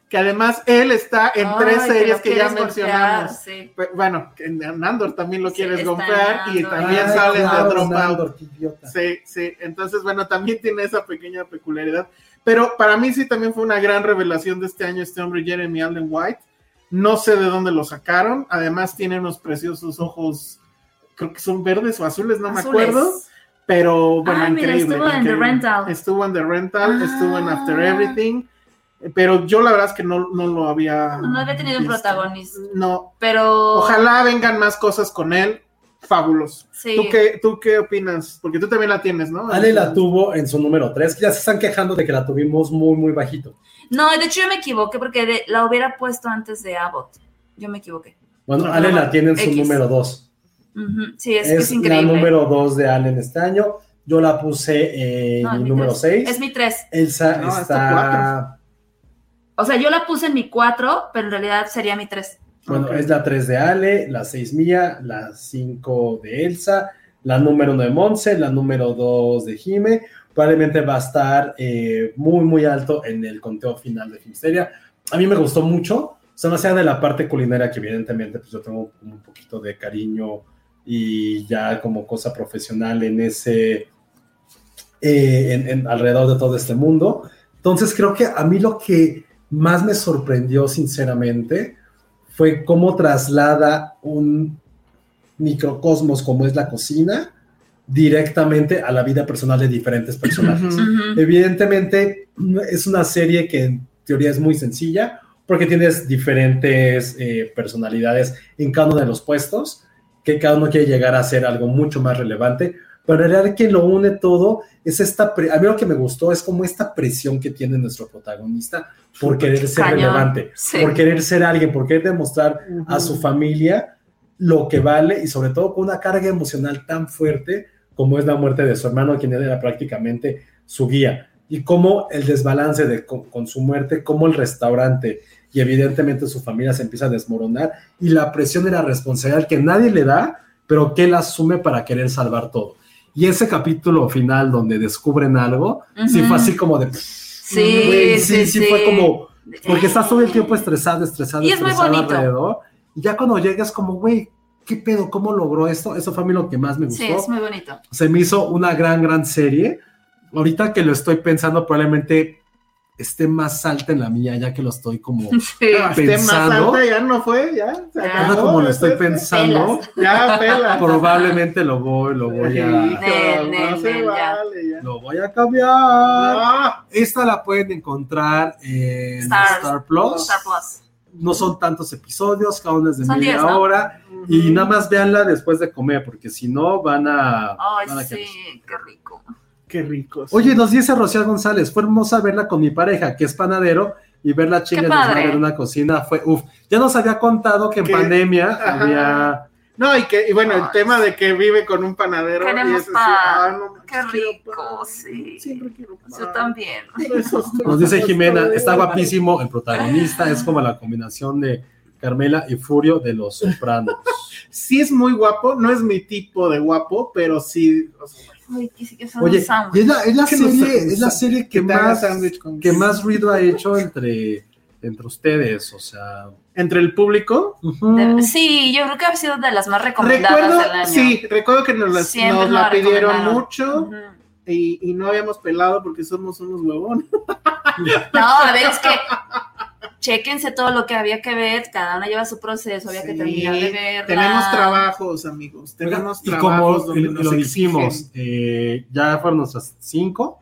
que además él está en Ay, tres series que ya golpear, mencionamos. sí. Bueno, en Nandor también lo Sí, quieres golpear y también Ay, sale claro, de Dropout. Sí, sí. Entonces, bueno, también tiene esa pequeña peculiaridad. Pero para mí sí también fue una gran revelación de este año este hombre, Jeremy Allen White. No sé de dónde lo sacaron. Además tiene unos preciosos ojos, creo que son verdes o azules, no me acuerdo. Pero bueno, Ah, mira, increíble. estuvo en The increíble. Rental. Estuvo en The Rental, Ah. estuvo en After Everything. Pero yo la verdad es que no, no lo había. No había tenido un protagonista. No. Pero. Ojalá vengan más cosas con él. Fabuloso. Sí. ¿Tú, qué, ¿Tú qué opinas? Porque tú también la tienes, ¿no? Ale la tuvo en su número 3, que ya se están quejando de que la tuvimos muy, muy bajito. No, de hecho yo me equivoqué porque de- la hubiera puesto antes de Abbott. Yo me equivoqué. Bueno, Ajá. Ale la tiene en su X. número 2. Ujú, Sí, es, Es, es increíble. la número 2 de Allen este año. Yo la puse en No, mi mi número tres. 6. Es mi 3. Elsa No, está está. O sea, yo la puse en mi 4, pero en realidad sería mi 3. Bueno, es la 3 de Ale, la 6 mía, la 5 de Elsa, la número uno de Monse, la número dos de Jime. Probablemente va a estar eh, muy, muy alto en el conteo final de Filmsteria. A mí me gustó mucho, o sea, más allá de la parte culinaria, que evidentemente pues yo tengo como un poquito de cariño y ya como cosa profesional en ese, eh, en- en- alrededor de todo este mundo. Entonces creo que a mí lo que más me sorprendió sinceramente fue cómo traslada un microcosmos como es la cocina directamente a la vida personal de diferentes personajes. Evidentemente es una serie que en teoría es muy sencilla porque tienes diferentes eh, personalidades en cada uno de los puestos, que cada uno quiere llegar a ser algo mucho más relevante, pero en realidad que lo une todo es esta, pre- a mí lo que me gustó es como esta presión que tiene nuestro protagonista por querer ser Cañón. relevante, Sí. por querer ser alguien, por querer demostrar a su familia lo que vale y sobre todo con una carga emocional tan fuerte como es la muerte de su hermano, quien era prácticamente su guía, y cómo el desbalance de, con, con su muerte, cómo el restaurante y evidentemente su familia se empieza a desmoronar y la presión y la responsabilidad que nadie le da, pero que él asume para querer salvar todo. Y ese capítulo final donde descubren algo, sí Ujú. fue así como de... Sí, güey, sí, sí, fue como... Porque estás todo el tiempo estresado, estresado, Y es estresado alrededor. Y ya cuando llegas como, güey, ¿qué pedo? ¿Cómo logró esto? Eso fue a mí lo que más me gustó. Sí, es muy bonito. Se me hizo una gran, gran serie. Ahorita que lo estoy pensando, probablemente esté más alta en la mía, ya que lo estoy como Sí. Ah, esté más pensando. alta, ya no fue, ya. se ahora acabó, como lo estoy pensando, Ya, probablemente lo voy, lo voy a, Hijo, Nel, no nel, se nel, ya. vale, ya. lo voy a cambiar. Ah, Esta la pueden encontrar en. Star Plus. Star Plus. No son tantos episodios, cada uno es de Son media 10, ¿no? hora. Y nada más véanla después de comer, porque si no van a. Ay, van a sí, qué rico. Qué rico. sí. Oye, nos dice Rocío González, fue hermosa verla con mi pareja, que es panadero, y chinga y desmadre padre. en una cocina fue uff. Ya nos había contado que en pandemia Ajá. había. No, y que, y bueno, el tema de que vive con un panadero. Queremos pan. ah, no manches, Qué rico, pan. sí. Siempre quiero pan. Yo también. Nos dice Jimena, está guapísimo el protagonista, es como la combinación de Carmela y Furio de los Sopranos. Sí es muy guapo, no es mi tipo de guapo, pero sí. o sea, Ay, que sí que son Oye, y es la, es la ¿Qué nos serie, hace? es la serie que que más, sándwich con- que más ruido ha hecho entre, entre ustedes, o sea. Entre el público. sí, yo creo que ha sido de las más recomendadas Recuerdo, del año. sí, recuerdo que nos, las- la pidieron mucho y, y no habíamos pelado porque somos unos huevones. No, a ver, es que chéquense todo lo que había que ver, cada una lleva su proceso, había que Sí, terminar de verla. Tenemos trabajos, amigos. Tenemos y trabajos como donde y- y nos lo dijimos, eh, ya fueron nuestras cinco,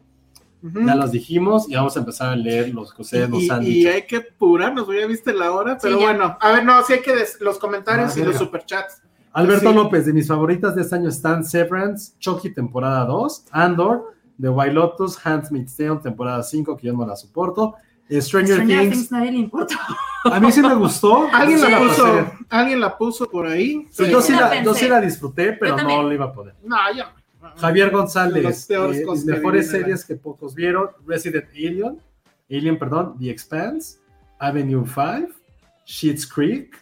Ujú. ya las dijimos y vamos a empezar a leer los que ustedes nos y, han y dicho. hay que apurarnos, ya viste la hora, pero Sí, bueno, a ver, no, sí hay que des- los comentarios Ah, y los superchats. Alberto sí. López, de mis favoritas de este año están Severance, Chucky temporada 2, Andor, The White Lotus, Handmaid's Tale temporada 5, que yo no la soporto, Stranger, Stranger Things, Things nadie le importa. a mí sí me gustó. Alguien sí la puso, alguien la puso por ahí. Yo, sí la la, pensé. yo sí la disfruté, pero Yo no la iba a poder. No, ya. Javier las González, peores eh, mejores series que pocos vieron, Resident Alien, Alien, perdón, The Expanse, Avenue 5, Sheets Creek,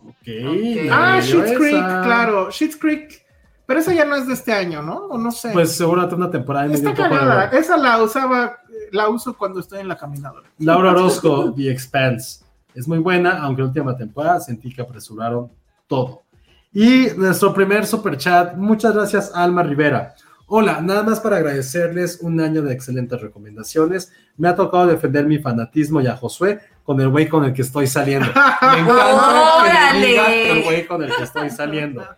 ok. Ok. Ah, Schitt's Creek, claro, Schitt's Creek. Pero esa ya no es de este año, ¿no? O no sé. Pues seguramente una temporada medio Está hueva. Esa la usaba, la uso cuando estoy en la caminadora. Laura Orozco, The Expanse. Es muy buena, aunque la última temporada sentí que apresuraron todo. Y nuestro primer super chat, muchas gracias Alma Rivera. Hola, nada más para agradecerles un año de excelentes recomendaciones. Me ha tocado defender mi fanatismo y a Josué con el güey con el que estoy saliendo. Me encanta que ¡Órale! diga el güey con el que estoy saliendo.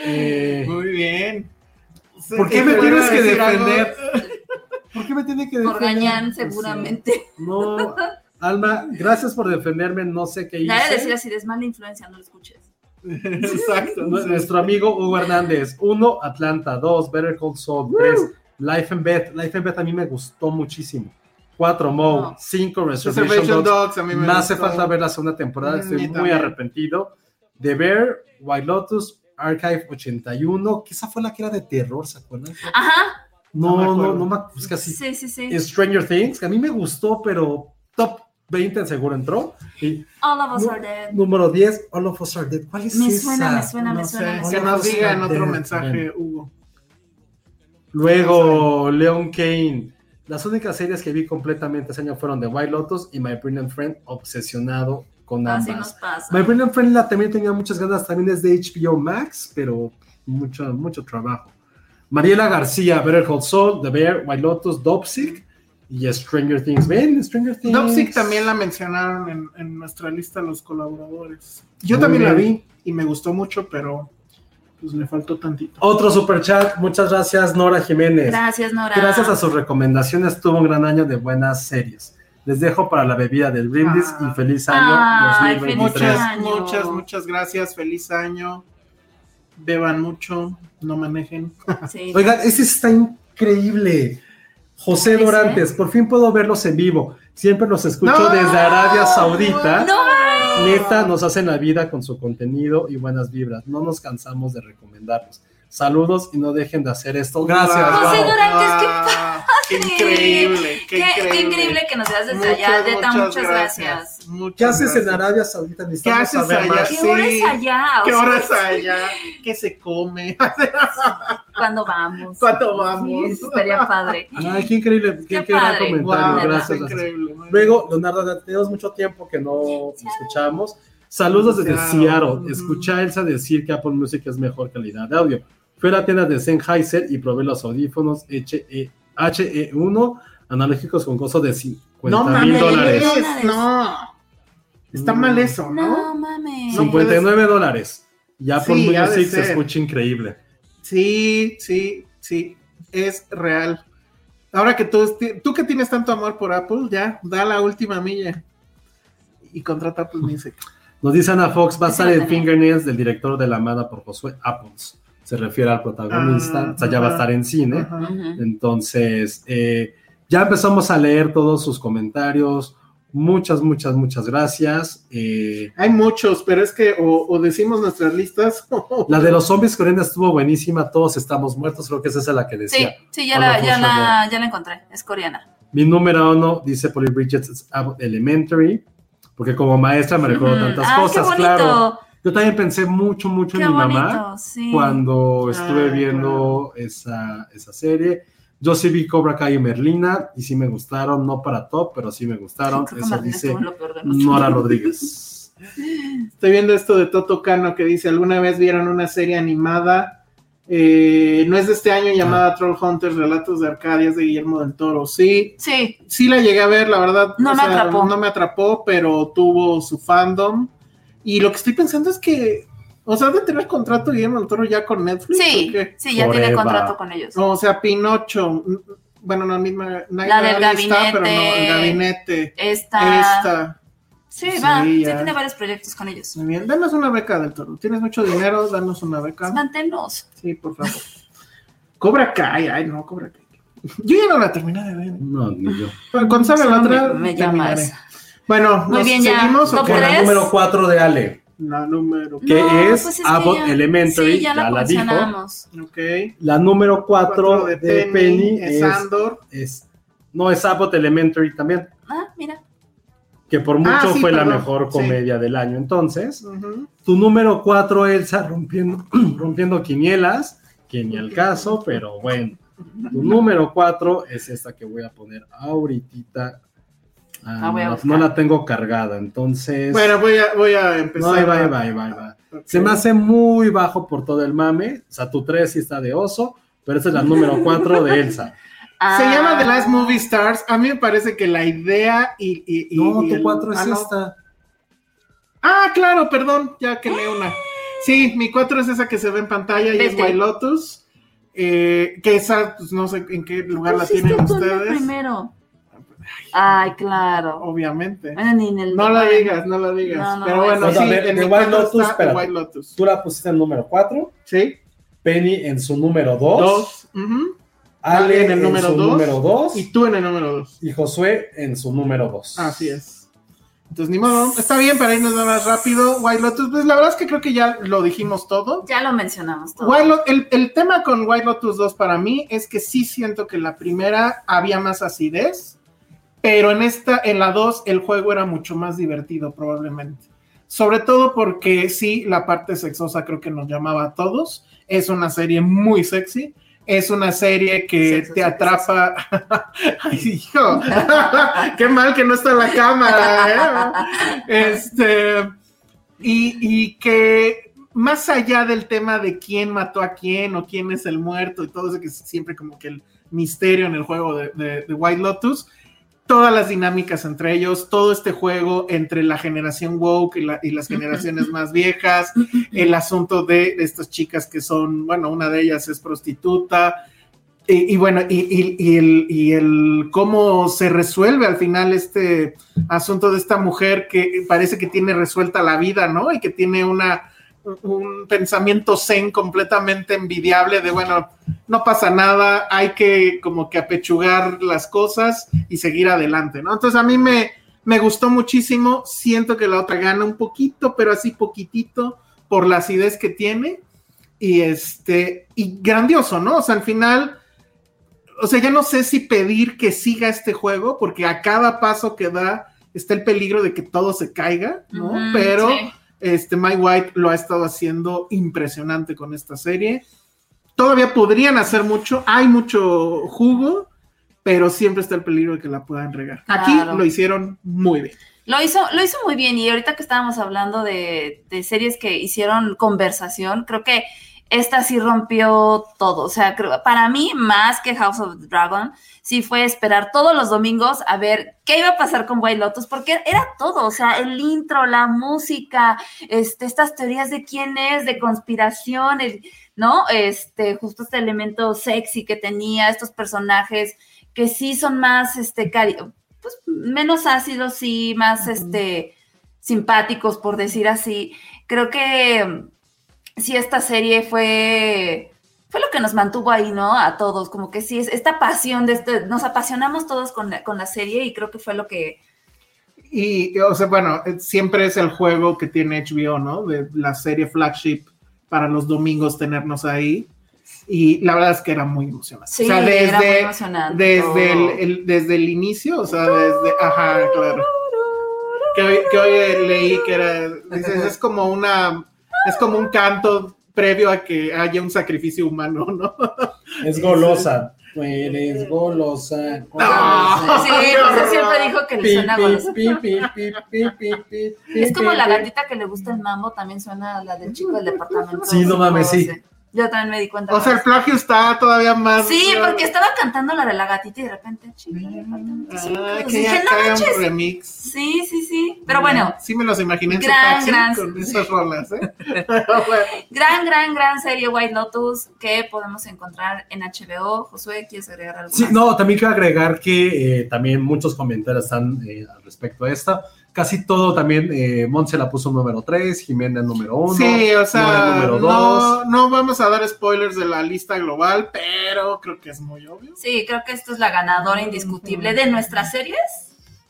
Eh, Muy bien. ¿Por qué me tienes que algo. ¿Por qué me tiene que defender? Por Gañán, Pues sí. seguramente. No, Alma, gracias por defenderme, no sé qué hice. Nadie decir así, es mala influencia, no lo escuches. Exacto. Nu- Nuestro amigo Hugo Hernández, 1, Atlanta, 2, Better Call Saul, 3, Life and Beth. Life and Beth a mí me gustó muchísimo. 4, Mo, No. 5, Reservation, Reservation Dogs. Dogs, a mí me Me hace falta ver la segunda temporada, Mm, estoy muy también. arrepentido. The Bear, White Lotus, Archive 81, que esa fue la que era de terror, ¿se acuerdan? Ajá, No, No no, no, me- pues casi. sí, sí, sí. Stranger Things, que a mí me gustó, pero top. 20 seguro entró. Y All of us are dead. número 10, All of Us Are Dead. ¿Cuál es Me esa? suena, me suena, me No suena, sé, que suena. nos diga en otro mensaje, Hugo. Luego, Leon Kane. Las únicas series que vi completamente ese año fueron The White Lotus y My Brilliant Friend, obsesionado con Así ambas. nos pasa. My Brilliant Friend la también tenía muchas ganas, también es de HBO Max, pero mucho, mucho trabajo. Mariela García, Better Call Saul, The Bear, White Lotus, Dopsic y Stranger Things. ¿Ven? Stranger Things. Dopsic también la mencionaron en, en nuestra lista los colaboradores. Yo Muy también la vi y me gustó mucho, pero pues le faltó tantito. Otro super chat, muchas gracias Nora Jiménez. Gracias, Nora. Gracias a sus recomendaciones tuvo un gran año de buenas series. Les dejo para la bebida del brindis Ah. y feliz año Ay, 2023. Muchas, año. muchas, muchas gracias. Feliz año. Beban mucho, no manejen. Sí. Oigan, ese está increíble. José. Dorantes, por fin puedo verlos en vivo. Siempre los escucho No. desde Arabia Saudita. No, Neta, nos hacen la vida con su contenido y buenas vibras. No nos cansamos de recomendarlos. Saludos y no dejen de hacer esto. Gracias. Wow. José Gabo. Dorantes, qué qué increíble, qué, Qué, qué increíble. que nos veas desde Muchas, allá. Neta, muchas, gracias. gracias. Muchas ¿Qué haces en. Arabia Saudita? ¿Qué haces allá? ¿Qué hora es allá? ¿Qué sea, horas allá? ¿Qué se come? ¿Cuándo vamos? ¿Cuándo vamos? Sí, estaría padre. Ay, qué increíble. Qué, Qué qué gran padre. comentario. Wow, gracias. qué gracias. increíble. Luego, Leonardo, tenemos mucho tiempo que no escuchamos. Saludos desde Seattle. Seattle. Escuché a Elsa decir que Apple Music es mejor calidad de audio. Fui a la tienda de Sennheiser y probé los audífonos HE, HE1 analógicos con costo de 50 No mil mames, dólares. no. Está Mm. mal eso, ¿no? No mames. No 59 dólares. Y Apple Sí, ha de Music se escucha increíble. Sí, sí, sí, es real. Ahora que tú, tú que tienes tanto amor por Apple, ya, da la última milla y contrata Apple Music. Nos dice Ana Fox, va a estar tenía. Fingernails del director de La Amada por Josué Apples. Se refiere al protagonista, Ah, o sea, ya va a estar en cine. Ajá. Ujú. Entonces, eh, ya empezamos a leer todos sus comentarios. Muchas, muchas, muchas gracias. Eh, Hay muchos, pero es que o, o decimos nuestras listas. la de los zombies coreanos estuvo buenísima. Todos estamos muertos. Creo que esa es la que Sí, decía. sí, ya Hola, la, ya, la, ya la encontré. Es coreana. Mi número uno, dice Polly Bridges, es Elementary. Porque como maestra me recuerdo Ujú. tantas Ah, qué cosas, bonito. claro. Yo también pensé mucho, mucho Qué en mi bonito, mamá. sí. cuando estuve Ah, viendo esa, esa serie. Yo sí vi Cobra Kai y Merlina y sí me gustaron, no para top, pero sí me gustaron. Creo Eso dice. Nora Rodríguez. Estoy viendo esto de Toto Cano que dice: ¿Alguna vez vieron una serie animada? Eh, no es de este año llamada Troll Hunters, Relatos de Arcadia, es de Guillermo del Toro. Sí, Sí, sí la llegué a ver, la verdad. No o me atrapó. No me atrapó, pero tuvo su fandom. Y lo que estoy pensando es que, o sea, de tener contrato Guillermo del Toro ya con Netflix. sí, sí, ya tiene contrato con ellos. O sea, Pinocho. Bueno, no, misma. La del Nightmare está, pero no, el gabinete. gabinete. Esta. Esta. Sí, Sí, va. Sí, ya. tiene varios proyectos con ellos. Muy bien, danos una beca del Toro. Tienes mucho dinero, danos una beca. Manténnos. Sí, por favor. Cobra Kai, ay, no, Cobra Kai. Yo ya no la terminé de ver. No, ni yo. Cuando salga la otra, me, me terminaré. Bueno, Muy ¿nos bien, ya. seguimos qué? Con la número 4 de Ale, La número. que No, es, pues es Abbott ya- Elementary, Sí, ya la la dijo. mencionamos. Ok. La número 4 Cuatro de, Penny, es es, Andor. es- No, es Abbott Elementary también, Ah, mira. que por mucho Ah, sí, fue la mejor sí. comedia del año. Entonces, tu número 4, Elsa, rompiendo, rompiendo quinielas, que ni al caso, pero bueno. Tu número 4 es esta que voy a poner ahorita. Ah, Ah, voy a no, la tengo cargada, entonces. Bueno, voy a, voy a no, empezar. ahí va, a- ahí va, ahí va, ahí va. Ok. Se me hace muy bajo por todo el mame. O sea, tu 3 sí está de oso, pero esa es la número 4 de Elsa. Se Ah, llama The Last Movie Stars. A mí me parece que la idea y. y- y- No, y tu el- 4 es ah, esta. Ah, claro, perdón, ya que leo una. Sí, mi 4 es esa que se ve en pantalla y es. White Lotus. eh, que esa, pues no sé en qué lugar la tienen ustedes. primero. Ay, claro. Obviamente. Bueno, ni en el No la digas, no la digas. No, no, Pero no, bueno, Pues, a sí, ver, en The White Lotus. White Lotus. Tú la pusiste en número 4, Sí, Penny en su número 2, dos. ujú. Ale en, el número su dos. número 2 Y tú en el número dos. y Josué en su número 2. Así es. Entonces, ni modo. Está bien para irnos más rápido. White Lotus, pues la verdad es que creo que ya lo dijimos todo. Ya lo mencionamos todo. White el, el tema con White Lotus 2 para mí es que sí siento que la primera había más acidez pero en esta, en la 2, el juego era mucho más divertido probablemente. Sobre todo porque sí, la parte sexosa creo que nos llamaba a todos. Es una serie muy sexy. Es una serie que Sexo, te sexo, atrapa. Ay, hijo. Qué mal que no está en la cámara. ¿eh? Este. Y, y que más allá del tema de quién mató a quién o quién es el muerto y todo eso que es siempre como que el misterio en el juego de, de- de White Lotus, todas las dinámicas entre ellos, todo este juego entre la generación woke y, la- y las generaciones más viejas, el asunto de estas chicas que son, bueno, una de ellas es prostituta, y, y bueno, y, y- y el, y el cómo se resuelve al final este asunto de esta mujer que parece que tiene resuelta la vida, ¿no? Y que tiene una un pensamiento zen completamente envidiable de, bueno, no pasa nada, hay que como que apechugar las cosas y seguir adelante, ¿no? Entonces a mí me, me gustó muchísimo, siento que la otra gana un poquito, pero así poquitito por la acidez que tiene y este, y grandioso, ¿no? O sea, al final, o sea, ya no sé si pedir que siga este juego, porque a cada paso que da está el peligro de que todo se caiga, ¿no? Pero sí. Este Mike White lo ha estado haciendo impresionante con esta serie. Todavía podrían hacer mucho, hay mucho jugo, pero siempre está el peligro de que la puedan regar. Aquí lo hicieron muy bien. Lo hizo, lo hizo muy bien y ahorita que estábamos hablando de, de series que hicieron conversación, creo que esta sí rompió todo. O sea, creo, para mí, más que House of the Dragon, sí fue esperar todos los domingos a ver qué iba a pasar con White Lotus, porque era todo, o sea, el intro, la música, este, estas teorías de quién es, de conspiración, el- ¿no? Este, justo este elemento sexy que tenía, estos personajes que sí son más, este, cari- pues, menos ácidos, sí, más, este, simpáticos, por decir así. Creo que sí, esta serie fue, fue lo que nos mantuvo ahí, ¿no? A todos, como que sí, es esta pasión de este, nos apasionamos todos con la, con la serie y creo que fue lo que, Y, o sea, bueno, eh, siempre es el juego que tiene HBO, ¿no? De la serie flagship para los domingos tenernos ahí. Y la verdad es que era muy emocionante. sí, o sea, era muy desde, emocionante. desde, el, el- desde el inicio, o sea, desde, ajá, claro. Que hoy, que hoy leí que era, dices, es como una, es como un canto previo a que haya un sacrificio humano, ¿no? Es golosa. Tú eres golosa. No. golosa. Sí, pues siempre dijo que le Pi, suena pi, goloso. pi, pi, pi, pi, pi, pi, Es como pi, la pi. gatita que le gusta el mambo, también suena a la del chico del departamento. Sí, no mames, sí. Yo también me di cuenta. O sea, el plagio está todavía más. Sí, porque estaba cantando la de la gatita y de repente, departamento. Sí, Ah, que dije, ya no cae un manches. remix. Sí, sí, sí. Pero bueno, Sí me los imaginé en su Gran, taxi gran- con esas rolas, ¿eh? gran, gran, gran serie White Lotus que podemos encontrar en HBO. Josué, ¿quieres agregar algo? Sí, más? no, también quiero agregar que eh, también muchos comentarios están eh, al respecto a esta. Casi todo también, eh, Montse la puso número 3, Jimena número 1. Sí, o sea, número no, dos. no vamos a dar spoilers de la lista global, pero creo que es muy obvio. Sí, creo que esto es la ganadora indiscutible de nuestras series.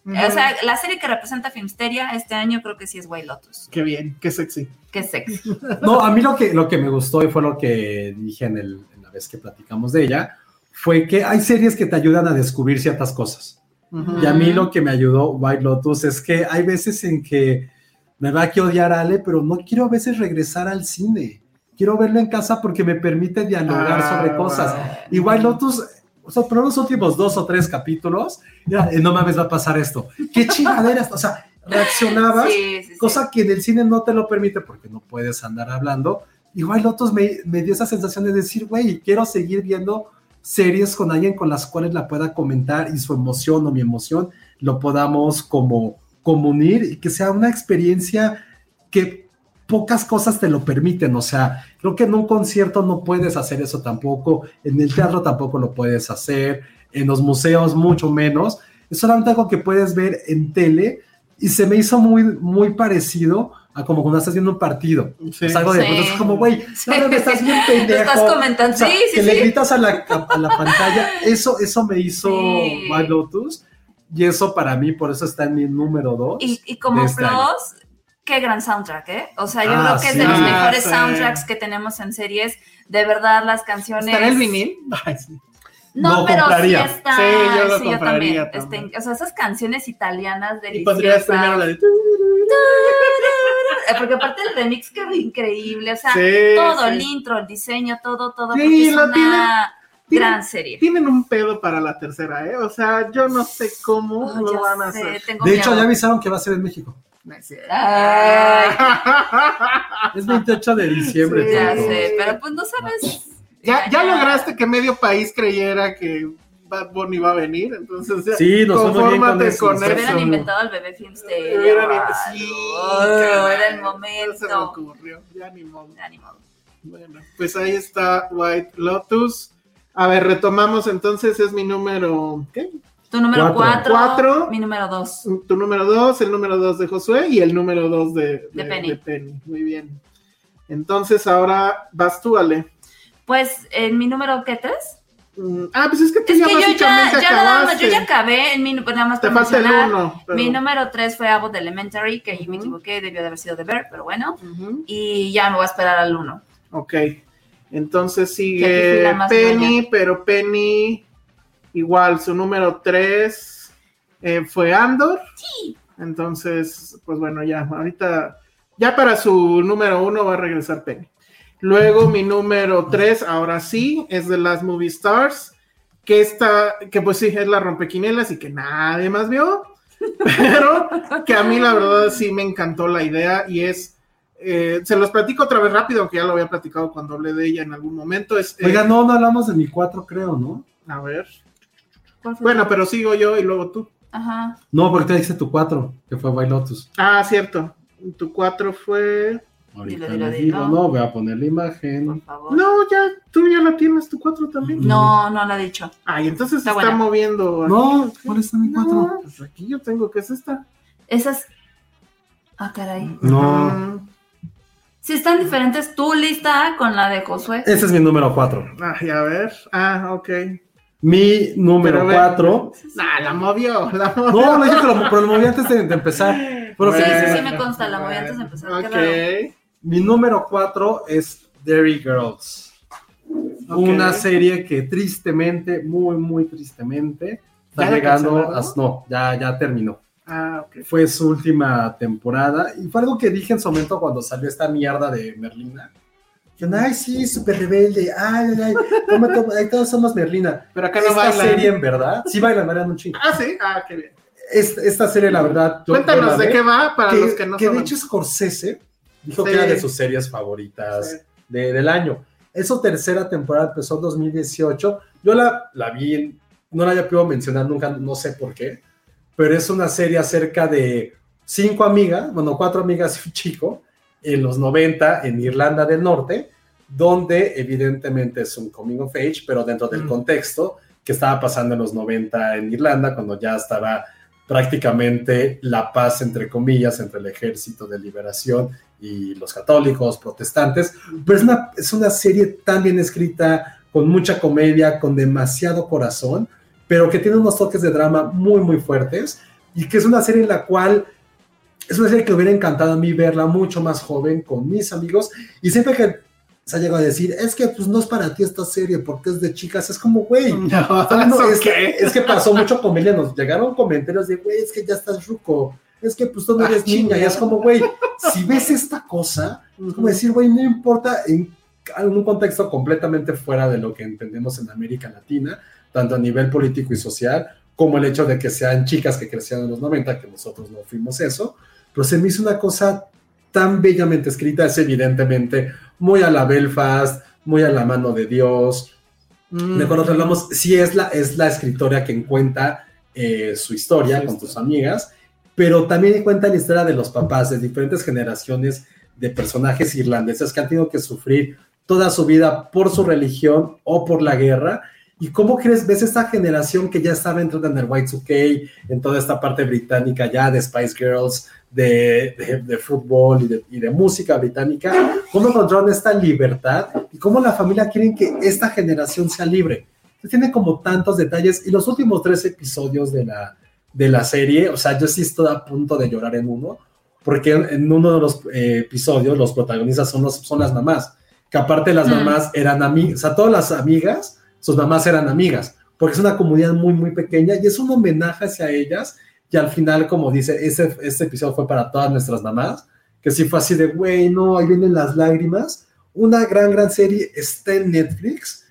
O sea, la serie que representa Filmsteria este año creo que sí es White Lotus. Qué bien, qué sexy. Qué sexy. No, a mí lo que, lo que me gustó y fue lo que dije en, el- en la vez que platicamos de ella, fue que hay series que te ayudan a descubrir ciertas cosas. Ujú. Y a mí lo que me ayudó White Lotus es que hay veces en que me va a odiar Ale, pero no quiero a veces regresar al cine. Quiero verlo en casa porque me permite dialogar Ah, sobre cosas. wow. Y White Lotus, o sea, por los últimos dos o tres capítulos, ya, no mames, va a pasar esto. Qué chingaderas, o sea, reaccionabas, Sí, sí, sí. cosa que en el cine no te lo permite porque no puedes andar hablando. Y White Lotus me, me dio esa sensación de decir, güey, quiero seguir viendo series con alguien con las cuales la pueda comentar y su emoción o mi emoción lo podamos como, como y que sea una experiencia que pocas cosas te lo permiten, o sea, creo que en un concierto no puedes hacer eso tampoco, en el teatro tampoco lo puedes hacer, en los museos mucho menos, es solamente algo que puedes ver en tele y se me hizo muy, muy parecido a como cuando estás viendo un partido. Sí. Es algo de, Sí. es como, güey, Sí. no, no, estás bien pendejo. estás comentando. O sea, sí, sí, que le sí. gritas a la, a, a la pantalla, eso, eso me hizo Sí. White Lotus y eso para mí, por eso está en mi número dos. Y, y como de este año. plus, qué gran soundtrack, ¿eh? O sea, yo Ah, creo que es de sí. los Ah, mejores sí. soundtracks que tenemos en series. De verdad, las canciones. ¿Estará el vinil? Ay, sí. No, Lo pero compraría. sí está. Sí, yo lo sí, compraría también. también. Este, o sea, esas canciones italianas Y pondrías primero la de. Eh, Porque aparte el remix quedó increíble. O sea, Sí, todo, sí. el intro, el diseño, todo, todo. Sí, porque es lo una tienen- gran serie. Tienen un pedo para la tercera, ¿eh? O sea, yo no sé cómo Ay, lo van a sé, hacer. tengo De hecho, ya avisaron que va a ser en México. Ay, Es 28 de diciembre. Sí. ya sé, pero pues no sabes. Ya, ya lograste que medio país creyera que Bad Bunny va a venir, entonces ya, Sí, nos fuimos bien con confórmate eso. con Se eso. hubieran inventado el bebé Filmsteria. Hubieran- sí, Oh, era el no Se me momento. ocurrió, ya ni modo. Ya, ni modo. Bueno, pues ahí está White Lotus. A ver, retomamos entonces, es mi número, ¿qué? Tu número Cuatro. 4. Cuatro. Mi número 2. Tu número dos, el número dos de Josué y el número dos de, De Penny. Muy bien. Entonces ahora vas tú, Ale. Pues en mi número, ¿qué? ¿Tres? Mm, Ah, pues es que tú Es ya que yo ya, ya nada más, yo ya acabé en mi, nada más Te falta el uno. pero- Mi número 3 fue Abbott Elementary, que ahí me equivoqué, debió de haber sido de ver, pero bueno. Y ya me voy a esperar al 1. Ok. Entonces sigue Penny, pero Penny, igual, su número 3 fue Andor. Sí. Entonces, pues bueno, ya, ahorita, ya para su número 1 va a regresar Penny. Luego mi número 3, ahora sí, es de las Movie Stars, que está, que pues sí, es la rompequinelas y que nadie más vio, pero que a mí la verdad sí me encantó la idea y es, eh, se los platico otra vez rápido, aunque ya lo había platicado cuando hablé de ella en algún momento, es, eh, Oiga, no, no hablamos de mi 4, creo, ¿no? a ver, ¿Cuál fue bueno, pero sigo yo y luego tú. Ajá. No, porque te dice tu 4, que fue White Lotus. Ah, cierto, tu 4 fue... Ahorita Dilo, dilo, les dilo. digo, no, voy a poner la Por imagen. favor. No, ya, tú ya la tienes, tu 4 también. No, no lo he dicho. Ay, entonces se Está está moviendo. aquí. No, ¿cuál está mi 4? No, pues aquí yo tengo que es esta. Esas. Ah, caray. No, Si están diferentes tu lista con la de Josué. ese es mi número 4. Ay, a ver. Ah, ok. Mi número Pero a ver. 4. Nah, la movió, la movió. No, no dije que lo, pero lo moví antes de, de empezar. Pero Sí, sí, sí, me consta, la moví antes de empezar. qué Ok. Mi número 4 es Dairy Girls. Una serie que tristemente, muy, muy tristemente, está ¿Ya la llegando a... No, ya, ya terminó. Ah, ok. Fue su última temporada y fue algo que dije en su momento cuando salió esta mierda de Merlina. Que, ay, sí, súper rebelde. Ay, ay, ay. toma, toma, ay, todos somos Merlina. Pero acá no Esta bailan. serie, en verdad, sí bailan, bailan un chingo. Ah, sí. Ah, qué bien. Esta, esta serie, la verdad. yo- yo la Cuéntanos de qué va para que, los que no que de saben. hecho Scorsese dijo Sí. que era de sus series favoritas Sí. de- del año. Es su tercera temporada, empezó en 2018. Yo la, la vi, no la había podido mencionar nunca, no sé por qué, pero es una serie acerca de cinco amigas, bueno, cuatro amigas y un chico, en los 90 en Irlanda del Norte, donde evidentemente es un coming of age, pero dentro del Mm. contexto que estaba pasando en los 90 en Irlanda, cuando ya estaba prácticamente la paz, entre comillas, entre el ejército de liberación y los católicos, protestantes. Pero es una, es una serie tan bien escrita, con mucha comedia, con demasiado corazón, pero que tiene unos toques de drama muy, muy fuertes y que es una serie en la cual es una serie que me hubiera encantado a mí verla mucho más joven con mis amigos y siempre que se ha llegado a decir, es que pues no es para ti esta serie porque es de chicas, es como, güey, No, no, ¿eso es, qué? es que pasó mucho con Melia, nos llegaron comentarios de, güey, es que ya estás ruco, es que pues tú no Ah, eres niña, y es como, güey, si ves esta cosa, es como decir, güey, no importa en, en un contexto completamente fuera de lo que entendemos en América Latina, tanto a nivel político y social, como el hecho de que sean chicas que crecieron en los 90, que nosotros no fuimos eso, pero se me hizo una cosa tan bellamente escrita, es evidentemente muy a la Belfast, muy a la mano de Dios, Mm. de te hablamos, sí es la, es la escritora quien cuenta eh, su historia con tus amigas, pero también cuenta la historia de los papás de diferentes generaciones de personajes irlandeses que han tenido que sufrir toda su vida por su religión o por la guerra. ¿Y cómo crees, ves esta generación que ya estaba entrando en el Y2K, en toda esta parte británica ya de Spice Girls, de, de- de fútbol y de, y música británica? ¿Cómo encontraron esta libertad y cómo la familia quieren que esta generación sea libre? Tiene como tantos detalles y los últimos tres episodios de la, de la serie, o sea, yo sí estoy a punto de llorar en uno, porque en uno de los eh, episodios los protagonistas son, los, son las mamás, que aparte las mamás eran amigas, o sea, todas las amigas, sus mamás eran amigas, porque es una comunidad muy, muy pequeña y es un homenaje hacia ellas. Y al final, como dice, ese, este episodio fue para todas nuestras mamás, que sí fue así de, güey, no, ahí vienen las lágrimas. Una gran, gran serie está en Netflix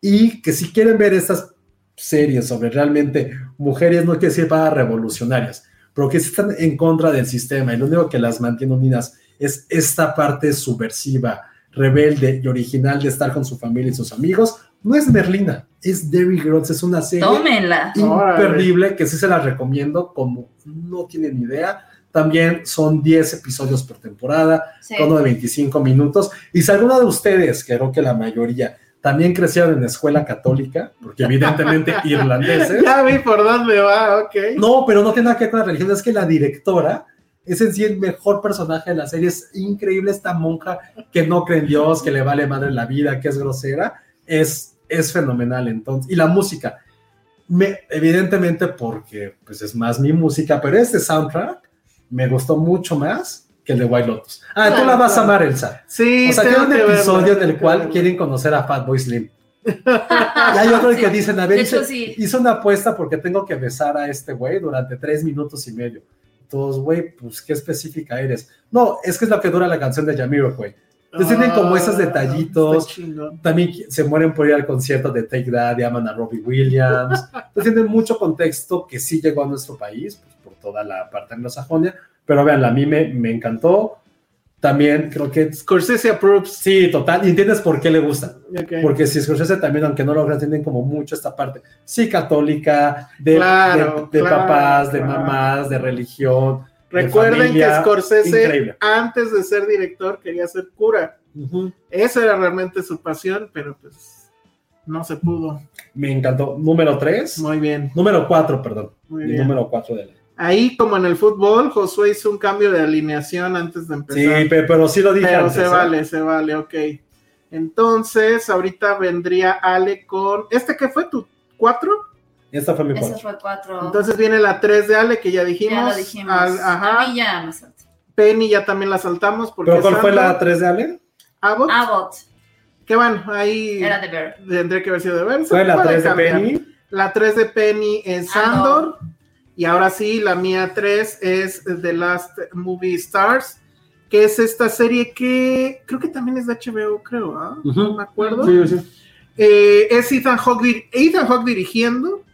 y que si quieren ver estas series sobre realmente mujeres, no quiere decir para revolucionarias, pero que están en contra del sistema y lo único que las mantiene unidas es esta parte subversiva, rebelde y original de estar con su familia y sus amigos, no es Merlina, es Derry Girls, es una serie Tómenla. imperdible que sí se la recomiendo como no tienen idea. También son 10 episodios por temporada, Sí. uno de 25 minutos. Y si alguno de ustedes, creo que la mayoría, también crecieron en escuela católica, porque evidentemente irlandeses, Ya vi por dónde va, ok. no, pero no tiene nada que ver con la religión, es que la directora es en sí el mejor personaje de la serie, es increíble esta monja que no cree en Dios, que le vale madre la vida, que es grosera, es, es fenomenal entonces. Y la música, me, evidentemente porque pues es más mi música, pero este soundtrack me gustó mucho más que el de White Lotus. Ah, tú la vas a amar, Elsa. Sí, O sea, tiene un que verla, episodio en el que cual verla. quieren conocer a Fatboy Slim. Y hay otro que Sí. dicen, a ver, hice, sí. hice una apuesta porque tengo que besar a este güey durante tres minutos y medio. Todos, güey, pues qué específica eres. No, es que es lo que dura la canción de Jamiroquai. Entonces tienen como esos Ah, detallitos. También se mueren por ir al concierto de Take That y aman a Robbie Williams. Entonces tienen mucho contexto que sí llegó a nuestro país, pues, por toda la parte anglosajonia. Pero vean, a mí me, me encantó. También creo que Scorsese approves. sí, total. Y entiendes por qué le gusta. Porque si Scorsese también, aunque no lo tienen como mucho esta parte, sí, católica, de, Claro, de, de claro, papás, de mamás, de religión. de Recuerden familia. que Scorsese, Increíble. antes de ser director, quería ser cura. Ujú. Esa era realmente su pasión, pero pues no se pudo. Me encantó. Número 3. Muy bien, Número 4, perdón. muy bien. número 4 de la. Ahí, como en el fútbol, Josué hizo un cambio de alineación antes de Sí, empezar. pe- pero sí lo dije pero antes, se ¿eh? vale, se vale, ok. Entonces, ahorita vendría Ale con. ¿Este qué fue? ¿Tu 4? Esta fue mi Ese 4. fue cuatro. Entonces viene la 3 de Ale, que ya dijimos. ya lo dijimos. Al- A ajá. mí ya me salté. Penny ya también la saltamos. Porque ¿Pero cuál fue la 3 de Ale? Abbott. Abbott. Que bueno, ahí Era de ver. tendría que haber sido de ver. Fue la puede 3 de. Penny. La 3 de Penny es Andor. Sandor. Y ahora sí, la mía 3 es The Last Movie Stars, que es esta serie que creo que también es de HBO, creo, ¿ah? No me acuerdo. Sí, sí. Eh, es Ethan Hawke, Ethan Hawke dirigiendo.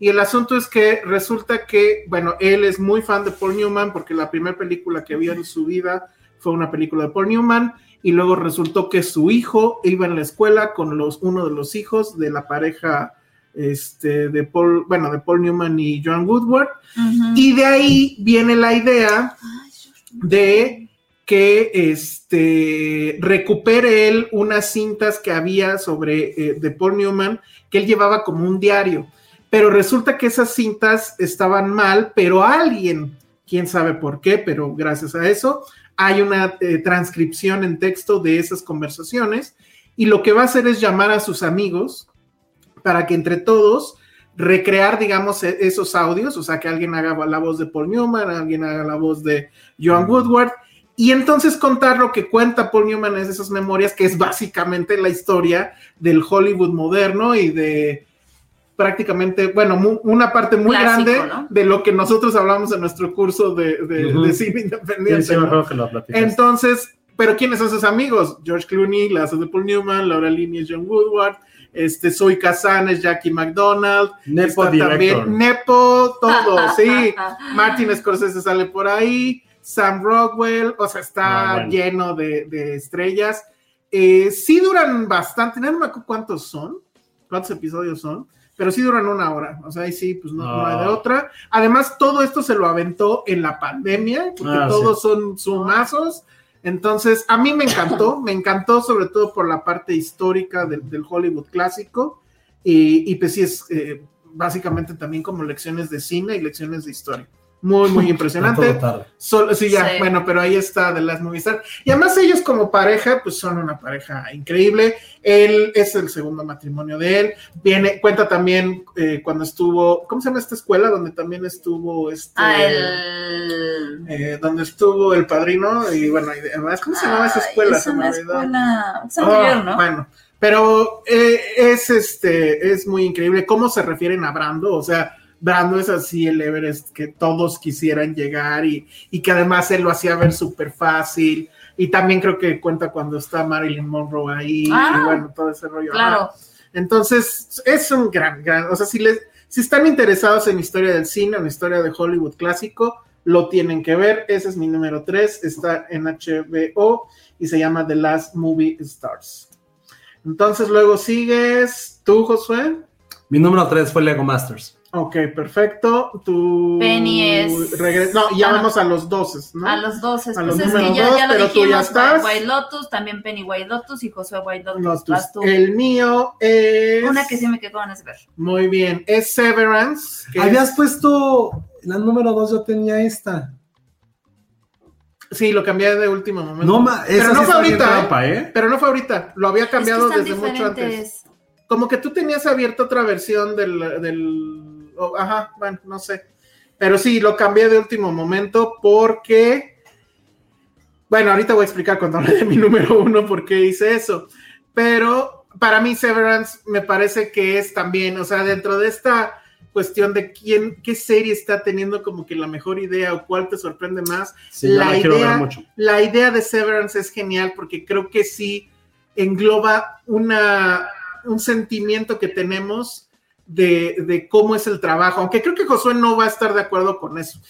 Y el asunto es que resulta que, bueno, él es muy fan de Paul Newman porque la primera película que vio en su vida fue una película de Paul Newman y luego resultó que su hijo iba en la escuela con los, uno de los hijos de la pareja este, de Paul, bueno, de Paul Newman y Joan Woodward. Y de ahí viene la idea de que este, recupere él unas cintas que había sobre eh, de Paul Newman que él llevaba como un diario. Pero resulta que esas cintas estaban mal, pero alguien, quién sabe por qué, pero gracias a eso, hay una eh, transcripción en texto de esas conversaciones y lo que va a hacer es llamar a sus amigos para que entre todos recrear, digamos, e- esos audios, o sea, que alguien haga la voz de Paul Newman, alguien haga la voz de Joan Woodward, y entonces contar lo que cuenta Paul Newman en esas memorias, que es básicamente la historia del Hollywood moderno y de prácticamente, bueno, mu- una parte muy Clásico, grande ¿no? de lo que nosotros hablamos en nuestro curso de, de- Ujú. de cine independiente. sí, me ¿no? acuerdo que lo platicaste. Entonces, pero ¿quiénes son sus amigos? George Clooney, la hace de Paul Newman, Laura Linney es John Woodward, este, Zoe Kazan es Jackie McDonald, Nepo también Nepo, todo, sí. Martin Scorsese sale por ahí, Sam Rockwell, o sea, está Ah, bueno. lleno de, de estrellas. Eh, sí duran bastante, no me acuerdo cuántos son, cuántos episodios son, pero sí duran una hora, o sea, ahí sí, pues no, no hay de otra. Además, todo esto se lo aventó en la pandemia, porque Ah, todos son sumazos. Entonces, a mí me encantó, me encantó sobre todo por la parte histórica del, del Hollywood clásico y, y pues sí es eh, básicamente también como lecciones de cine y lecciones de historia. Muy, muy impresionante. Solo, sí, ya, Sí. bueno, pero ahí está de las Movistar. Y además ellos como pareja, pues son una pareja increíble. Él es el segundo matrimonio de él. Viene, cuenta también eh, cuando estuvo, ¿cómo se llama esta escuela? Donde también estuvo este... Ah, el. eh, donde estuvo el padrino y bueno, y además, ¿cómo se llamaba esa escuela? Es una escuela. San Oh, Miguel, ¿no? Bueno, Pero eh, es este, es muy increíble cómo se refieren a Brando, o sea, Brando es así el Everest que todos quisieran llegar y, y que además él lo hacía ver súper fácil. Y también creo que cuenta cuando está Marilyn Monroe ahí Ah, y bueno, todo ese rollo. Claro. Entonces, es un gran, gran, o sea, si, les, si están interesados en historia del cine, en historia de Hollywood clásico, lo tienen que ver. Ese es mi número 3, está en HBO y se llama The Last Movie Stars. Entonces, luego sigues tú, Josué. Mi número 3 fue Lego Masters. Ok, perfecto. Tú. Penny es- regre- No, ya Ah, vamos a los 12, ¿no? A los dos, A pues los es número que ya, dos, ya lo pero tú ya dijimos, estás. White Lotus, también Penny White Lotus y Josué White Lotus. Lotus. Vas tú. El mío es. Una que sí me quedó de ver. Muy bien. Es Severance. que Habías es- puesto la número 2, yo tenía esta. Sí, lo cambié de último momento. No, ma, Pero esa no sí fue ahorita, ¿eh? trampa, ¿eh? Pero no fue ahorita. Lo había cambiado es que desde mucho antes. Como que tú tenías abierta otra versión del. del oh, ajá, bueno, no sé. Pero sí, lo cambié de último momento porque. Bueno, ahorita voy a explicar cuando hable de mi número uno por qué hice eso. Pero para mí, Severance me parece que es también, o sea, dentro de esta cuestión de quién, qué serie está teniendo como que la mejor idea o cuál te sorprende más, Sí, La la idea- mucho. la idea de Severance es genial porque creo que sí engloba una, un sentimiento que tenemos de, de cómo es el trabajo, aunque creo que Josué no va a estar de acuerdo con eso.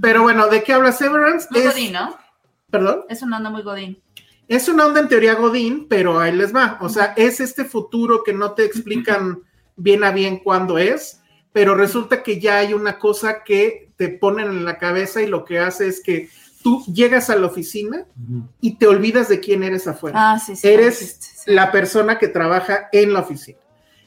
Pero bueno, ¿de qué habla Severance? Muy Es, Godín, ¿no? perdón, Es una onda muy Godín. es una onda en teoría Godín, pero ahí les va. O sea, es este futuro que no te explican bien a bien cuándo es, pero resulta que ya hay una cosa que te ponen en la cabeza y lo que hace es que tú llegas a la oficina y te olvidas de quién eres afuera. Ah, sí, sí. Eres sí, sí, sí. la persona que trabaja en la oficina.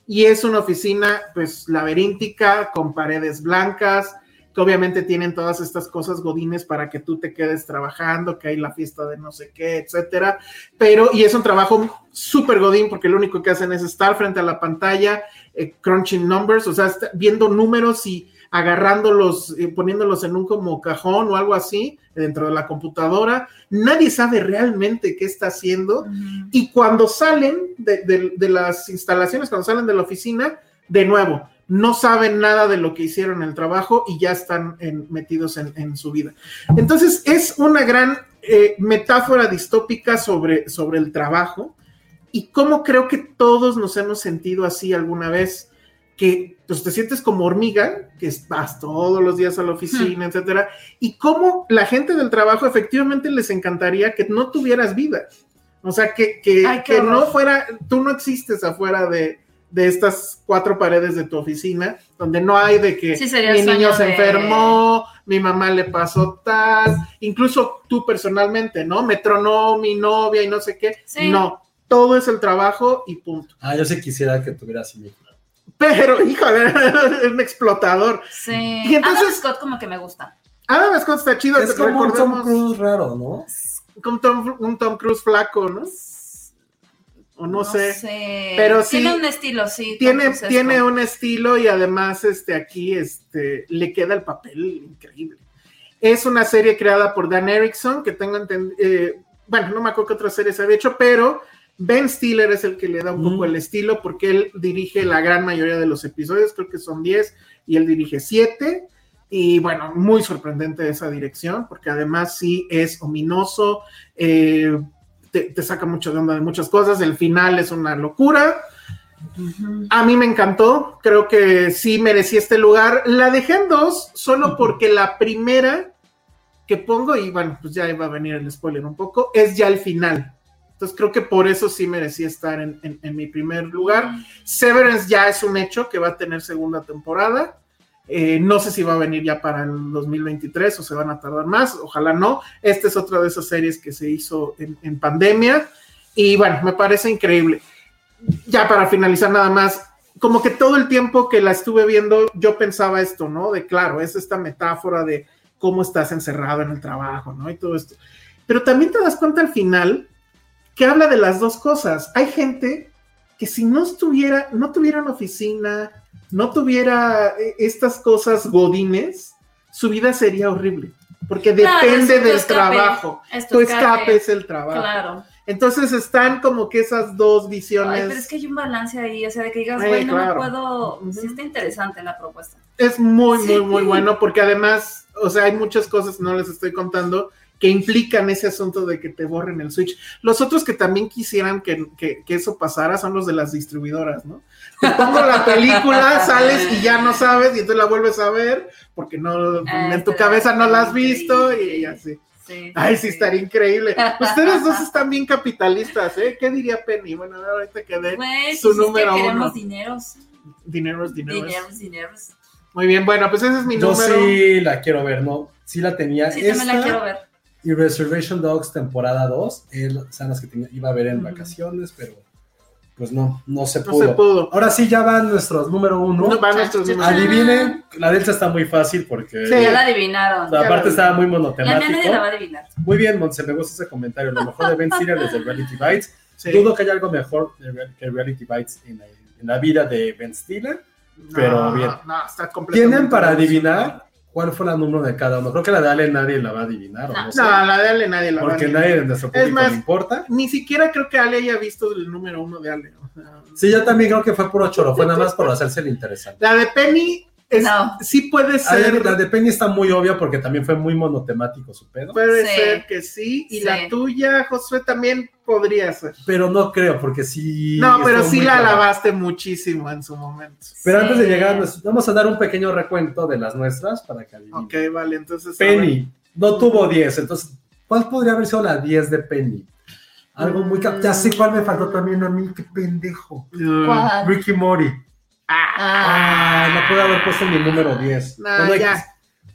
Y es una oficina, pues, laberíntica, con paredes blancas, que obviamente tienen todas estas cosas godines para que tú te quedes trabajando, que hay la fiesta de no sé qué, etcétera. Pero, y es un trabajo súper godín, porque lo único que hacen es estar frente a la pantalla, eh, crunching numbers, o sea, viendo números y agarrándolos, eh, poniéndolos en un como cajón o algo así dentro de la computadora. Nadie sabe realmente qué está haciendo. Y cuando salen de, de- de las instalaciones, cuando salen de la oficina, de nuevo, no saben nada de lo que hicieron en el trabajo y ya están en- metidos en, en su vida. Entonces, es una gran eh, metáfora distópica sobre, sobre el trabajo y cómo creo que todos nos hemos sentido así alguna vez, que pues, te sientes como hormiga, que vas todos los días a la oficina, etcétera, y cómo la gente del trabajo efectivamente les encantaría que no tuvieras vida. O sea, que, que, Ay, que no fuera, tú no existes afuera de, de estas cuatro paredes de tu oficina, donde no hay de que Sí, mi niño se de- enfermó, mi mamá le pasó tal, incluso tú personalmente, ¿no? Me tronó mi novia y no sé qué. Sí. No, todo es el trabajo y punto. Ah, yo sí quisiera que tuvieras así. Pero, híjole, es un explotador. Sí. Y entonces- Adam Scott como que me gusta. Adam Scott está chido. Es como un Tom Cruise raro, ¿no? como Tom- un Tom Cruise flaco, ¿no? O no, sé. Pero sí, Tiene un estilo, sí. Tiene, tiene un estilo y además este, aquí este, le queda el papel increíble. Es una serie creada por Dan Erickson, que tengo entendido, bueno, no me acuerdo qué otra serie se había hecho, pero Ben Stiller es el que le da un poco Mm. el estilo porque él dirige la gran mayoría de los episodios, creo que son 10 y él dirige 7. Y bueno, muy sorprendente esa dirección, porque además sí es ominoso, eh, te, te saca mucho de onda de muchas cosas, el final es una locura. A mí me encantó, creo que sí merecía este lugar. La dejé en dos, solo porque la primera que pongo, y bueno, pues ya iba a venir el spoiler un poco, es ya el final. Entonces creo que por eso sí merecía estar en, en- en mi primer lugar. Severance ya es un hecho que va a tener segunda temporada. Eh, no sé si va a venir ya para el 2023 o se van a tardar más, ojalá no. Esta es otra de esas series que se hizo en, en pandemia y bueno, me parece increíble. Ya para finalizar nada más, como que todo el tiempo que la estuve viendo yo pensaba esto, ¿no? De claro, es esta metáfora de cómo estás encerrado en el trabajo, ¿no? Y todo esto. Pero también te das cuenta al final que habla de las dos cosas. Hay gente que si no estuviera, no tuviera una oficina, no tuviera eh, estas cosas godines, su vida sería horrible, porque Claro, depende del escape, trabajo. es Tu escape es el trabajo. Claro. Entonces están como que esas dos visiones. Ay, pero es que hay un balance ahí, o sea, de que digas, Sí, güey, no claro. me puedo. Ujú. Sí, está interesante la propuesta. es muy, Sí. muy, muy bueno porque además, o sea, hay muchas cosas no les estoy contando que implican ese asunto de que te borren el Switch. Los otros que también quisieran que, que- que eso pasara son los de las distribuidoras, ¿no? Te pongo la película, sales y ya no sabes y entonces la vuelves a ver porque no Ah, en tu cabeza no la has visto y así. Sí, Ay, sí, sí, estaría increíble. Ustedes dos están bien capitalistas, ¿eh? ¿Qué diría Penny? Bueno, ahorita quedé su pues es que número queremos uno. dineros. dineros, dineros. Dineros, dineros. Muy bien, bueno, pues ese es mi Yo número. sí la quiero ver, ¿no? Sí la tenía. Sí, también la Esta quiero ver. Y Reservation Dogs temporada 2, son las que tenía- iba a ver en vacaciones, pero pues no, no se No pudo. se pudo. Ahora sí ya van nuestros número uno. No, van nuestros números. Adivinen, la Delta está muy fácil porque Sí. Ya la adivinaron. la parte estaba muy La mía monotemático. nadie la va a adivinar. Muy bien, Monse, me gusta ese comentario. Lo mejor de Ben Stiller es de Reality Bites. Sí. Dudo que haya algo mejor que Reality Bites en la, en la vida de Ben Stiller. pero bien. No, está completamente. ¿Tienen para adivinar cuál fue la número de cada uno? Creo que la de Ale nadie la va a adivinar, ¿o No. no sé. No, la de Ale nadie la va a porque adivinar. nadie de nuestro Es público más- le importa. Ni siquiera creo que Ale haya visto el número uno de Ale. o sea, Sí, yo también creo que fue puro choro, fue nada más por hacerse el interesante. La de Penny es, No. sí puede ver, ser. La de Penny está muy obvia porque también fue muy monotemático su pedo, Puede Sí. ser que sí. Y Sí. la tuya, Josué, también podría ser. pero no creo porque sí. no, pero sí la alabaste muchísimo en su momento. Pero Sí. antes de llegar, vamos a dar un pequeño recuento de las nuestras para que adivinen. Ok, vale, entonces. Penny no tuvo 10, entonces, ¿cuál podría haber sido la 10 de Penny? Algo muy... Ya sé cuál me faltó también a mí, qué pendejo. ¿Cuál? Ricky Mori. Ah, Ah, no pude haber puesto mi número 10. Nah, ya.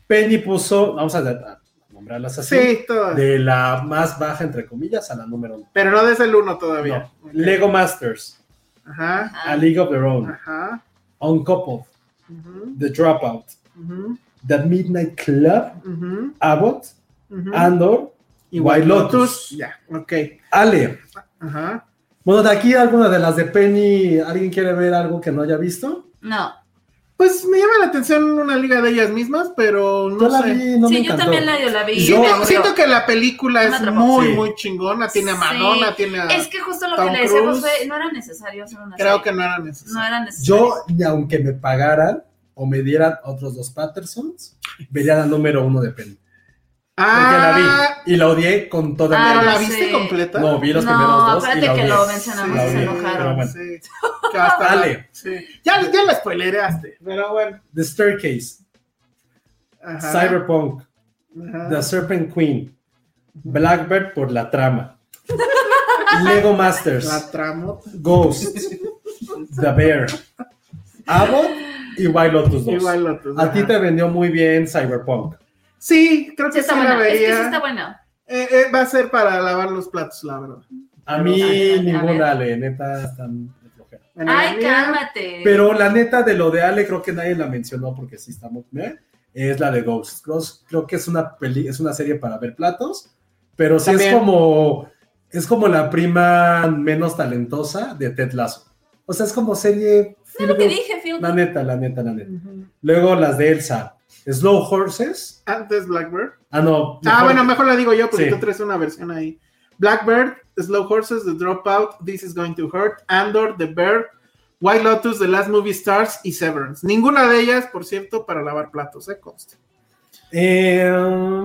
Penny puso, vamos a, a nombrarlas así, Sí, de la más baja, entre comillas, a la número 1. Pero no des el uno todavía. Ok. Lego Masters, Ajá. A League of Their Own, Ajá. Uncoupled, ujú, The Dropout, ujú, The Midnight Club, ujú, Abbott, ujú. Andor y White Lotus. Ya, ok. Ale, Ajá. Bueno, de aquí alguna de las de Penny, ¿alguien quiere ver algo que no haya visto? No. Pues me llama la atención una liga de ellas mismas, pero no Yo la sé. vi, no me sí, yo encantó. también la, la vi. Yo- me Siento, que la película Me es muy, Sí. muy chingona. Tiene a Sí. Madonna, tiene a. Es que justo lo Tom que le decía Cruise. Josué, no era necesario hacer una Creo serie. que no era necesario. No era necesario. Yo, ni aunque me pagaran o me dieran otros dos Pattersons, vería la número uno de Penny. Porque la Ah, vi y la odié con toda Ah, ¿pero mi la no viste completa? No, vi los No, primeros dos. y espérate la que odié. lo mencionamos La y se enojaron. bueno. Sí. Que hasta Dale. sí. Ya, ya la spoilereaste, pero bueno. The Staircase, Ajá. Cyberpunk, Ajá. The Serpent Queen, Blackbird por la trama, Lego Masters, La tramo. Ghost, The Bear, Abbott y White Lotus 2. Igual Lotus. A ti te vendió muy bien Cyberpunk. Sí, creo Sí que está sí la buena. Es que sí está buena. Eh, eh, va a ser para lavar los platos, la verdad. A mí A ninguna, Ale, neta, están de flojera. Ay, mía- cálmate. Pero la neta de lo de Ale, creo que nadie la mencionó porque sí estamos. ¿eh? Es la de Ghost. Ghost creo que es una peli, es una serie para ver platos, pero sí También. es como es como la prima menos talentosa de Ted Lasso. O sea, es como serie. Es lo que dije, Phil. La neta, la neta, la neta. Luego las de Elsa. Slow Horses. Antes Blackbird. Ah, no. Ah, bueno, mejor la digo yo porque Sí. tú traes una versión ahí. Blackbird, Slow Horses, The Dropout, This is Going to Hurt, Andor, The Bear, White Lotus, The Last Movie Stars y Severance. Ninguna de ellas, por cierto, para lavar platos, ¿eh? Conste. Eh,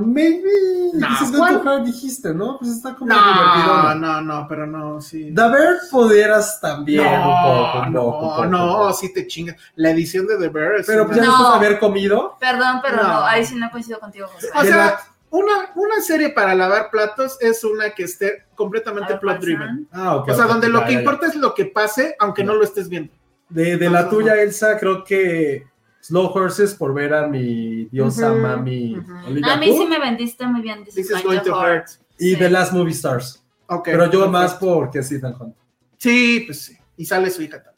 maybe. No, to hurt, dijiste, ¿no? Pues está como No, divertido. no, no, pero no, sí. The Bear pudieras también un poco, No, un poco, un no, poco, no, un poco. sí te chingas. La edición de The Bear es Pero pues ya No. haber comido, Perdón, pero No. no. ahí sí no coincido contigo, José. O sea, una, una serie para lavar platos es una que esté completamente plot ¿cuál driven. Ah, ok, O sea, ok, donde ya, lo ya, que ya. importa es lo que pase, aunque no lo estés viendo. De, de la tuya, no. Elsa, creo que Slow Horses por ver a mi diosa mami ujú. Olivia A mí sí me vendiste muy bien. This, This is going to hurt. y Sí. The Last Movie Stars. Ok, Pero yo perfecto. más porque es Ethan Hunt. Sí, pues sí. Y sale su hija también.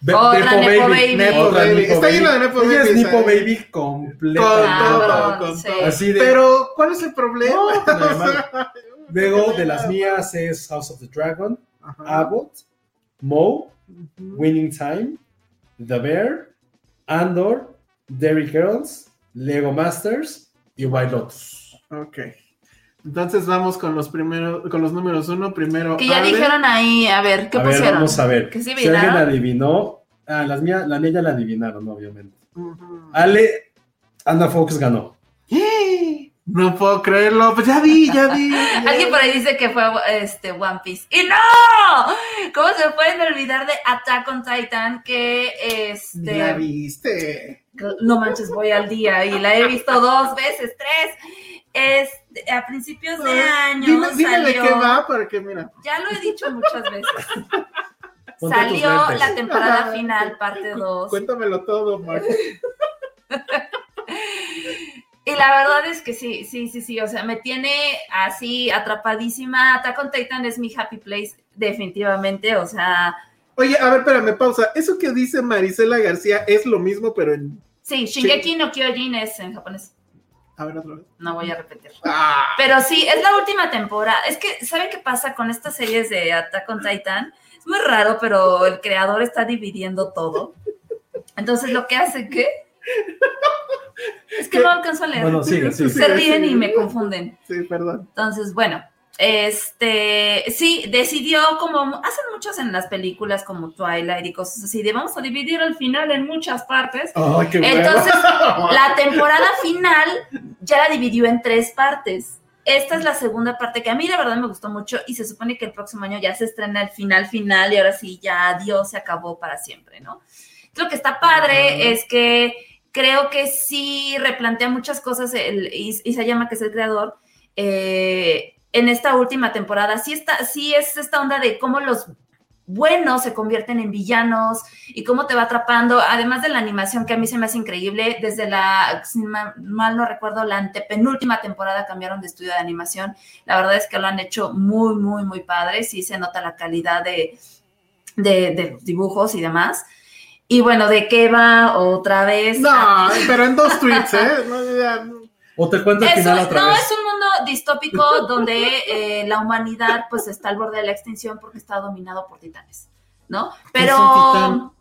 Be- Otra Nepo Nepo Baby. Baby. Nepo Otra Baby. Nepo Está Baby. lleno de Nepo Ella es Nepo. Baby Con completa. todo, con sí. todo. Así de- Pero, ¿cuál es el problema? No, Luego de las mías es House of the Dragon, Ajá. Abbott, Moe, Ujú. Winning Time, The Bear, Andor, Derry Girls, Lego Masters y White Lotus. Ok. Entonces vamos con los primeros, con los números uno. Primero. Que ya dijeron ahí, a ver, ¿qué a ver, pusieron? vamos a ver. ¿Que sí si alguien adivinó. Ah, las mías, la mía ya la adivinaron, obviamente. Ale, Anna Fox ganó. No puedo creerlo. Pues ya vi, ya vi. ya Alguien vi. por ahí dice que fue este One Piece. ¡Y no! ¿Cómo se pueden olvidar de Attack on Titan? Que este. Ya viste. No manches, voy al día y la he visto dos veces, tres. Este, a principios de año Dime, dime de qué va para que, mira. Ya lo he dicho muchas veces. Ponte Salió la temporada final, parte 2. Cuéntamelo todo, Mark. Y la verdad es que sí, sí, sí, sí. O sea, me tiene así atrapadísima. Attack on Titan es mi happy place, definitivamente. O sea, Oye, a ver, espérame, pausa. Eso que dice Marisela García es lo mismo, pero en. sí, Shingeki no Kyojin es en japonés. A ver, otra vez. No voy a repetir. Ah, Pero sí, es la última temporada. Es que, ¿saben qué pasa con estas series de Attack on Titan? Es muy raro, pero el creador está dividiendo todo. Entonces, lo que hace que. Es que no alcanzo a leer. Bueno, sigue, sigue. Se ríen y me confunden. sí, perdón. Entonces, bueno, este, sí, decidió, como hacen muchos en las películas como Twilight y cosas así, de vamos a dividir el final en muchas partes. Ay, qué bueno. Entonces, la temporada final ya la dividió en tres partes. Esta es la segunda parte que a mí la verdad me gustó mucho y se supone que el próximo año ya se estrena el final final y ahora sí ya adiós se acabó para siempre, ¿no? Lo que está padre es que creo que sí replantea muchas cosas el Is- Isayama, que es el creador, eh, en esta última temporada. Sí, está, sí es esta onda de cómo los buenos se convierten en villanos y cómo te va atrapando, además de la animación que a mí se me hace increíble, desde la, si ma- mal no recuerdo, la antepenúltima temporada cambiaron de estudio de animación, la verdad es que lo han hecho muy, muy, muy padre, sí se nota la calidad de, de, de los dibujos y demás. Y bueno, ¿de qué va otra vez? No, pero en dos tweets, ¿eh? No, ya, no. O te cuento el Eso, final otra no, vez. es un mundo distópico donde eh, la humanidad pues está al borde de la extinción porque está dominado por titanes, ¿no? ¿Qué es Pero...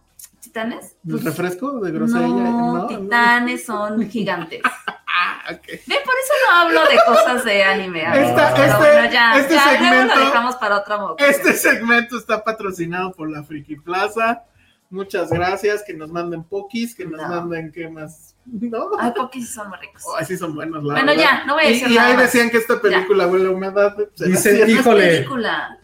¿Titanes? ¿El Pues, refresco de grosería? no, No, titanes son gigantes. Ah, ok. Ve, por eso no hablo de cosas de anime. Esta- este- bueno, ya, este ya, luego segmento- lo dejamos para otra ocasión. Este segmento está patrocinado por la Friki Plaza. Muchas gracias. Que nos manden pokis, que nos No. manden qué más. No, Ay, pokis son muy ricos. Oh, así son buenos. La Bueno, verdad. ya, no voy a Y- decir Y, nada ahí más. decían que esta película huele a humedad. ¿será Dice, híjole. película.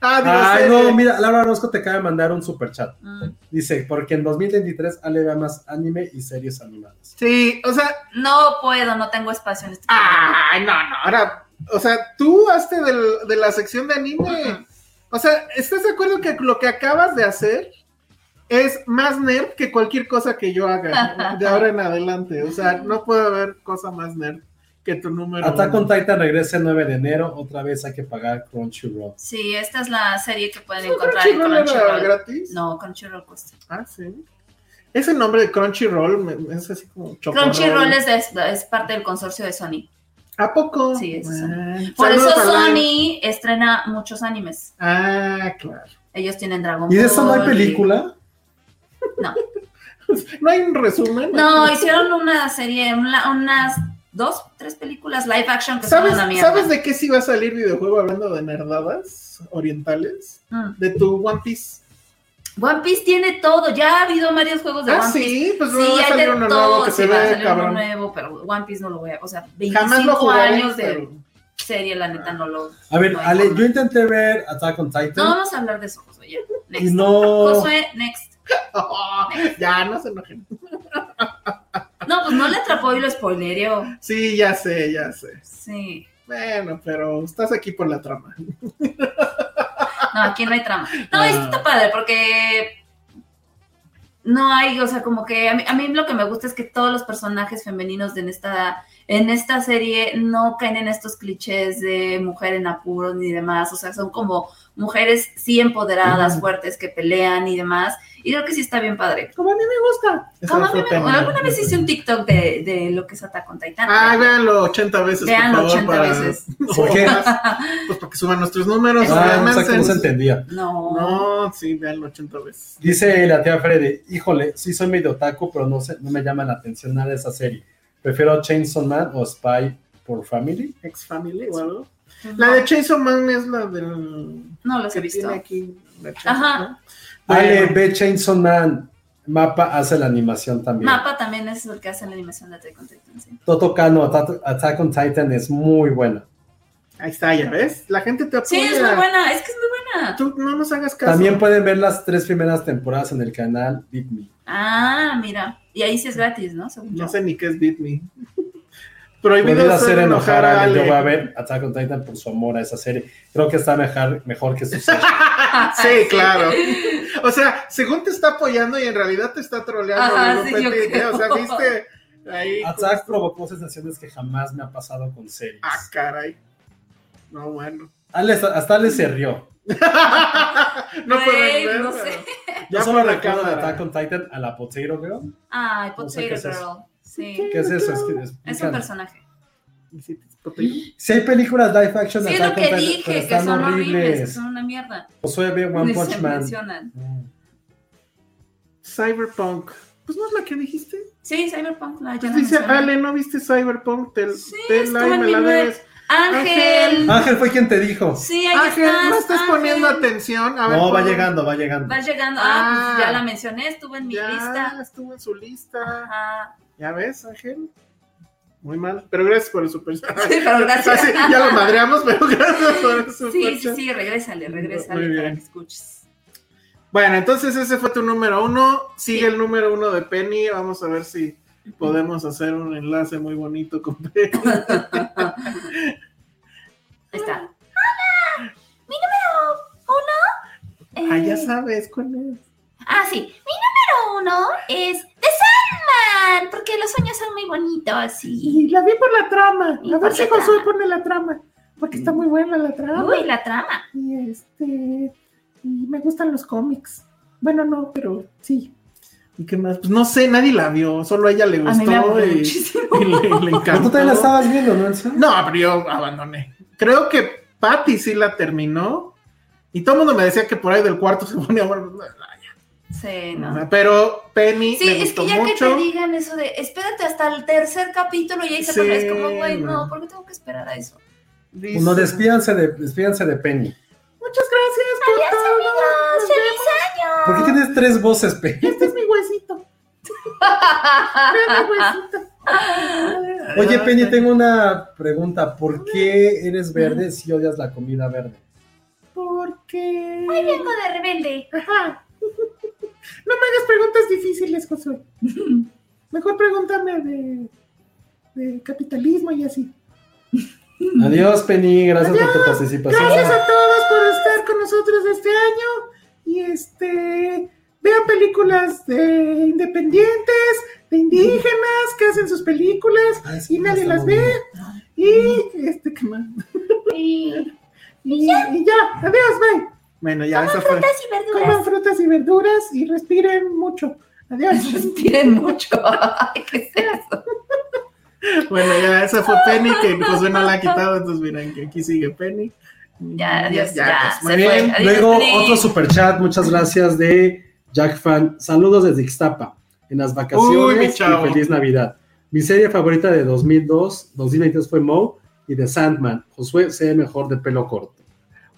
Ah, Ay, no, mira, Laura Orozco te acaba de mandar un super chat. Mm. Dice, porque en 2023 Ale vea más anime y series animadas. Sí, o sea, No puedo, no tengo espacio en este. Ay, no, no, ahora, o sea, tú hazte del- de la sección de anime. O sea, ¿estás de acuerdo que lo que acabas de hacer es más nerd que cualquier cosa que yo haga de ahora en adelante? O sea, no puede haber cosa más nerd que tu número. Attack on. Titan regresa el 9 de enero. Otra vez hay que pagar Crunchyroll. Sí, esta es la serie que pueden ¿No encontrar en Crunchyroll era Crunchyroll. gratis? No, Crunchyroll cuesta. Ah, sí. Ese nombre de Crunchyroll es así como chocorrol. Crunchyroll es, de- es parte del consorcio de Sony. ¿A poco? Sí, es. Ah, Por saludos eso Sony estrena muchos animes. Ah, claro. Ellos tienen Dragon ¿Y de Ball. eso no hay y- película? No. ¿No hay un resumen? No, hicieron una serie, una- unas dos, tres películas live action que son ¿Sabes, una mierda. ¿Sabes de qué sí va a salir videojuego hablando de nerdadas orientales? Mm. De tu One Piece. One Piece tiene todo. Ya ha habido varios juegos de Ah, One Piece. sí, pues Sí, va a salir uno todo. nuevo que sí, se va a salir uno nuevo, pero One Piece no lo voy a. O sea, Jamás lo 25 jugaré, años de pero- serie, la neta, no lo. A ver, no Ale, forma. yo intenté ver Attack on Titan No vamos a hablar de eso, Josué. ya. Next. y no... Josué, next. Oh, ya, no se enojen. No, pues no le atrapó y lo spoilereó. Sí, ya sé, ya sé. Sí. Bueno, pero estás aquí por la trama. No, aquí no hay trama. No, Ah. esto está padre porque no hay, o sea, como que a mí, a mí lo que me gusta es que todos los personajes femeninos de en esta, en esta serie no caen en estos clichés de mujer en apuros ni demás. O sea, son como mujeres sí empoderadas, fuertes, que pelean y demás. Y creo que sí está bien padre. Como a mí me gusta. Como a mí me- alguna vez hice un TikTok de, de lo que es Attack on Titan. Ah, véanlo 80 veces, Véanlo por favor. 80 para... veces. ¿Por qué? Pues para que suban nuestros números. Ah, o sea, que no se entendía. No. No, sí, véanlo 80 veces. Dice la tía Freddy, híjole, sí soy medio otaku, pero no, sé, no me llama la atención nada de esa serie. Prefiero Chainsaw Man o Spy por Family. Ex Family o algo. La de Chainsaw Man es la del. No he que visto. tiene aquí. la Ajá. ¿no? Ale, Bueno, ve Chainsaw Man. Mapa hace la animación también. Mapa también es el que hace la animación de Attack on Titan, sí. Toto Kano, Attack, on Titan es muy buena. Ahí está, ya ves. La gente te apoya. Sí, es muy buena, es que es muy buena. Tú no nos hagas caso. También pueden ver las tres primeras temporadas en el canal Beat Me. Ah, mira. Y ahí sí es gratis, ¿no? Según yo. No sé ni qué es Beat Me. Prohibido hacer hacer enojar a Ale. Yo voy a ver Attack on Titan por su amor a esa serie. Creo que está mejor, mejor que su serie. Sí, claro. O sea, según te está apoyando y en realidad te está troleando. Ajá, sí, ¿eh? creo. O sea, viste ahí. Attack provocó sensaciones que jamás me ha pasado con series. Ah, caray. No, bueno. Ale, hasta Ale se rió. no Güey, pueden ver. no sé. Yo Ya solo recuerdo de. Attack on Titan a la Potato Girl. Ay, No sé Potato es Girl. Sí. ¿Qué es eso? Es, que es- Es un personaje. Sí. Si hay películas live action Sí, es lo que Titan, dije, que están son horribles, que son una mierda. Josué ve One Ni Punch se Man. mencionan. Mm. Cyberpunk. Pues no es la que dijiste. Sí, Cyberpunk, la Pues dice, mencioné. Ale, ¿no viste Cyberpunk? Te, Sí, te estuvo la y en me mi la web. debes. Ángel. Ángel fue quien te dijo. Sí, ahí Ángel, estás. no estás Ángel. poniendo atención. A ver, No, va llegando, va llegando. Vas llegando. Ah, Ah. pues ya la mencioné, estuvo en mi Ya lista. estuvo en su lista. Ajá. ¿Ya ves, Ángel? Muy mal, pero gracias por el super. Sí, pero gracias. Ah, ya lo madreamos, pero gracias por el super Sí, sí, sí, regrésale, regrésale Muy para bien. que escuches. Bueno, entonces ese fue tu número uno. Sigue el número uno de Penny. Vamos a ver si podemos hacer un enlace muy bonito con Penny. Ahí está. ah, ya Eh, sabes cuál es. Ah, sí. Mi número uno es The Sandman, porque los sueños son muy bonitos y... Y la vi por la trama. ¿Y por qué trama? pone la trama. Porque está muy buena la trama. Uy, la trama. Y este. Y me gustan los cómics. Bueno, no, pero sí. ¿Y qué más? Pues no sé, nadie la vio. Solo a ella le A mí gustó me y, muchísimo. y le, le encantó. tú también la estabas viendo, ¿no? No, pero yo abandoné. Creo que Patty sí la terminó. Y todo el mundo me decía que por ahí del cuarto se ponía bueno. Sí, no. Pero Penny Sí, le es gustó que ya que te digan eso de espérate hasta el tercer capítulo y ahí se Sí, pone, es como, güey, no. ¿por qué tengo que esperar a eso? Dice, No, despídanse de, despídanse de Penny. Muchas gracias por Adiós, todo. amigos. ¡Feliz año! ¿Por qué tienes tres voces, Penny? Este es mi huesito. Mi huesito. Oye, Penny, tengo una pregunta. ¿Por qué eres verde si odias la comida verde? Porque. Hoy vengo de rebelde. Ajá. No me hagas preguntas difíciles, Josué. Mejor pregúntame de, de capitalismo y así. Adiós, Penny. Gracias por tu participación. Gracias a todos por estar con nosotros este año. Y este. Vean películas de independientes, de indígenas que hacen sus películas Ay, sí, y nadie las ve. bien. Y este, ¿qué más? Y Y, y ya, adiós, bye. Bueno, ya, eso fue. frutas y Coman verduras. frutas y verduras y respiren mucho. Adiós. Respiren mucho. Ay, ¿qué es eso? Bueno, ya esa fue Penny, que Josué no la ha quitado, entonces miren que aquí sigue Penny. Ya, adiós, ya, pues, muy se bien. Adiós, Luego, Penny. otro super chat. Muchas gracias de Jack Fan. Saludos desde Ixtapa. En las Uy, vacaciones y feliz Navidad. Mi serie favorita de 2002, 2022 fue Moe y The Sandman. Josué se ve mejor de pelo corto.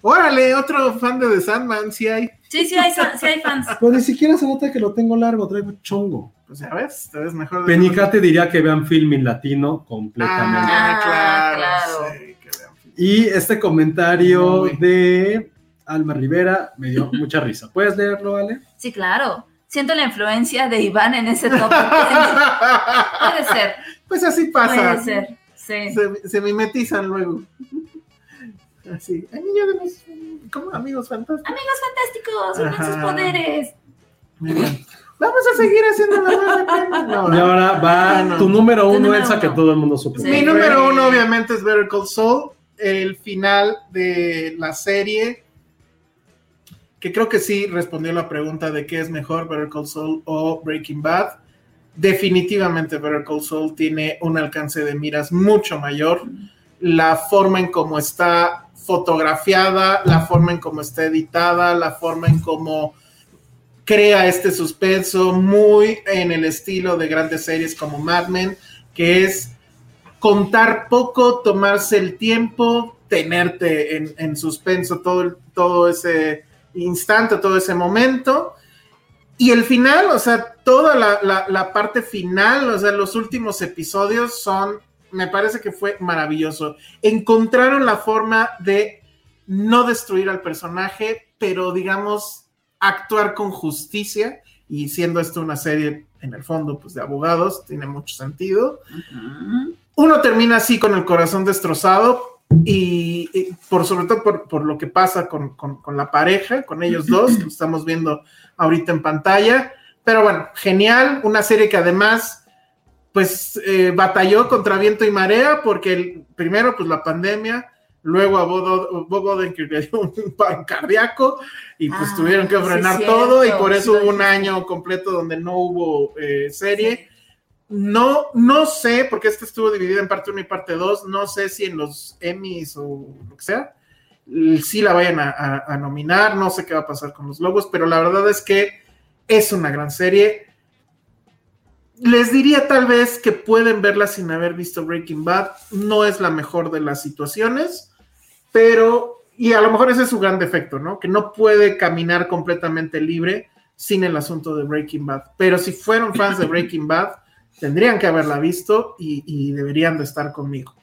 Órale, otro fan de The Sandman, sí hay. Sí, sí hay, sí hay fans. Pero ni siquiera se nota que lo tengo largo, traigo chongo. Pues ya ves, te ves mejor. de- Penica te diría que vean film en latino completamente. Ah, Ah, claro. claro. sí, que vean. Y este comentario Muy. de Alma Rivera me dio mucha risa. ¿Puedes leerlo, Ale? Sí, claro. Siento la influencia de Iván en ese top. Puede ser, Pues así pasa. puede ser. Sí. Se, se mimetizan luego. Así. Niño de los como amigos fantásticos. Amigos fantásticos, unen sus poderes. Bien. Vamos a seguir haciendo la Penny. No, Y ahora va tu número uno, número Elsa, que todo el mundo supo. Sí. Mi número uno, obviamente, es Better Call Saul. El final de la serie. Que creo que sí respondió la pregunta de qué es mejor, Better Call Saul o Breaking Bad. Definitivamente Better Call Saul tiene un alcance de miras mucho mayor. La forma en cómo está fotografiada, la forma en cómo está editada, la forma en cómo crea este suspenso muy en el estilo de grandes series como Mad Men, que es contar poco, tomarse el tiempo, tenerte en, en suspenso todo, todo ese instante, todo ese momento. Y el final, o sea, toda la, la- la parte final, o sea, los últimos episodios son, me parece que fue maravilloso. Encontraron la forma de no destruir al personaje, pero digamos, actuar con justicia. Y siendo esto una serie, en el fondo, pues de abogados, tiene mucho sentido uno termina así con el corazón destrozado y, y por sobre todo por, por lo que pasa con, con- con la pareja, con ellos dos, que estamos viendo ahorita en pantalla. Pero bueno, genial, una serie que además pues eh, batalló contra viento y marea porque el, primero pues la pandemia, luego a Bob Odenkirk le dio un paro cardíaco y pues Ah, tuvieron que sí, frenar cierto, todo y por eso sí, hubo un año completo donde no hubo eh, serie. No, no sé, porque este estuvo dividido en parte 1 y parte 2, no sé si en los Emmys o lo que sea, sí la vayan a, a- a nominar, no sé qué va a pasar con los Lobos, pero la verdad es que es una gran serie. Les diría tal vez que pueden verla sin haber visto Breaking Bad, no es la mejor de las situaciones, pero, y a lo mejor ese es su gran defecto, ¿no? Que no puede caminar completamente libre sin el asunto de Breaking Bad. Pero si fueron fans de Breaking Bad, tendrían que haberla visto y, deberían de estar conmigo.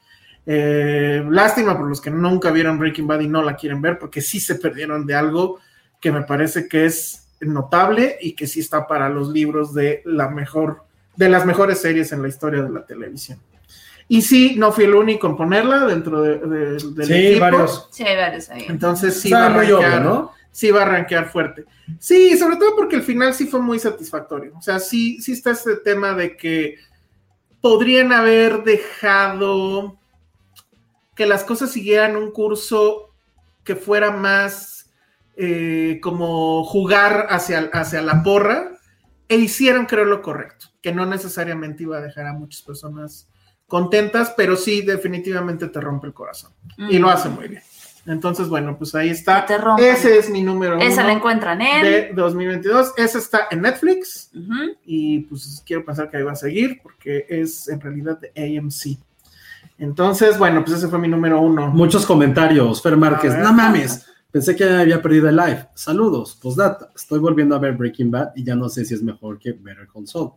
Eh, lástima por los que nunca vieron Breaking Bad y no la quieren ver, porque sí se perdieron de algo que me parece que es notable y que sí está para los libros de la mejor, de las mejores series en la historia de la televisión. Y sí, no fui el único en ponerla dentro de, de- del Sí, equipo. varios. Sí, hay varios ahí. Entonces sí va a rankear, ¿no? sí va a rankear fuerte. Sí, sobre todo porque el final sí fue muy satisfactorio. O sea, sí, sí está este tema de que podrían haber dejado que las cosas siguieran un curso que fuera más eh, como jugar hacia, hacia la porra e hicieron, creo, lo correcto, que no necesariamente iba a dejar a muchas personas contentas, pero sí definitivamente te rompe el corazón y lo hace muy bien. Entonces, bueno, pues ahí está. Te rompe. Ese es mi número Esa uno la encuentran en. de 2022. Ese está en Netflix Ujú. y pues quiero pensar que ahí va a seguir porque es en realidad de AMC. Entonces, bueno, pues ese fue mi número uno. Muchos comentarios. Fer Márquez, no mames. Pensé que había perdido el live. Saludos. Postdata. Estoy volviendo a ver Breaking Bad y ya no sé si es mejor que Better Call Saul.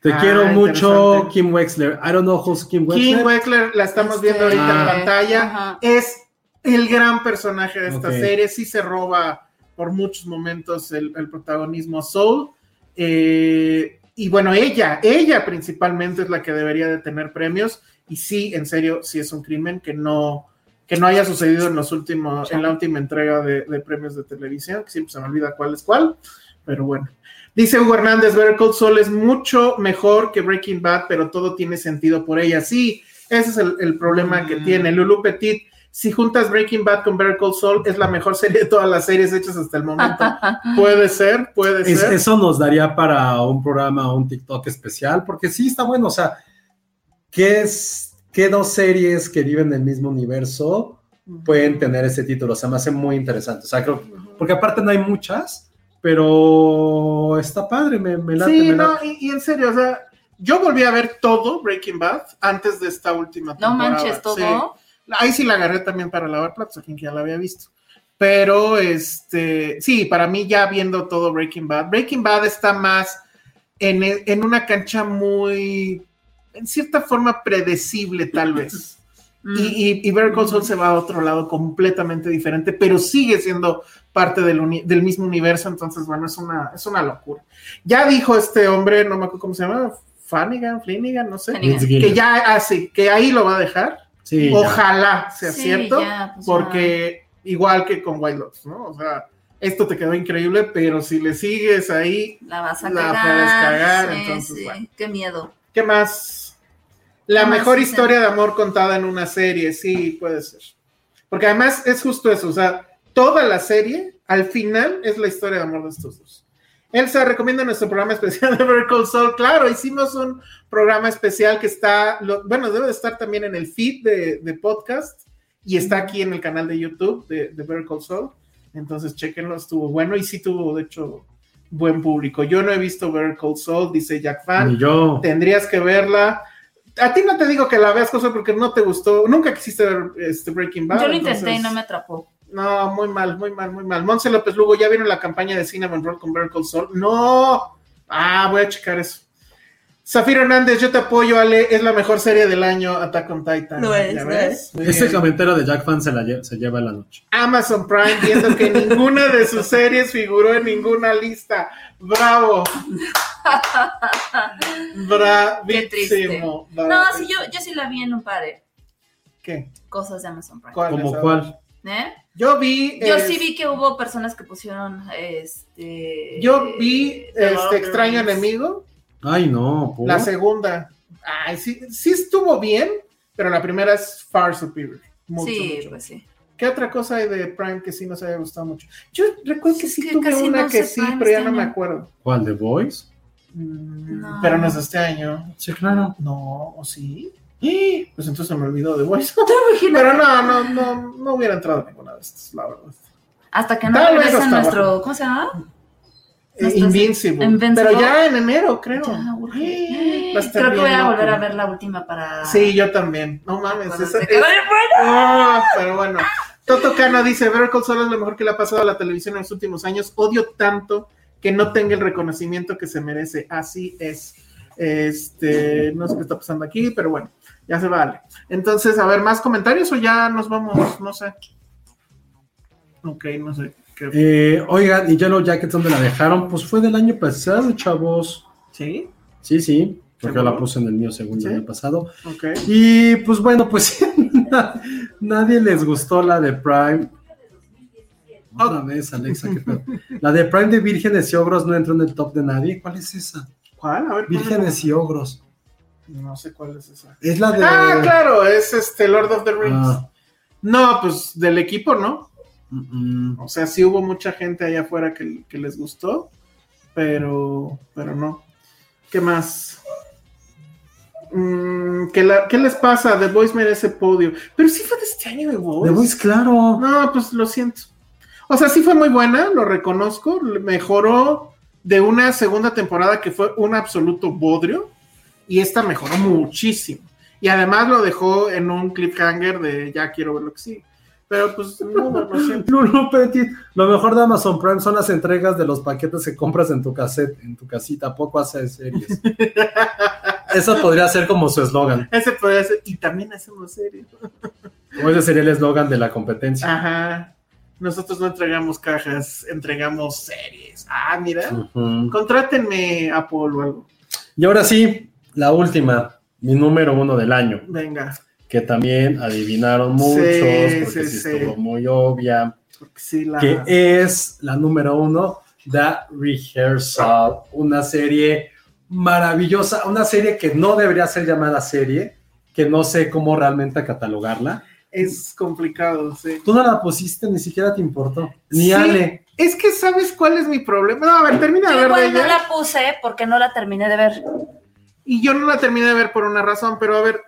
Te Ah, quiero mucho. Kim Wexler. I don't know who's Kim Wexler. Kim Wexler la estamos Este, viendo ahorita Ah. en pantalla. Ajá. Es el gran personaje de esta serie. Sí se roba por muchos momentos el, el protagonismo Soul. Eh, y bueno, ella, ella principalmente es la que debería de tener premios. Y sí, en serio, sí es un crimen que no, que no haya sucedido en los últimos, en la última entrega de, de premios de televisión, que siempre se me olvida cuál es cuál, pero bueno. Dice Hugo Hernández, Better Call Saul es mucho mejor que Breaking Bad, pero todo tiene sentido por ella. Sí, ese es el, el problema que Mm. tiene. Lulu Petit, si juntas Breaking Bad con Better Call Saul, es la mejor serie de todas las series hechas hasta el momento. puede ser, puede Es- ser. eso nos daría para un programa, un TikTok especial, porque sí está bueno. O sea, ¿qué, es, qué dos series que viven en el mismo universo pueden tener ese título? O sea, me hace muy interesante. O sea, creo, porque aparte no hay muchas, pero está padre, me, me late. Sí, me no, late. y, y en serio, o sea, yo volví a ver todo Breaking Bad antes de esta última No temporada. manches todo. Sí. Ahí sí la agarré también para lavar platos, a quien que ya la había visto. Pero, este, sí, para mí ya viendo todo Breaking Bad, Breaking Bad está más en, en una cancha muy, en cierta forma, predecible tal vez. Mm. Y, y, y Better Call Saul se va a otro lado completamente diferente, pero sigue siendo parte del, uni- del mismo universo, entonces, bueno, es una, es una locura. Ya dijo este hombre, no me acuerdo cómo se llama, Flanagan, Flanagan, no sé, Flanagan. Que ya hace, que ahí lo va a dejar. Sí, ya. Ojalá sea Sí, cierto, ya, pues ya. porque igual que con White Lotus, ¿no? O sea, esto te quedó increíble, pero si le sigues ahí, La vas a La cagar. puedes cagar, sí, entonces, sí. bueno. Qué miedo. ¿qué más? La ¿Qué más mejor historia de amor contada en una serie, sí, puede ser. Porque además es justo eso, o sea, toda la serie, al final, es la historia de amor de estos dos. Elsa recomienda nuestro programa especial de Better Call Saul. Claro, hicimos un programa especial que está, lo- bueno, debe de estar también en el feed de, de podcast y está aquí en el canal de YouTube de, de Better Call Saul. Entonces, chequenlo, estuvo bueno y sí tuvo, de hecho, buen público. Yo no he visto Better Call Saul, dice Jack Fan Ni yo. tendrías que verla. A ti no te digo que la veas, Josué, porque no te gustó. Nunca quisiste ver este Breaking Bad. Yo lo intenté y no me atrapó. No, muy mal, muy mal, muy mal. Monse López Lugo, ¿ya vieron la campaña de Cinnamon Roll con Better Call Saul? No. Ah, voy a checar eso. Zafiro Hernández, yo te apoyo, Ale. Es la mejor serie del año, Attack on Titan. Lo es, ¿Ya lo ves? Muy Ese comentario de Jack Fan se, la lle- se lleva la noche. Amazon Prime, viendo que ninguna de sus series figuró en ninguna lista. ¡Bravo! Qué triste. Bravísimo. No, bravo. sí, yo, yo sí la vi en un par de ¿Qué? cosas de Amazon Prime. ¿Cuál? ¿Como es? cuál? ¿Eh? Yo vi. Yo sí vi que hubo personas que pusieron este. Yo vi este extraño enemigo. Ay, no. ¿por? La segunda. Ay, sí, sí estuvo bien, pero la primera es far superior. Mucho, Sí, mucho. pues sí. ¿Qué otra cosa hay de Prime que sí nos haya gustado mucho? Yo recuerdo que sí que tuve una no que sí, Prime pero ya no me acuerdo. ¿Cuál? ¿The Voice? Mm, No. Pero no es de este año. Sí, claro. No, ¿o sí? ¡Eh! Pues entonces me olvidó de Voice. pero no, no, no, no hubiera entrado en ninguna de estas, la verdad. Hasta que no Tal hasta nuestro. abajo. ¿Cómo se llama? Eh, Invincible. Invincible. Pero ya en enero, creo. Creo que voy a volver loco. a ver la última para. Sí, yo también. No mames. Cuando esa- se quedó es- bien buena. Ah, pero bueno. Toto Cano dice, Better Call Saul es lo mejor que le ha pasado a la televisión en los últimos años. Odio tanto que no tenga el reconocimiento que se merece. Así es. Este, no sé qué está pasando aquí, pero bueno, ya se vale. Entonces, a ver, ¿más comentarios o ya nos vamos? No sé. Ok, no sé. ¿Qué- Eh, oigan, ¿y Yellow Jackets dónde la dejaron? Pues fue del año pasado, chavos. ¿Sí? Sí, sí, porque ¿Seguro? la puse en el mío según ¿Sí? año pasado. Y pues bueno, pues na- nadie les gustó la de Prime. Otra vez, Alexa, qué pedo. La de Prime de Vírgenes y Ogros no entró en el top de nadie. ¿Cuál es esa? ¿Cuál? A ver. Vírgenes y Ogros. No sé cuál es esa. Es la de. Ah, claro, es este Lord of the Rings. Ah, No, pues del equipo, ¿no? Mm, mm. O sea, sí hubo mucha gente allá afuera que, que les gustó, pero, pero no. ¿Qué más? Mm, ¿qué, la- qué les pasa? The Voice merece podio. Pero sí fue de este año The Voice. The Voice, claro. No, pues lo siento. O sea, sí fue muy buena, lo reconozco. Mejoró de una segunda temporada que fue un absoluto bodrio. Y esta mejoró muchísimo. Y además lo dejó en un cliffhanger de ya quiero ver lo que sigue. Pero pues no. Lulu Petit, lo mejor de Amazon Prime son las entregas de los paquetes que compras en tu cassette, en tu casita, poco hace series. Eso podría ser como su eslogan. Ese podría ser. Y también hacemos series. O ese sería el eslogan de la competencia. Ajá. Nosotros no entregamos cajas, entregamos series. Ah, mira. Ujú. Contrátenme Apple o algo. Y ahora sí, la última, mi número uno del año, Venga. Que también adivinaron muchos, Sí, porque sí, sí, sí. estuvo muy obvia, Porque sí, la. que es la número uno, The Rehearsal, una serie maravillosa, una serie que no debería ser llamada serie, que no sé cómo realmente catalogarla. Es complicado, sí. Tú no la pusiste, ni siquiera te importó. Ni Sí. Ale. Es que, ¿sabes cuál es mi problema? No, a ver, termina de Yo ver igual no la puse porque no la terminé de ver. Y yo no la terminé de ver por una razón, pero a ver,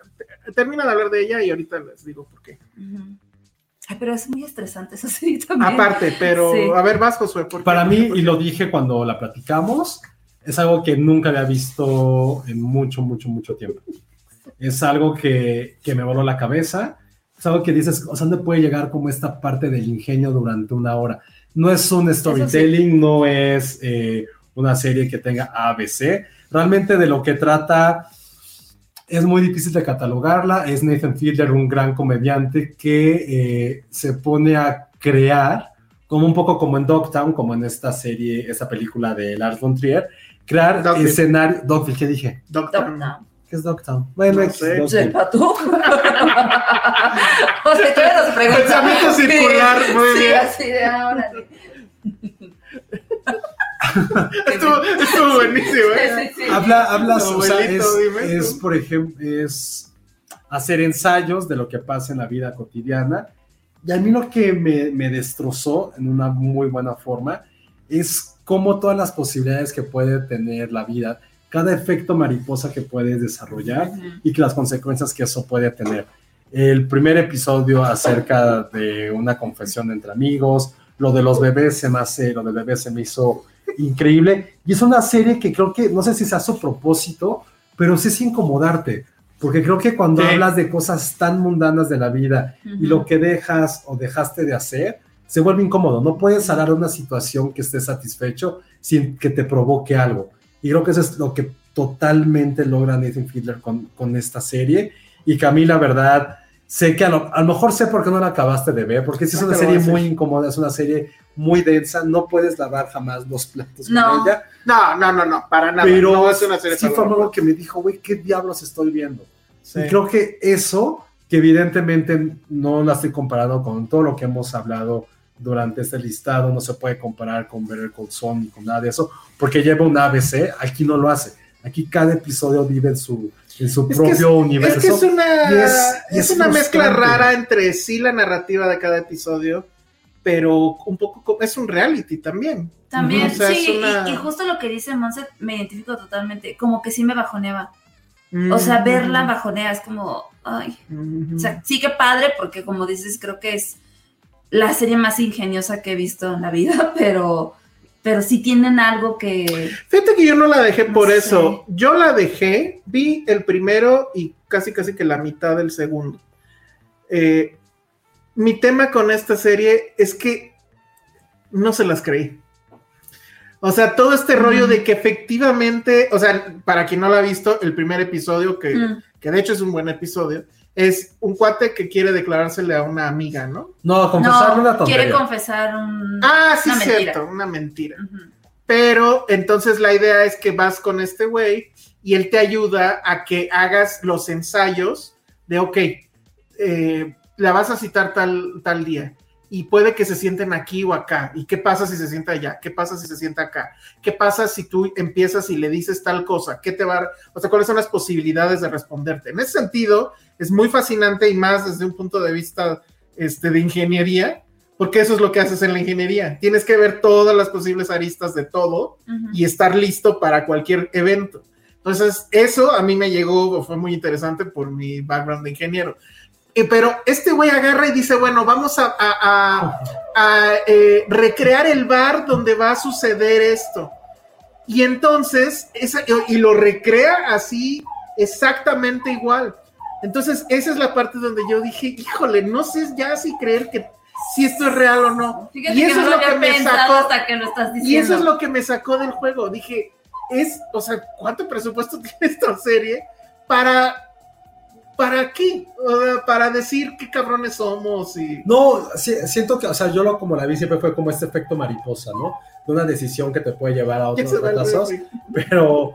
termina de hablar de ella y ahorita les digo por qué. Ujú. Ay, pero es muy estresante esa serie también. Aparte, pero Sí. a ver, vas, Josué. ¿por qué? Para mí, ¿Por qué? y lo dije cuando la platicamos, es algo que nunca había visto en mucho, mucho, mucho tiempo. Es algo que, que me voló la cabeza. Es algo que dices, o sea, ¿dónde puede llegar como esta parte del ingenio durante una hora? No es un storytelling, no es eh, una serie que tenga ABC. Realmente de lo que trata es muy difícil de catalogarla. Es Nathan Fielder, un gran comediante que eh, se pone a crear como un poco como en Dogtown, como en esta serie, esta película de Lars von Trier, crear Dogville. escenario. Dogville, ¿qué dije? Doctor. No, ¿Qué es Dogtown? Bueno, No sé. Sepa tú. o sea, todavía nos preguntan. Pensamiento circular, muy sí, bien. así de ahora. Estuvo, estuvo buenísimo, ¿eh? Sí, sí. Habla, habla, o sea, Abuelito, es, dime es, por ejemplo, es hacer ensayos de lo que pasa en la vida cotidiana. Y a mí lo que me, me destrozó en una muy buena forma es cómo todas las posibilidades que puede tener la vida, cada efecto mariposa que puedes desarrollar Ujú. y que las consecuencias que eso puede tener. El primer episodio acerca de una confesión entre amigos, lo de los bebés se me hace, lo de bebés se me hizo increíble y es una serie que creo que no sé si sea su propósito, pero sí es incomodarte, Porque creo que cuando Sí. hablas de cosas tan mundanas de la vida y lo que dejas o dejaste de hacer, se vuelve incómodo. No puedes hablar de una situación que estés satisfecho sin que te provoque algo. Y creo que eso es lo que totalmente logra Nathan Fiedler con, con esta serie. Y que a mí, la verdad, sé que a lo, a lo mejor sé por qué no la acabaste de ver, porque sí es No una serie muy incómoda, es una serie muy densa, no puedes lavar jamás los platos No. con ella. No, no, no, no, para nada. Pero no es una serie sí fue algo que me dijo, güey, ¿qué diablos estoy viendo? Sí. Y creo que eso, que evidentemente no la estoy comparando con todo lo que hemos hablado durante este listado, no se puede comparar con Better Call Saul ni con nada de eso, porque lleva un ABC, aquí no lo hace. Aquí cada episodio vive en su, en su Es que propio es- universo. Es que es una, y es- y es es una mezcla rara entre sí la narrativa de cada episodio, pero un poco co- es un reality también. También, O sea, es sí, una- y, y justo lo que dice Monse me identifico totalmente, como que sí me bajoneaba. Mm. O sea, verla bajonea es como, ay, Mm. o sea, sí que padre, porque como dices, creo que es la serie más ingeniosa que he visto en la vida, pero, pero sí tienen algo que... Fíjate que yo no la dejé No por sé. eso. Yo la dejé, vi el primero y casi casi que la mitad del segundo. Eh, mi tema con esta serie es que no se las creí. O sea, todo este rollo de que efectivamente, o sea, para quien no la ha visto, el primer episodio, que, Mm, que de hecho es un buen episodio, es un cuate que quiere declarársele a una amiga, ¿no? No, confesarle una tontería. quiere confesar un... Ah, sí, Una cierto, mentira. una mentira. Pero entonces la idea es que vas con este güey y él te ayuda a que hagas los ensayos de, ok, eh, la vas a citar tal, tal día y puede que se sienten aquí o acá. ¿Y qué pasa si se sienta allá? ¿Qué pasa si se sienta acá? ¿Qué pasa si tú empiezas y le dices tal cosa? ¿Qué te va a... O sea, ¿cuáles son las posibilidades de responderte? En ese sentido, es muy fascinante y más desde un punto de vista este, de ingeniería, porque eso es lo que haces en la ingeniería. Tienes que ver todas las posibles aristas de todo y estar listo para cualquier evento. Entonces, eso a mí me llegó, fue muy interesante por mi background de ingeniero. Eh, pero este güey agarra y dice, bueno, vamos a, a- a- a, eh, recrear el bar donde va a suceder esto. Y entonces, esa, y lo recrea así exactamente igual. Entonces, esa es la parte donde yo dije, híjole, no sé ya si creer que si esto es real o no. Fíjate y que eso no es lo que me sacó. hasta que lo estás diciendo. Y eso es lo que me sacó del juego. Dije, es, o sea, ¿cuánto presupuesto tiene esta serie para, para qué? Para decir qué cabrones somos y... No, siento que, o sea, yo lo como la vi siempre fue como este efecto mariposa, ¿no? De una decisión que te puede llevar a otros fracasos, pero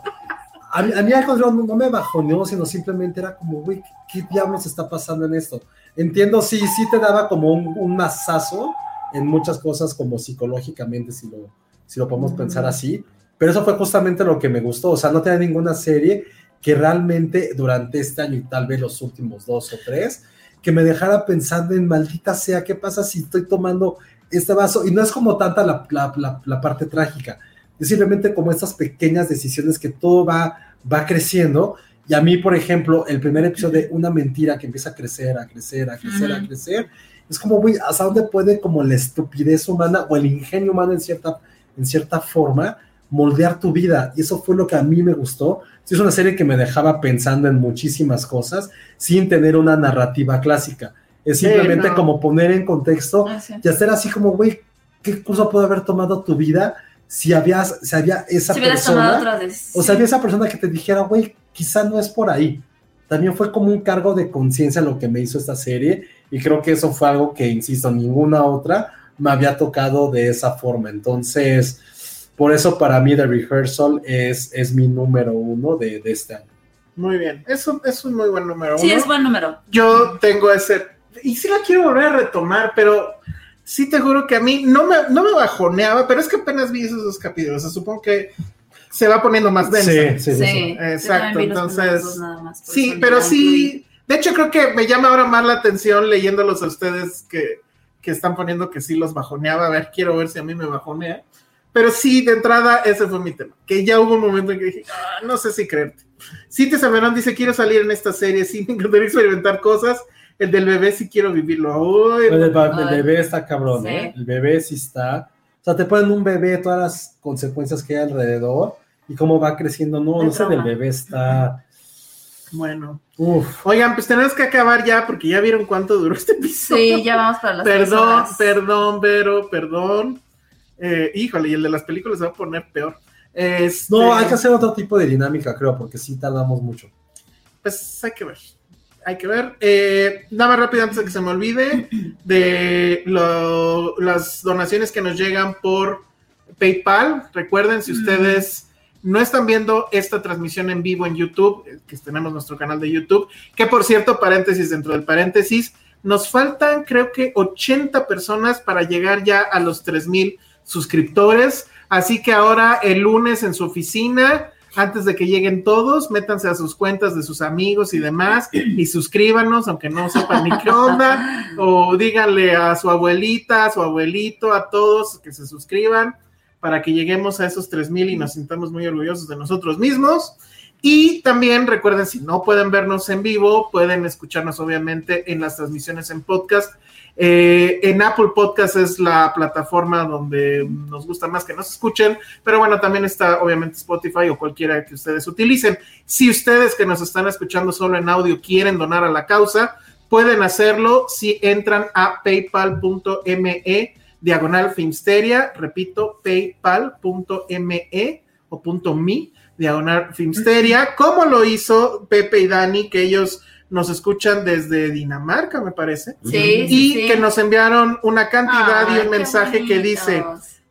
a mí, a mí al contrario no, me bajoneó, sino simplemente era como, güey, ¿qué, qué diablos está pasando en esto? Entiendo, sí, sí te daba como un, un mazazo en muchas cosas, como psicológicamente, si lo, si lo podemos pensar así, pero eso fue justamente lo que me gustó, o sea, no tenía ninguna serie que realmente durante este año y tal vez los últimos dos o tres, que me dejara pensando en maldita sea, ¿qué pasa si estoy tomando este vaso? Y no es como tanta la, la- la- la parte trágica, es simplemente como estas pequeñas decisiones que todo va, va creciendo. Y a mí, por ejemplo, el primer episodio de una mentira que empieza a crecer, a crecer, a crecer, a crecer, es como, güey, ¿hasta dónde puede como la estupidez humana o el ingenio humano en cierta, en cierta forma moldear tu vida? Y eso fue lo que a mí me gustó. Sí, es una serie que me dejaba pensando en muchísimas cosas sin tener una narrativa clásica. Es Sí, simplemente no. como poner en contexto Ah, sí. y hacer así como, güey, ¿qué curso puede haber tomado tu vida si había, si había esa Si persona? otra vez. O sea, había esa persona que te dijera, güey, quizá no es por ahí. También fue como un cargo de conciencia lo que me hizo esta serie y creo que eso fue algo que, insisto, ninguna otra me había tocado de esa forma. Entonces, por eso para mí The Rehearsal es, es mi número uno de, de este año. Muy bien, es un, es un muy buen número Sí, uno. es buen número. Yo tengo ese, y sí la quiero volver a retomar, pero sí te juro que a mí no me, no me bajoneaba, pero es que apenas vi esos dos capítulos, o sea, supongo que se va poniendo más densa. sí, Sí, sí, sí. Exacto, entonces, más, Sí, pero sí, de hecho creo que me llama ahora más la atención leyéndolos a ustedes que, que están poniendo que sí los bajoneaba, a ver, quiero ver si a mí me bajonea, pero sí, de entrada, ese fue mi tema, que ya hubo un momento en que dije, "Ah, no sé si creerte. Sí, te Salmerón dice, quiero salir en esta serie, sí, me encantaría experimentar cosas, el del bebé sí quiero vivirlo. Uy, El, el bebé está cabrón, Sí. ¿eh? El bebé sí está. O sea, te ponen un bebé, todas las consecuencias que hay alrededor y cómo va creciendo. No, El no sé, del trauma. bebé está. Bueno. Uf. Oigan, pues tenemos que acabar ya porque ya vieron cuánto duró este episodio. Sí, ya vamos para las Perdón, horas. perdón, Vero, perdón. Eh, híjole, y el de las películas se va a poner peor. Este, No, hay que hacer otro tipo de dinámica, creo, porque sí tardamos mucho. Pues hay que ver. Hay que ver. Eh, nada más rápido antes de que se me olvide de lo- las donaciones que nos llegan por PayPal. Recuerden, si ustedes no están viendo esta transmisión en vivo en YouTube, eh, que tenemos nuestro canal de YouTube, que por cierto, paréntesis dentro del paréntesis, nos faltan creo que 80 personas para llegar ya a los 3000 suscriptores. Así que ahora el lunes en su oficina, antes de que lleguen todos, métanse a sus cuentas de sus amigos y demás y suscríbanos, aunque no sepan ni qué onda, o díganle a su abuelita, a su abuelito, a todos que se suscriban para que lleguemos a esos 3000 y nos sintamos muy orgullosos de nosotros mismos. Y también recuerden, si no pueden vernos en vivo, pueden escucharnos obviamente en las transmisiones en podcast. Eh, en Apple Podcast es la plataforma donde nos gusta más que nos escuchen, pero bueno, también está obviamente Spotify o cualquiera que ustedes utilicen. Si ustedes que nos están escuchando solo en audio quieren donar a la causa, pueden hacerlo si entran a paypal.me diagonal Filmsteria, repito, paypal.me o punto .me diagonal Filmsteria, como lo hizo Pepe y Dani, que ellos nos escuchan desde Dinamarca, me parece, Sí, y sí, que nos enviaron una cantidad y un mensaje que dice,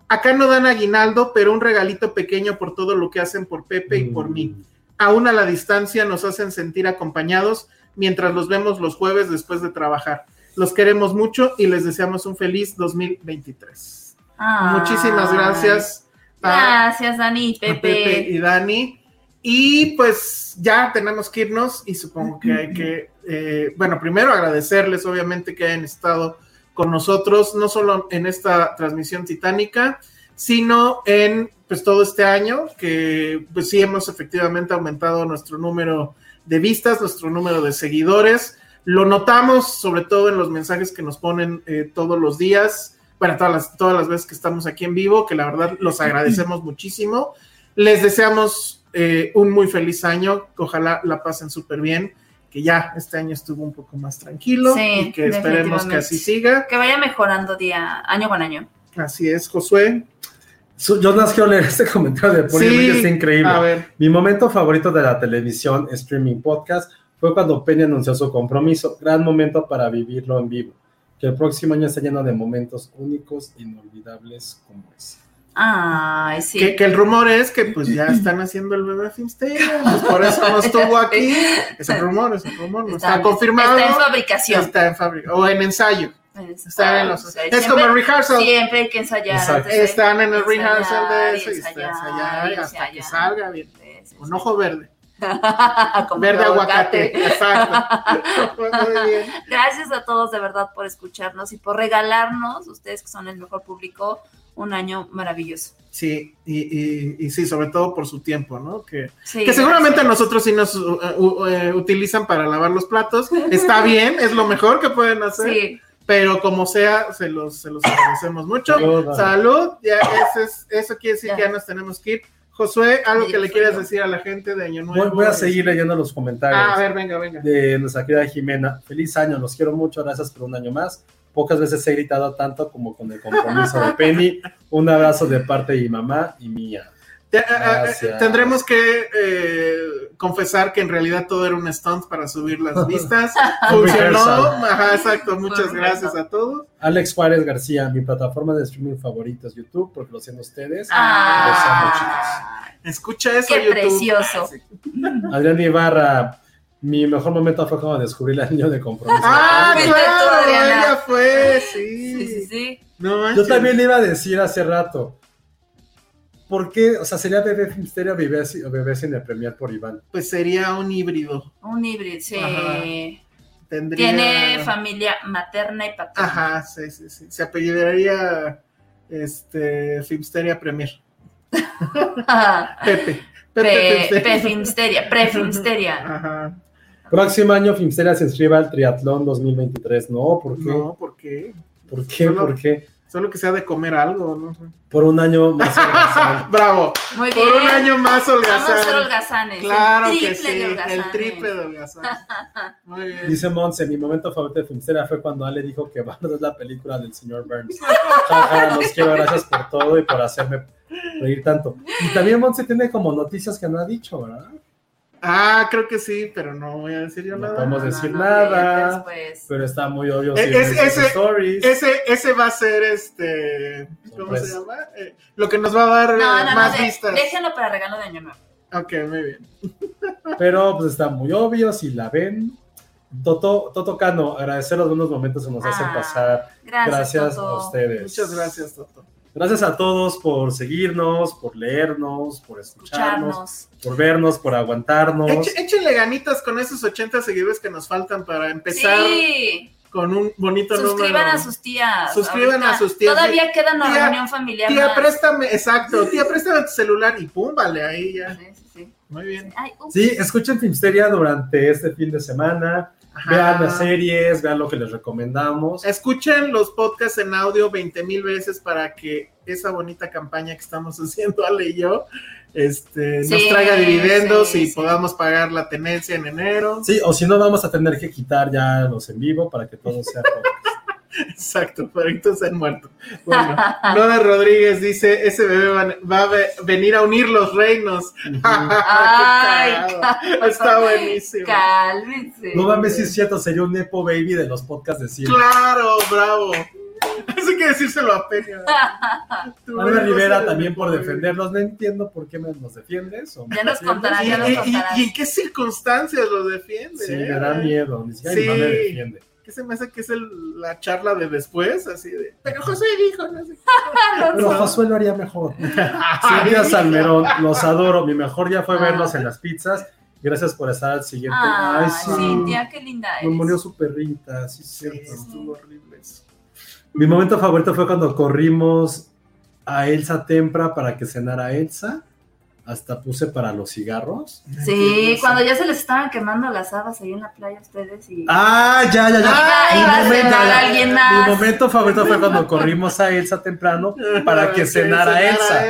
acá no dan aguinaldo, pero un regalito pequeño por todo lo que hacen por Pepe y por mí. Aún a la distancia nos hacen sentir acompañados mientras los vemos los jueves después de trabajar. Los queremos mucho y les deseamos un feliz 2023. Ay. Muchísimas gracias a, Gracias, Dani a Pepe. Pepe y Dani. Y pues ya tenemos que irnos y supongo que hay que, eh, bueno, primero agradecerles obviamente que hayan estado con nosotros, no solo en esta transmisión titánica, sino en pues todo este año, que pues sí hemos efectivamente aumentado nuestro número de vistas, nuestro número de seguidores. Lo notamos sobre todo en los mensajes que nos ponen eh, todos los días, bueno, todas las, todas las veces que estamos aquí en vivo, que la verdad los agradecemos muchísimo. Les deseamos eh, un muy feliz año, ojalá la pasen súper bien, que ya este año estuvo un poco más tranquilo Sí, y que esperemos que así siga. Que vaya mejorando día, año con año. Así es, Josué. Su- Yo nada más quiero leer este comentario de Poli, Sí, está increíble. A ver, Mi momento favorito de la televisión, streaming, podcast, fue cuando Penny anunció su compromiso. Gran momento para vivirlo en vivo. Que el próximo año esté lleno de momentos únicos, inolvidables como ese. Ay, sí. que, que el rumor es que pues ya están haciendo el bebé Filmsteria, pues por eso no estuvo aquí. Es el rumor, es el rumor, no está, confirmado. Está en fabricación. Está en fábrica, o en ensayo. Está en los- O sea, es siempre- como el rehearsal. Siempre hay que ensayar. Exacto. antes de Están en el ensayar, rehearsal de eso y y está ensayar, ensayar y hasta que salga bien. Un ojo verde. Como Verde aguacate. Exacto. Muy bien. Gracias a todos de verdad por escucharnos y por regalarnos, ustedes que son el mejor público, un año maravilloso. Sí, y, y, y sí, sobre todo por su tiempo, ¿no? Que, Sí, que seguramente a gracias. nosotros sí nos uh, uh, eh, utilizan para lavar los platos. Está bien, es lo mejor que pueden hacer. Sí, Pero como sea, se los, se los agradecemos mucho. Salud. Salud, ya ese es- eso quiere decir Ya. que ya nos tenemos que ir. Josué, algo Sí, que le quieras decir a la gente de Año Voy, Nuevo. voy a seguir leyendo los comentarios Ah, a ver, venga, venga. de nuestra querida Jimena. Feliz año, los quiero mucho, gracias por un año más. Pocas veces he gritado tanto como con el compromiso de Penny. Un abrazo de parte de mi mamá y mía. Eh, eh, Gracias. tendremos que eh, confesar que en realidad todo era un stunt para subir las vistas. Funcionó. Ajá, exacto. Muchas gracias a todos. Alex Juárez García, mi plataforma de streaming favorita es YouTube, porque lo hacen ustedes. Ah, Los amo, chicos. Escucha eso, Qué YouTube. precioso. Sí. Adrián Ibarra, mi mejor momento fue cuando descubrí el anillo de compromiso. Ah, Vete claro, ella fue, sí. Sí, sí, sí. No Yo también le iba a decir hace rato, ¿por qué? O sea, sería Bebé Filmsteria o Bebé, o Bebé Cine Premier por Iván. Pues sería un híbrido. Un híbrido, sí. Ajá. Tendría. Tiene familia materna y paterna. Ajá, sí, sí, sí. Se apellidaría este Filmsteria Premier. Pepe. Pepe Pe- Filmsteria. Pre-filmsteria, pre-filmsteria. Aja. Próximo año Filmsteria se inscriba al triatlón 2023. No, ¿por qué? No, ¿por qué? ¿Por qué? Solo- ¿Por qué? Solo que sea de comer algo, no sé. Por un año más. holgazán. Bravo. Muy Por bien. un año más Vamos a ser holgazán. holgazanes. Claro el que triple sí, de holgazanes. el triple de holgazán. Muy bien. Dice Monse, mi momento favorito de Filmsteria fue cuando Ale dijo que Bard es la película del señor Burns. Jaja, los quiero, gracias por todo y por hacerme reír tanto. Y también Monse tiene como noticias que no ha dicho, ¿verdad? Ah, creo que sí, pero no voy a decir yo No nada. podemos No, decir no, no, nada. después. Pero está muy obvio. Si es- ves sus ese- stories. Ese, ese va a ser este. ¿Cómo se llama? Eh, lo que nos va a dar eh, No, no, no, más de- vistas. déjenlo para regalo de año nuevo. Ok, muy bien. Pero pues está muy obvio, si la ven. Toto, Toto Cano, agradecer los buenos momentos que nos hacen Ah, pasar. Gracias, Gracias Toto. a ustedes. Muchas gracias, Toto. Gracias a todos por seguirnos, por leernos, por escucharnos, Escucharnos. por vernos, por aguantarnos. Eche- échenle ganitas con esos 80 seguidores que nos faltan para empezar Sí, con un bonito suscriban número. a sus tías. Suscriban Ahorita a sus tías. Todavía queda una Tía- reunión familiar. Tía, más. préstame, exacto, tía, préstame tu celular y pum, vale, ahí ya. Sí, sí, sí. Muy bien. Ay. Sí, escuchen Filmsteria durante este fin de semana. Ajá. Vean las series, vean lo que les recomendamos. Escuchen los podcasts en audio 20 mil veces para que esa bonita campaña que estamos haciendo, Ale y yo, este, nos traiga dividendos sí, y sí. podamos pagar la tenencia en enero. Sí, o si no, vamos a tener que quitar ya los en vivo para que todo sea. Exacto, perritos han muerto. Bueno, Nora Rodríguez dice, ese bebé va, va a ve- venir a unir los reinos. Ay. Está buenísimo. Cálmense. no mames, si es cierto, sería un Nepo Baby de los podcasts de siempre. Claro, bravo. Eso hay que decírselo a Peña. Ana Rivera también por defenderlos. No entiendo por qué me nos defiendes. o Ya nos defiendes. contarás, ¿Y, ya nos en qué circunstancias lo defiende? Sí, eh? me da miedo. Ni siquiera mi Sí. mamá me defiende. ¿Qué se me hace que es el- la charla de después? Así de. Pero José dijo, no sé. Pero Josué lo haría mejor. Cintia Salmerón, los adoro. Mi mejor día fue Ah. verlos en las pizzas. Gracias por estar al siguiente. Ay, Ay, sí. Cintia, qué linda Me eres. murió su perrita, sí, es Sí, cierto. estuvo horrible eso. Mi momento favorito fue cuando corrimos a Elsa Tempra para que cenara Elsa. Hasta puse para los cigarros. Sí, cuando ya se les estaban quemando las habas ahí en la playa ustedes y... Ah, ya, ya, ya. Iba- Mi a momento- cenar ya, alguien Mi más. momento favorito fue cuando corrimos a Elsa temprano para que cenara Elsa.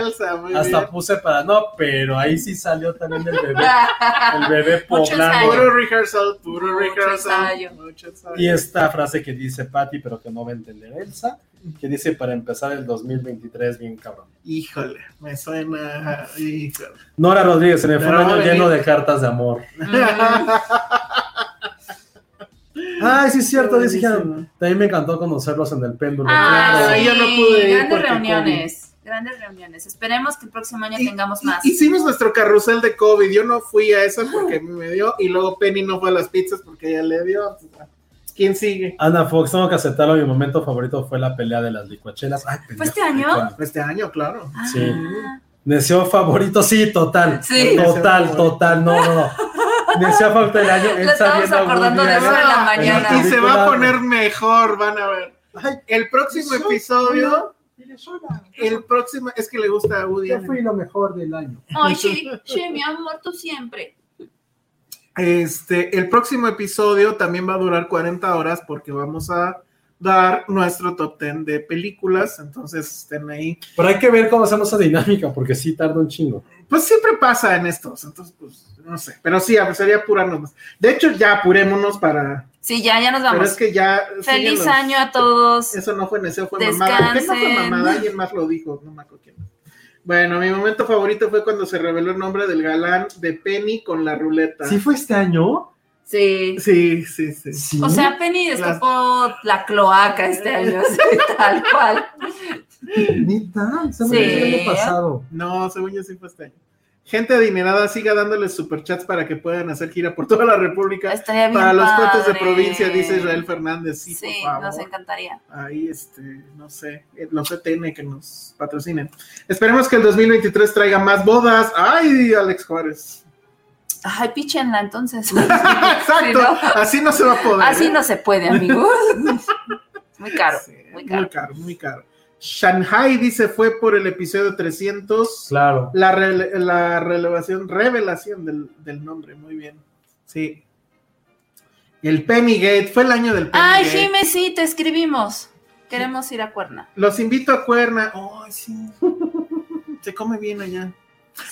Hasta bien. puse para no, pero ahí sí salió también el bebé, el bebé poblano. Puro rehearsal, puro rehearsal. ensayo. Mucho ensayo. Y esta frase que dice Patty, pero que no va a entender Elsa, que dice para empezar el 2023 bien cabrón. Híjole, me suena. Híjole. Nora Rodríguez, se me fue un Pero año lleno de cartas de amor. Ay, sí es cierto, dice que también me encantó conocerlos en el péndulo. Ah, sí, yo no pude ir grandes reuniones, grandes reuniones. Esperemos que el próximo año Y- tengamos más. Hicimos nuestro carrusel de COVID. Yo no fui a esa porque me dio. Y luego Penny no fue a las pizzas porque ella le dio. ¿Quién sigue? Ana Fox, tengo que aceptarlo, mi momento favorito fue la pelea de las licuachelas. Ay, pendejo, este año? icónico. Este año, claro. Ah, Sí. Deseo favorito, sí, total. Sí. Total, total, no, no, no. Deseo favorito del año, estamos a acordando de eso en la Y- mañana. Y, se va a poner mejor, van a ver. Ay, El próximo Soy- episodio, el próximo, es que le gusta a Woody Yo fui lo mejor del año. Ay, sí, sí, mi amor, tú siempre. Este, el próximo episodio también va a durar 40 horas porque vamos a dar nuestro top 10 de películas, entonces estén ahí. Pero hay que ver cómo hacemos esa dinámica, porque sí tarda un chingo. Pues siempre pasa en estos, entonces pues no sé, pero sí, sería apurarnos más. De hecho, ya apurémonos para, Sí, ya, ya nos pero vamos. es que ya... Feliz síguenos. año a todos. Eso no fue Neseo, fue mamada. ¿Qué no fue Descansen. mamada? Alguien más lo dijo, no me acuerdo quién. Bueno, mi momento favorito fue cuando se reveló el nombre del galán de Penny con la ruleta. ¿Sí fue este año? Sí. sí, sí. sí. Sí. O sea, Penny destapó la cloaca este año, sí, tal cual. Neta, se Sí. el año pasado. No, según yo sí fue este año. Gente adinerada, siga dándoles superchats para que puedan hacer gira por toda la República. Estaría bien Para los cuates de provincia, dice Israel Fernández. Sí, Sí, por favor. nos encantaría. Ahí, este, no sé, eh, los ETN que nos patrocinen. Esperemos que el 2023 traiga más bodas. ¡Ay, Alex Juárez! Ay, píchenla entonces. Exacto, ¿no? así no se va a poder. Así ¿eh? no se puede, amigos. Muy caro, Sí, muy muy caro. caro, muy caro. Shanghai dice fue por el episodio 300 Claro. la, rele- la relevación, revelación del, del nombre, muy bien. Sí. El Pennygate, fue el año del Ay, Pennygate. Jime, sí, te escribimos. Queremos ir a Cuerna. Los invito a Cuerna. Ay, sí. Se come bien allá.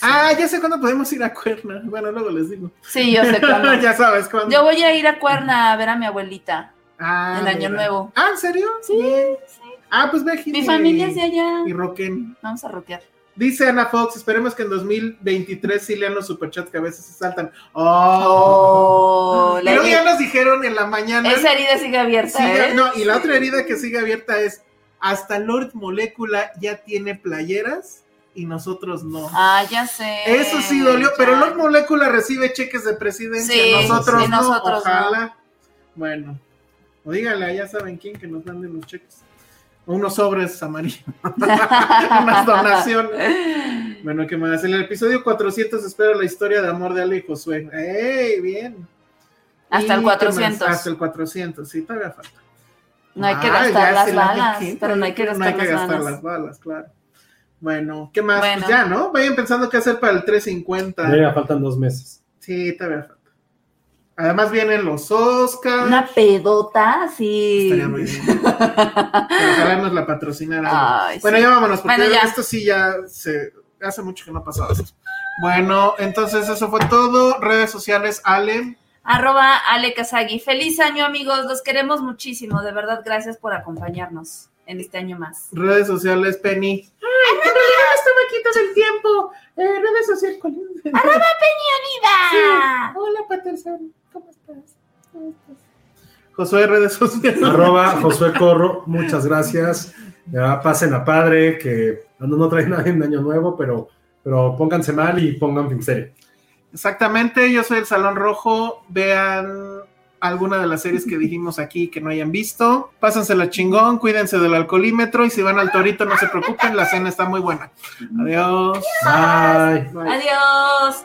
Ah, ya sé cuándo podemos ir a Cuerna. Bueno, luego les digo. Sí, yo sé cuándo. ya sabes cuándo. Yo voy a ir a Cuerna a ver a mi abuelita Ah, en Año mira. Nuevo. Ah, ¿en serio? Sí, sí. Ah, pues ve, Mi familia es de allá. Y Roquen. Vamos a rockear. Dice Ana Fox, esperemos que en 2023 sí lean los superchats que a veces se saltan. Oh. Oh, la luego ya nos dijeron en la mañana. esa herida sigue abierta, Sigue- ¿eh? no, y la otra herida que sigue abierta es hasta Lord Molecula ya tiene playeras y nosotros no. Ah, ya sé. Eso sí dolió, pero. Lord Molecula recibe cheques de presidencia, Sí, nosotros sí, no, nosotros ojalá. Bueno, o dígale, ya saben quién que nos manden los cheques. Unos sobres amarillos, unas donaciones. Bueno, ¿qué más? En el episodio 400 espero la historia de amor de Ale y Josué. ¡Ey, bien! Hasta ¿Y el qué más? 400. Hasta el 400, sí, todavía falta. No hay que Ah, gastar las balas, pero no hay que no gastar hay que las gastar balas. las balas, claro. Bueno, ¿qué más? Bueno. Pues ya, ¿no? Vayan pensando qué hacer para el 350. Ya faltan dos meses. Sí, todavía falta. Además vienen los Oscars. Una pedota, sí. Estaría muy bien. Pero Ojalá nos la patrocinara. Ay, bueno, sí. ya vámonos, porque Bueno, ya. esto sí ya se hace mucho que no ha pasado eso. Bueno, entonces eso fue todo. Redes sociales, Ale. Arroba Ale Kazagi. Feliz año, amigos. Los queremos muchísimo. De verdad, gracias por acompañarnos en este año más. Redes sociales, Penny. Ay, en realidad estaba aquí todo el tiempo. Eh, redes sociales, ¿cuál es? ¡Arroba Peña Unida! Hola, Patterson. ¿Cómo estás? ¿Cómo estás? Josué, redes sociales. Arroba Josué Corro, muchas gracias. Ya pasen a padre, que no, no trae nadie en año nuevo, pero, pero pónganse mal y pongan Filmsteria. Exactamente, yo soy el Salón Rojo. Vean alguna de las series que dijimos aquí que no hayan visto. Pásensela chingón, cuídense del alcoholímetro y si van al torito no se preocupen, la cena está muy buena. Adiós. Bye. Bye. Adiós.